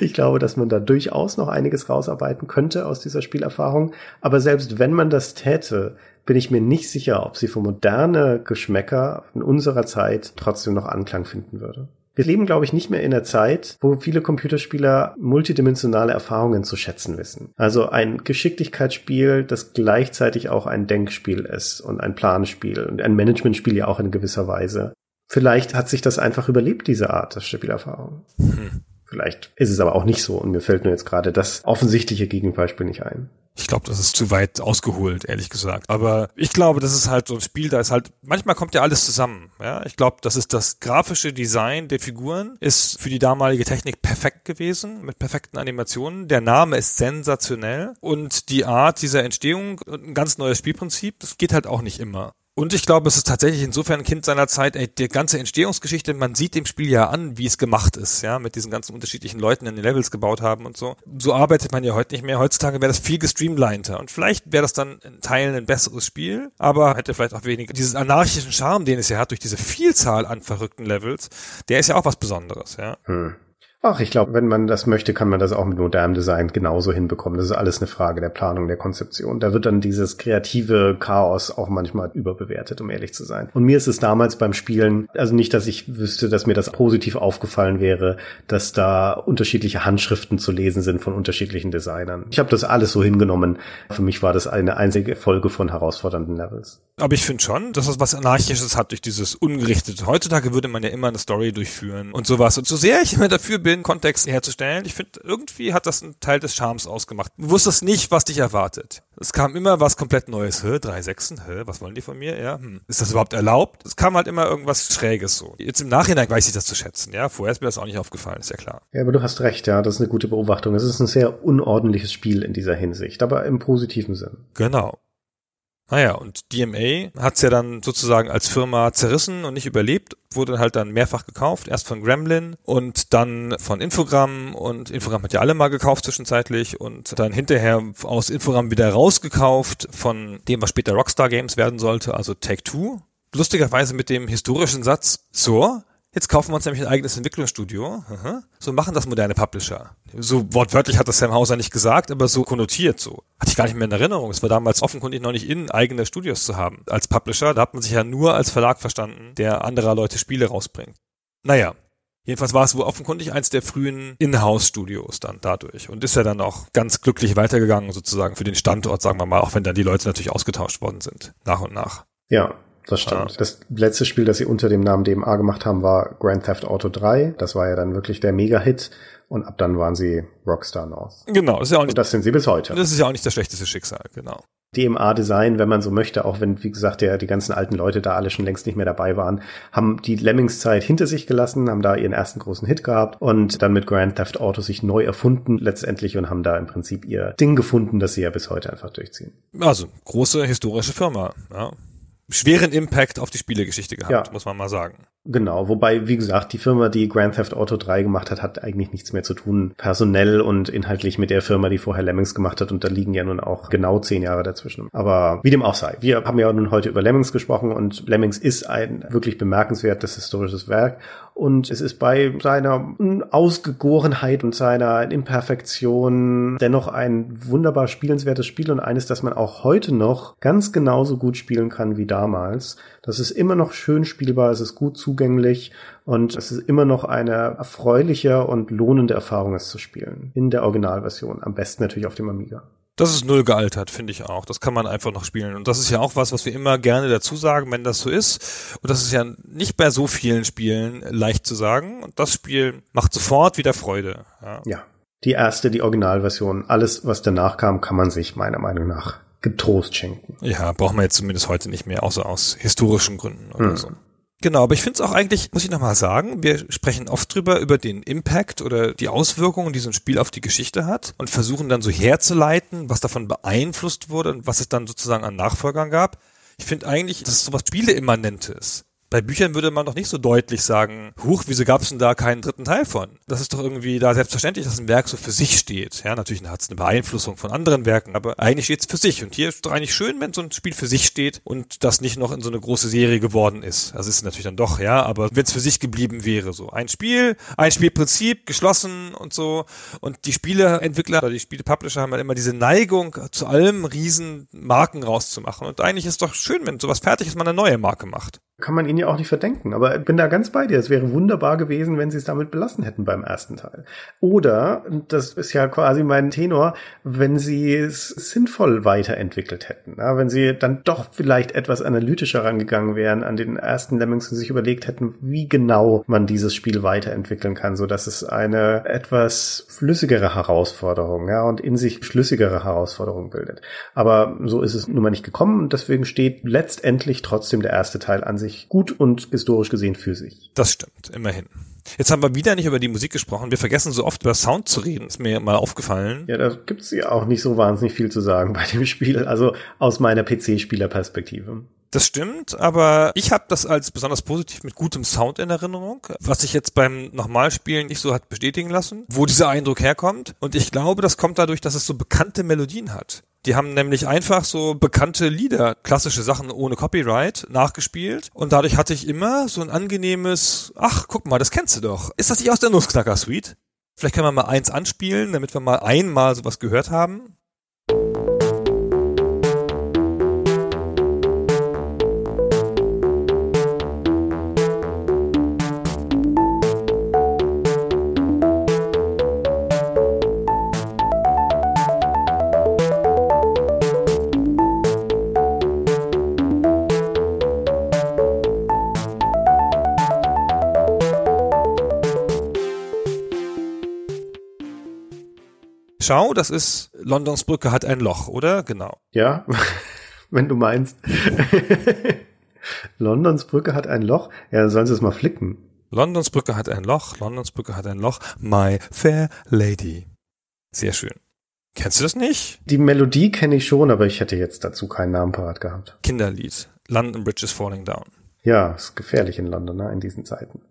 ich glaube, dass man da durchaus noch einiges rausarbeiten könnte aus dieser Spielerfahrung. Aber selbst wenn man das täte, bin ich mir nicht sicher, ob sie für moderne Geschmäcker in unserer Zeit trotzdem noch Anklang finden würde. Wir leben, glaube ich, nicht mehr in der Zeit, wo viele Computerspieler multidimensionale Erfahrungen zu schätzen wissen. Also ein Geschicklichkeitsspiel, das gleichzeitig auch ein Denkspiel ist und ein Planspiel und ein Managementspiel ja auch in gewisser Weise. Vielleicht hat sich das einfach überlebt, diese Art der Spielerfahrung. Hm. Vielleicht ist es aber auch nicht so und mir fällt nur jetzt gerade das offensichtliche Gegenbeispiel nicht ein. Ich glaube, das ist zu weit ausgeholt, ehrlich gesagt. Aber ich glaube, das ist halt so ein Spiel, da ist halt, manchmal kommt ja alles zusammen. Ja, ich glaube, das ist das grafische Design der Figuren ist für die damalige Technik perfekt gewesen, mit perfekten Animationen. Der Name ist sensationell und die Art dieser Entstehung, ein ganz neues Spielprinzip, das geht halt auch nicht immer. Und ich glaube, es ist tatsächlich insofern ein Kind seiner Zeit, ey, die ganze Entstehungsgeschichte, man sieht dem Spiel ja an, wie es gemacht ist, ja, mit diesen ganzen unterschiedlichen Leuten, die den Levels gebaut haben und so. So arbeitet man ja heute nicht mehr. Heutzutage wäre das viel gestreamliner. Und vielleicht wäre das dann in Teilen ein besseres Spiel, aber hätte vielleicht auch weniger diesen anarchischen Charme, den es ja hat, durch diese Vielzahl an verrückten Levels, der ist ja auch was Besonderes, ja. Hm. Ach, ich glaube, wenn man das möchte, kann man das auch mit modernem Design genauso hinbekommen. Das ist alles eine Frage der Planung, der Konzeption. Da wird dann dieses kreative Chaos auch manchmal überbewertet, um ehrlich zu sein. Und mir ist es damals beim Spielen, also nicht, dass ich wüsste, dass mir das positiv aufgefallen wäre, dass da unterschiedliche Handschriften zu lesen sind von unterschiedlichen Designern. Ich habe das alles so hingenommen. Für mich war das eine einzige Folge von herausfordernden Levels. Aber ich finde schon, dass das was Anarchisches hat durch dieses Ungerichtete. Heutzutage würde man ja immer eine Story durchführen und sowas. Und so sehr ich immer dafür bin, den Kontext herzustellen. Ich finde, irgendwie hat das einen Teil des Charmes ausgemacht. Du wusstest nicht, was dich erwartet. Es kam immer was komplett Neues. Hä, drei Sechsen? Hä, was wollen die von mir? Ja, hm. Ist das überhaupt erlaubt? Es kam halt immer irgendwas Schräges so. Jetzt im Nachhinein weiß ich das zu schätzen. Ja, vorher ist mir das auch nicht aufgefallen, ist ja klar. Ja, aber du hast recht, ja, das ist eine gute Beobachtung. Es ist ein sehr unordentliches Spiel in dieser Hinsicht, aber im positiven Sinn. Genau. Naja, und DMA hat's ja dann sozusagen als Firma zerrissen und nicht überlebt, wurde halt dann mehrfach gekauft, erst von Gremlin und dann von Infogramm und Infogramm hat ja alle mal gekauft zwischenzeitlich und dann hinterher aus Infogramm wieder rausgekauft von dem, was später Rockstar Games werden sollte, also Take Two. Lustigerweise mit dem historischen Satz, so, Jetzt kaufen wir uns nämlich ein eigenes Entwicklungsstudio. So machen das moderne Publisher. So wortwörtlich hat das Sam Hauser nicht gesagt, aber so konnotiert so. Hatte ich gar nicht mehr in Erinnerung. Es war damals offenkundig noch nicht in, eigene Studios zu haben. Als Publisher, da hat man sich ja nur als Verlag verstanden, der anderer Leute Spiele rausbringt. Naja, Jedenfalls war es wohl offenkundig eins der frühen Inhouse-Studios dann dadurch und ist ja dann auch ganz glücklich weitergegangen sozusagen für den Standort, sagen wir mal, auch wenn dann die Leute natürlich ausgetauscht worden sind, nach und nach. Ja, das stimmt. Ja. Das letzte Spiel, das sie unter dem Namen DMA gemacht haben, war Grand Theft Auto 3. Das war ja dann wirklich der Mega-Hit. Und ab dann waren sie Rockstar North. Genau, das ist ja auch nicht. Und das sind sie bis heute. Das ist ja auch nicht das schlechteste Schicksal, genau. DMA-Design, wenn man so möchte, auch wenn, wie gesagt, der, die ganzen alten Leute da alle schon längst nicht mehr dabei waren, haben die Lemmings-Zeit hinter sich gelassen, haben da ihren ersten großen Hit gehabt und dann mit Grand Theft Auto sich neu erfunden letztendlich und haben da im Prinzip ihr Ding gefunden, das sie ja bis heute einfach durchziehen. Also, große historische Firma, ja schweren Impact auf die Spielegeschichte gehabt, ja. muss man mal sagen. Genau, wobei, wie gesagt, die Firma, die Grand Theft Auto 3 gemacht hat, hat eigentlich nichts mehr zu tun, personell und inhaltlich mit der Firma, die vorher Lemmings gemacht hat. Und da liegen ja nun auch genau zehn Jahre dazwischen. Aber wie dem auch sei, wir haben ja nun heute über Lemmings gesprochen und Lemmings ist ein wirklich bemerkenswertes historisches Werk. Und es ist bei seiner Ausgegorenheit und seiner Imperfektion dennoch ein wunderbar spielenswertes Spiel und eines, das man auch heute noch ganz genauso gut spielen kann wie damals. Das ist immer noch schön spielbar, es ist gut zugänglich und es ist immer noch eine erfreuliche und lohnende Erfahrung, es zu spielen. In der Originalversion. Am besten natürlich auf dem Amiga. Das ist null gealtert, finde ich auch. Das kann man einfach noch spielen. Und das ist ja auch was, was wir immer gerne dazu sagen, wenn das so ist. Und das ist ja nicht bei so vielen Spielen leicht zu sagen. Und das Spiel macht sofort wieder Freude. Ja. ja. Die erste, die Originalversion. Alles, was danach kam, kann man sich meiner Meinung nach getrost schenken. Ja, brauchen wir jetzt zumindest heute nicht mehr, außer aus historischen Gründen oder hm. so. Genau, aber ich finde es auch eigentlich, muss ich nochmal sagen, wir sprechen oft drüber, über den Impact oder die Auswirkungen, die so ein Spiel auf die Geschichte hat und versuchen dann so herzuleiten, was davon beeinflusst wurde und was es dann sozusagen an Nachfolgern gab. Ich finde eigentlich, dass es so was Spieleimmanentes bei Büchern würde man doch nicht so deutlich sagen, huch, wieso gab es denn da keinen dritten Teil von? Das ist doch irgendwie da selbstverständlich, dass ein Werk so für sich steht. Ja, natürlich hat es eine Beeinflussung von anderen Werken, aber eigentlich steht es für sich. Und hier ist es doch eigentlich schön, wenn so ein Spiel für sich steht und das nicht noch in so eine große Serie geworden ist. Das ist natürlich dann doch, ja, aber wenn es für sich geblieben wäre, so ein Spiel, ein Spielprinzip, geschlossen und so. Und die Spieleentwickler oder die Spielepublisher haben halt immer diese Neigung, zu allem riesen Marken rauszumachen. Und eigentlich ist es doch schön, wenn sowas fertig ist, man eine neue Marke macht kann man ihnen ja auch nicht verdenken. Aber ich bin da ganz bei dir. Es wäre wunderbar gewesen, wenn sie es damit belassen hätten beim ersten Teil. Oder, das ist ja quasi mein Tenor, wenn sie es sinnvoll weiterentwickelt hätten. Ja, wenn sie dann doch vielleicht etwas analytischer rangegangen wären an den ersten Lemmings und sich überlegt hätten, wie genau man dieses Spiel weiterentwickeln kann, so dass es eine etwas flüssigere Herausforderung, ja, und in sich schlüssigere Herausforderung bildet. Aber so ist es nun mal nicht gekommen und deswegen steht letztendlich trotzdem der erste Teil an sich gut und historisch gesehen für sich. Das stimmt, immerhin. Jetzt haben wir wieder nicht über die Musik gesprochen. Wir vergessen so oft über Sound zu reden. Ist mir mal aufgefallen. Ja, da gibt's ja auch nicht so wahnsinnig viel zu sagen bei dem Spiel. Also aus meiner PC-Spielerperspektive. Das stimmt, aber ich habe das als besonders positiv mit gutem Sound in Erinnerung, was sich jetzt beim Nochmalspielen nicht so hat bestätigen lassen, wo dieser Eindruck herkommt. Und ich glaube, das kommt dadurch, dass es so bekannte Melodien hat. Die haben nämlich einfach so bekannte Lieder, klassische Sachen ohne Copyright, nachgespielt. Und dadurch hatte ich immer so ein angenehmes, ach, guck mal, das kennst du doch. Ist das nicht aus der Nussknacker-Suite? Vielleicht können wir mal eins anspielen, damit wir mal einmal sowas gehört haben. Schau, das ist Londons Brücke hat ein Loch, oder? Genau. Ja, wenn du meinst. Londons Brücke hat ein Loch. Ja, dann sollen sie es mal flicken. Londons Brücke hat ein Loch, Londons Brücke hat ein Loch. My Fair Lady. Sehr schön. Kennst du das nicht? Die Melodie kenne ich schon, aber ich hätte jetzt dazu keinen Namen parat gehabt. Kinderlied. London Bridge is Falling Down. Ja, ist gefährlich in London, ne, in diesen Zeiten.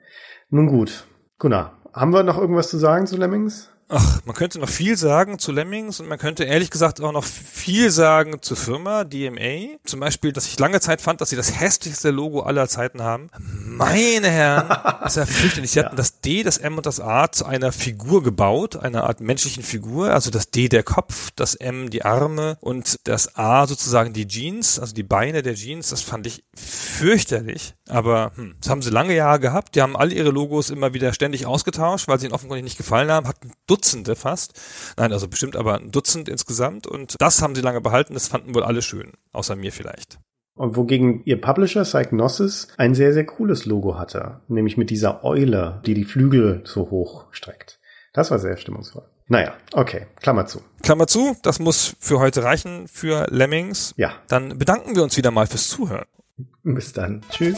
Nun gut. Gunnar, haben wir noch irgendwas zu sagen zu Lemmings? Ach, man könnte noch viel sagen zu Lemmings und man könnte ehrlich gesagt auch noch viel sagen zur Firma DMA. Zum Beispiel, dass ich lange Zeit fand, dass sie das hässlichste Logo aller Zeiten haben. Meine Herren, das ist ja fürchterlich. Sie hatten das D, das M und das A zu einer Figur gebaut, einer Art menschlichen Figur. Also das D der Kopf, das M die Arme und das A sozusagen die Jeans, also die Beine der Jeans. Das fand ich fürchterlich. Aber hm, das haben sie lange Jahre gehabt. Die haben alle ihre Logos immer wieder ständig ausgetauscht, weil sie ihnen offenkundig nicht gefallen haben, hatten Dutzende fast. Nein, also bestimmt aber ein Dutzend insgesamt. Und das haben sie lange behalten. Das fanden wohl alle schön. Außer mir vielleicht. Und wogegen ihr Publisher Psygnosis ein sehr, sehr cooles Logo hatte. Nämlich mit dieser Eule, die die Flügel so hoch streckt. Das war sehr stimmungsvoll. Naja, okay, Klammer zu. Klammer zu, das muss für heute reichen für Lemmings. Ja. Dann bedanken wir uns wieder mal fürs Zuhören. Bis dann. Tschüss.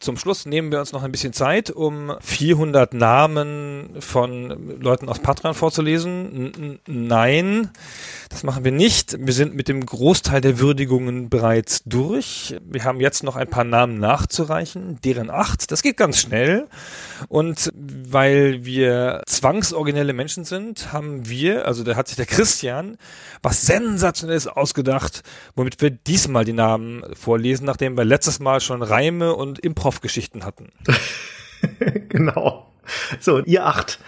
Zum Schluss nehmen wir uns noch ein bisschen Zeit, um 400 Namen von Leuten aus Patreon vorzulesen. N nein, das machen wir nicht. Wir sind mit dem Großteil der Würdigungen bereits durch. Wir haben jetzt noch ein paar Namen nachzureichen, deren acht. Das geht ganz schnell. Und weil wir zwangsoriginelle Menschen sind, haben wir, also da hat sich der Christian, was sensationelles ausgedacht, womit wir diesmal die Namen vorlesen, nachdem wir letztes Mal schon Reime und Improv-Geschichten hatten. genau. So, ihr acht,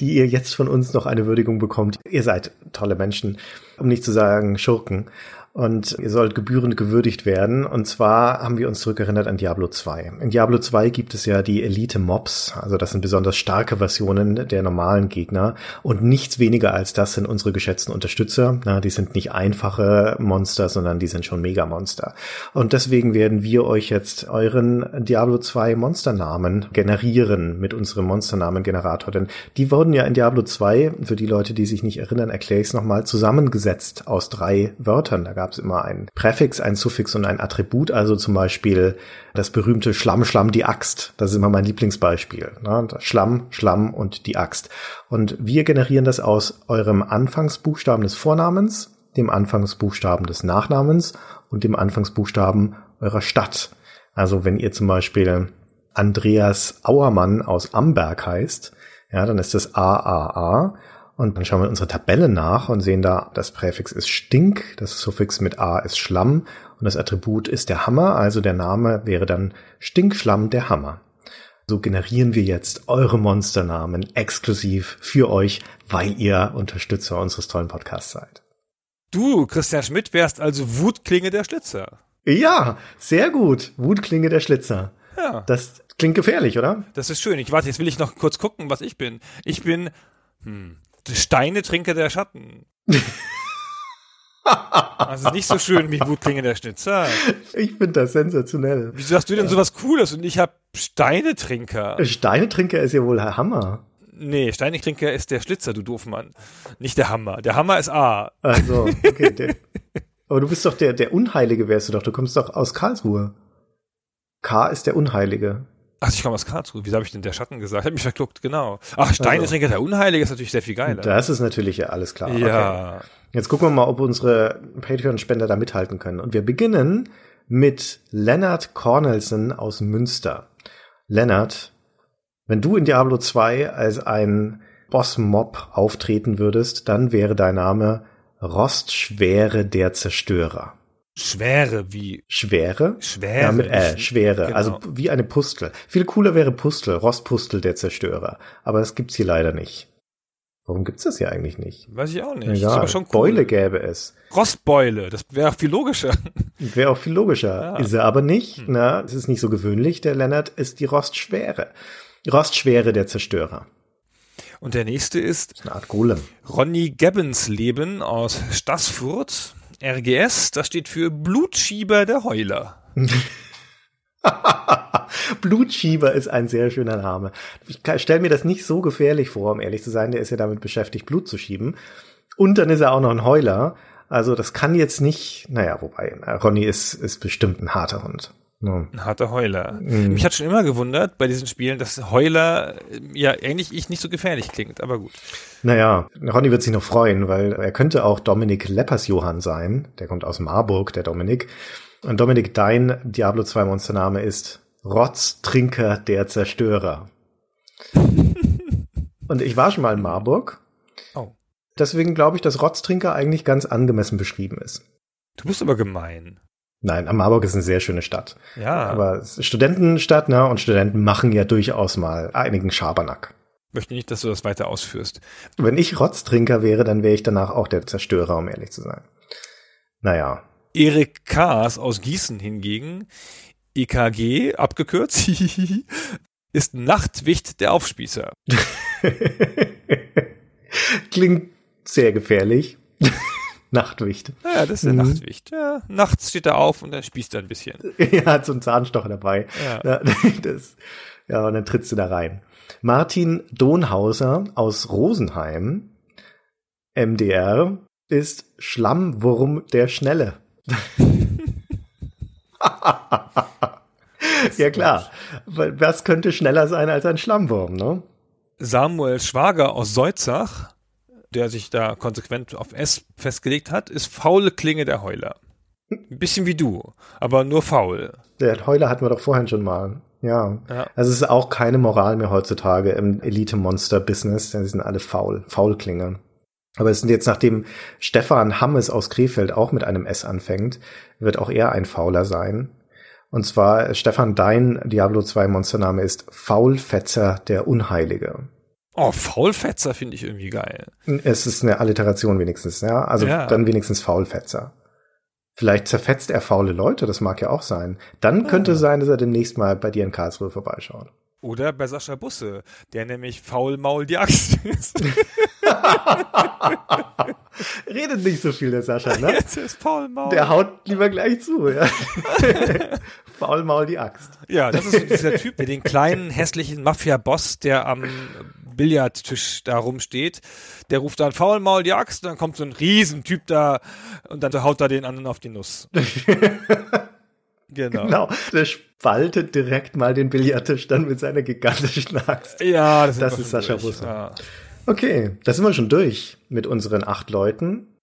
die ihr jetzt von uns noch eine Würdigung bekommt. Ihr seid tolle Menschen, um nicht zu sagen Schurken und ihr sollt gebührend gewürdigt werden. Und zwar haben wir uns zurückerinnert an Diablo 2. In Diablo 2 gibt es ja die Elite-Mobs, also das sind besonders starke Versionen der normalen Gegner und nichts weniger als das sind unsere geschätzten Unterstützer. Na, die sind nicht einfache Monster, sondern die sind schon Mega-Monster. Und deswegen werden wir euch jetzt euren Diablo 2 Monsternamen generieren mit unserem Monsternamen-Generator. Denn die wurden ja in Diablo 2, für die Leute, die sich nicht erinnern, erkläre ich es nochmal, zusammengesetzt aus drei Wörtern. Da gab es immer ein Präfix, ein Suffix und ein Attribut, also zum Beispiel das berühmte Schlamm, Schlamm, die Axt. Das ist immer mein Lieblingsbeispiel. Ne? Schlamm, Schlamm und die Axt. Und wir generieren das aus eurem Anfangsbuchstaben des Vornamens, dem Anfangsbuchstaben des Nachnamens und dem Anfangsbuchstaben eurer Stadt. Also wenn ihr zum Beispiel Andreas Auermann aus Amberg heißt, ja, dann ist das AAA und dann schauen wir unsere Tabelle nach und sehen da, das Präfix ist Stink, das Suffix mit A ist Schlamm und das Attribut ist der Hammer, also der Name wäre dann Stinkschlamm der Hammer. So generieren wir jetzt eure Monsternamen exklusiv für euch, weil ihr Unterstützer unseres tollen Podcasts seid. Du, Christian Schmidt, wärst also Wutklinge der Schlitzer. Ja, sehr gut. Wutklinge der Schlitzer. Ja. Das klingt gefährlich, oder? Das ist schön. Ich warte, jetzt will ich noch kurz gucken, was ich bin. Ich bin hm, Steinetrinker der Schatten. Also nicht so schön wie Wutklinge der Schnitzer. Ich finde das sensationell. Wieso hast du denn sowas Cooles und ich hab Steinetrinker? Steinetrinker ist ja wohl der Hammer. Nee, Steinetrinker ist der Schlitzer, du Doofmann. Nicht der Hammer. Der Hammer ist A. Also, okay. Der, aber du bist doch der, der Unheilige wärst du doch. Du kommst doch aus Karlsruhe. K ist der Unheilige. Ach, ich komme aus Karlsruhe. Wieso habe ich denn der Schatten gesagt? Hab mich verkluckt, genau. Ach, Steinetrinker der Unheilige ist natürlich sehr viel geiler. Das ist natürlich ja alles klar. Ja. Okay. Jetzt gucken wir mal, ob unsere Patreon-Spender da mithalten können. Und wir beginnen mit Leonard Cornelson aus Münster. Leonard, wenn du in Diablo 2 als ein Boss-Mob auftreten würdest, dann wäre dein Name Rostschwere der Zerstörer. Schwere wie Schwere? Schwere. Ja, mit Ä, nicht- Schwere. genau. Also wie eine Pustel. Viel cooler wäre Pustel, Rostpustel der Zerstörer. Aber das gibt's hier leider nicht. Warum gibt's das hier eigentlich nicht? Weiß ich auch nicht. Ist Egal. aber schon cool. Beule gäbe es. Rostbeule, das wäre auch viel logischer. Wäre auch viel logischer. Ja. Ist er aber nicht. Hm. Na, es ist nicht so gewöhnlich. Der Lennart ist die Rostschwere. Rostschwere der Zerstörer. Und der nächste ist Eine Art Golem. Ronny Gebbensleben aus Stassfurt. RGS, das steht für Blutschieber der Heuler. Blutschieber ist ein sehr schöner Name. Ich stelle mir das nicht so gefährlich vor, um ehrlich zu sein. Der ist ja damit beschäftigt, Blut zu schieben. Und dann ist er auch noch ein Heuler. Also das kann jetzt nicht, naja, wobei, äh, Ronny ist, ist bestimmt ein harter Hund. Ne. Ein harter Heuler. Mhm. Mich hat schon immer gewundert bei diesen Spielen, dass Heuler äh, ja eigentlich ich nicht so gefährlich klingt, aber gut. Naja, Ronny wird sich noch freuen, weil er könnte auch Dominik Leppers-Johann sein. Der kommt aus Marburg, der Dominik. Und Dominik, dein Diablo 2 Monstername ist Rotztrinker der Zerstörer. Und ich war schon mal in Marburg. Oh. Deswegen glaube ich, dass Rotztrinker eigentlich ganz angemessen beschrieben ist. Du bist aber gemein. Nein, Marburg ist eine sehr schöne Stadt. Ja, Aber Studentenstadt, ne? Und Studenten machen ja durchaus mal einigen Schabernack. möchte nicht, dass du das weiter ausführst. Wenn ich Rotztrinker wäre, dann wäre ich danach auch der Zerstörer, um ehrlich zu sein. Naja. Erik Kaas aus Gießen hingegen, EKG abgekürzt, ist Nachtwicht der Aufspießer. Klingt sehr gefährlich. Nachtwicht. Ja, das ist der Mhm. Nachtwicht. Ja, nachts steht er auf und dann spießt er ein bisschen. Er hat so einen Zahnstocher dabei. Ja. Ja, das, ja, und dann trittst du da rein. Martin Donhauser aus Rosenheim, MDR, ist Schlammwurm der Schnelle. ja klar, was könnte schneller sein als ein Schlammwurm, ne? Samuel Schwager aus Seutzach, der sich da konsequent auf S festgelegt hat, ist faule Klinge der Heuler. Ein bisschen wie du, aber nur faul. Der Heuler hatten wir doch vorhin schon mal. Ja. Ja. Also es ist auch keine Moral mehr heutzutage im Elite-Monster-Business. Die sind alle faul, Faulklinger. Aber es sind jetzt, nachdem Stefan Hammes aus Krefeld auch mit einem S anfängt, wird auch er ein Fauler sein. Und zwar, Stefan, dein Diablo 2 Monstername ist Faulfetzer der Unheilige. Oh, Faulfetzer finde ich irgendwie geil. Es ist eine Alliteration wenigstens, ja. Also Ja. dann wenigstens Faulfetzer. Vielleicht zerfetzt er faule Leute, das mag ja auch sein. Dann könnte sein, dass er demnächst mal bei dir in Karlsruhe vorbeischaut. Oder bei Sascha Busse, der nämlich Faulmaul die Axt ist. Redet nicht so viel, der Sascha, ne? Jetzt ist Faulmaul. Der haut lieber gleich zu, ja. Faulmaul die Axt. Ja, das ist dieser Typ, der den kleinen, hässlichen Mafia-Boss, der am Billardtisch da rumsteht, der ruft dann Faulmaul die Axt, dann kommt so ein Riesentyp da und dann haut er den anderen auf die Nuss. genau. Genau. Der spaltet direkt mal den Billardtisch dann mit seiner gigantischen Axt. Ja, das, Das ist Sascha. Busse. Ja. Okay, da sind wir schon durch mit unseren acht Leuten.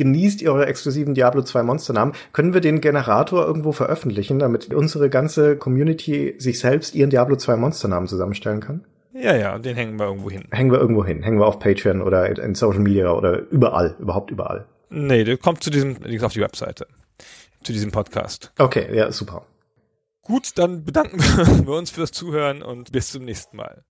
Genießt ihr eure exklusiven Diablo 2 Monsternamen. Können wir den Generator irgendwo veröffentlichen, damit unsere ganze Community sich selbst ihren Diablo 2 Monsternamen zusammenstellen kann? ja, ja, den hängen wir irgendwo hin. Hängen wir irgendwo hin. Hängen wir auf Patreon oder in Social Media oder überall. Überhaupt überall. Nee, der kommt zu diesem, links auf die Webseite. Zu diesem Podcast. Okay, ja, super. Gut, dann bedanken wir uns fürs Zuhören und bis zum nächsten Mal.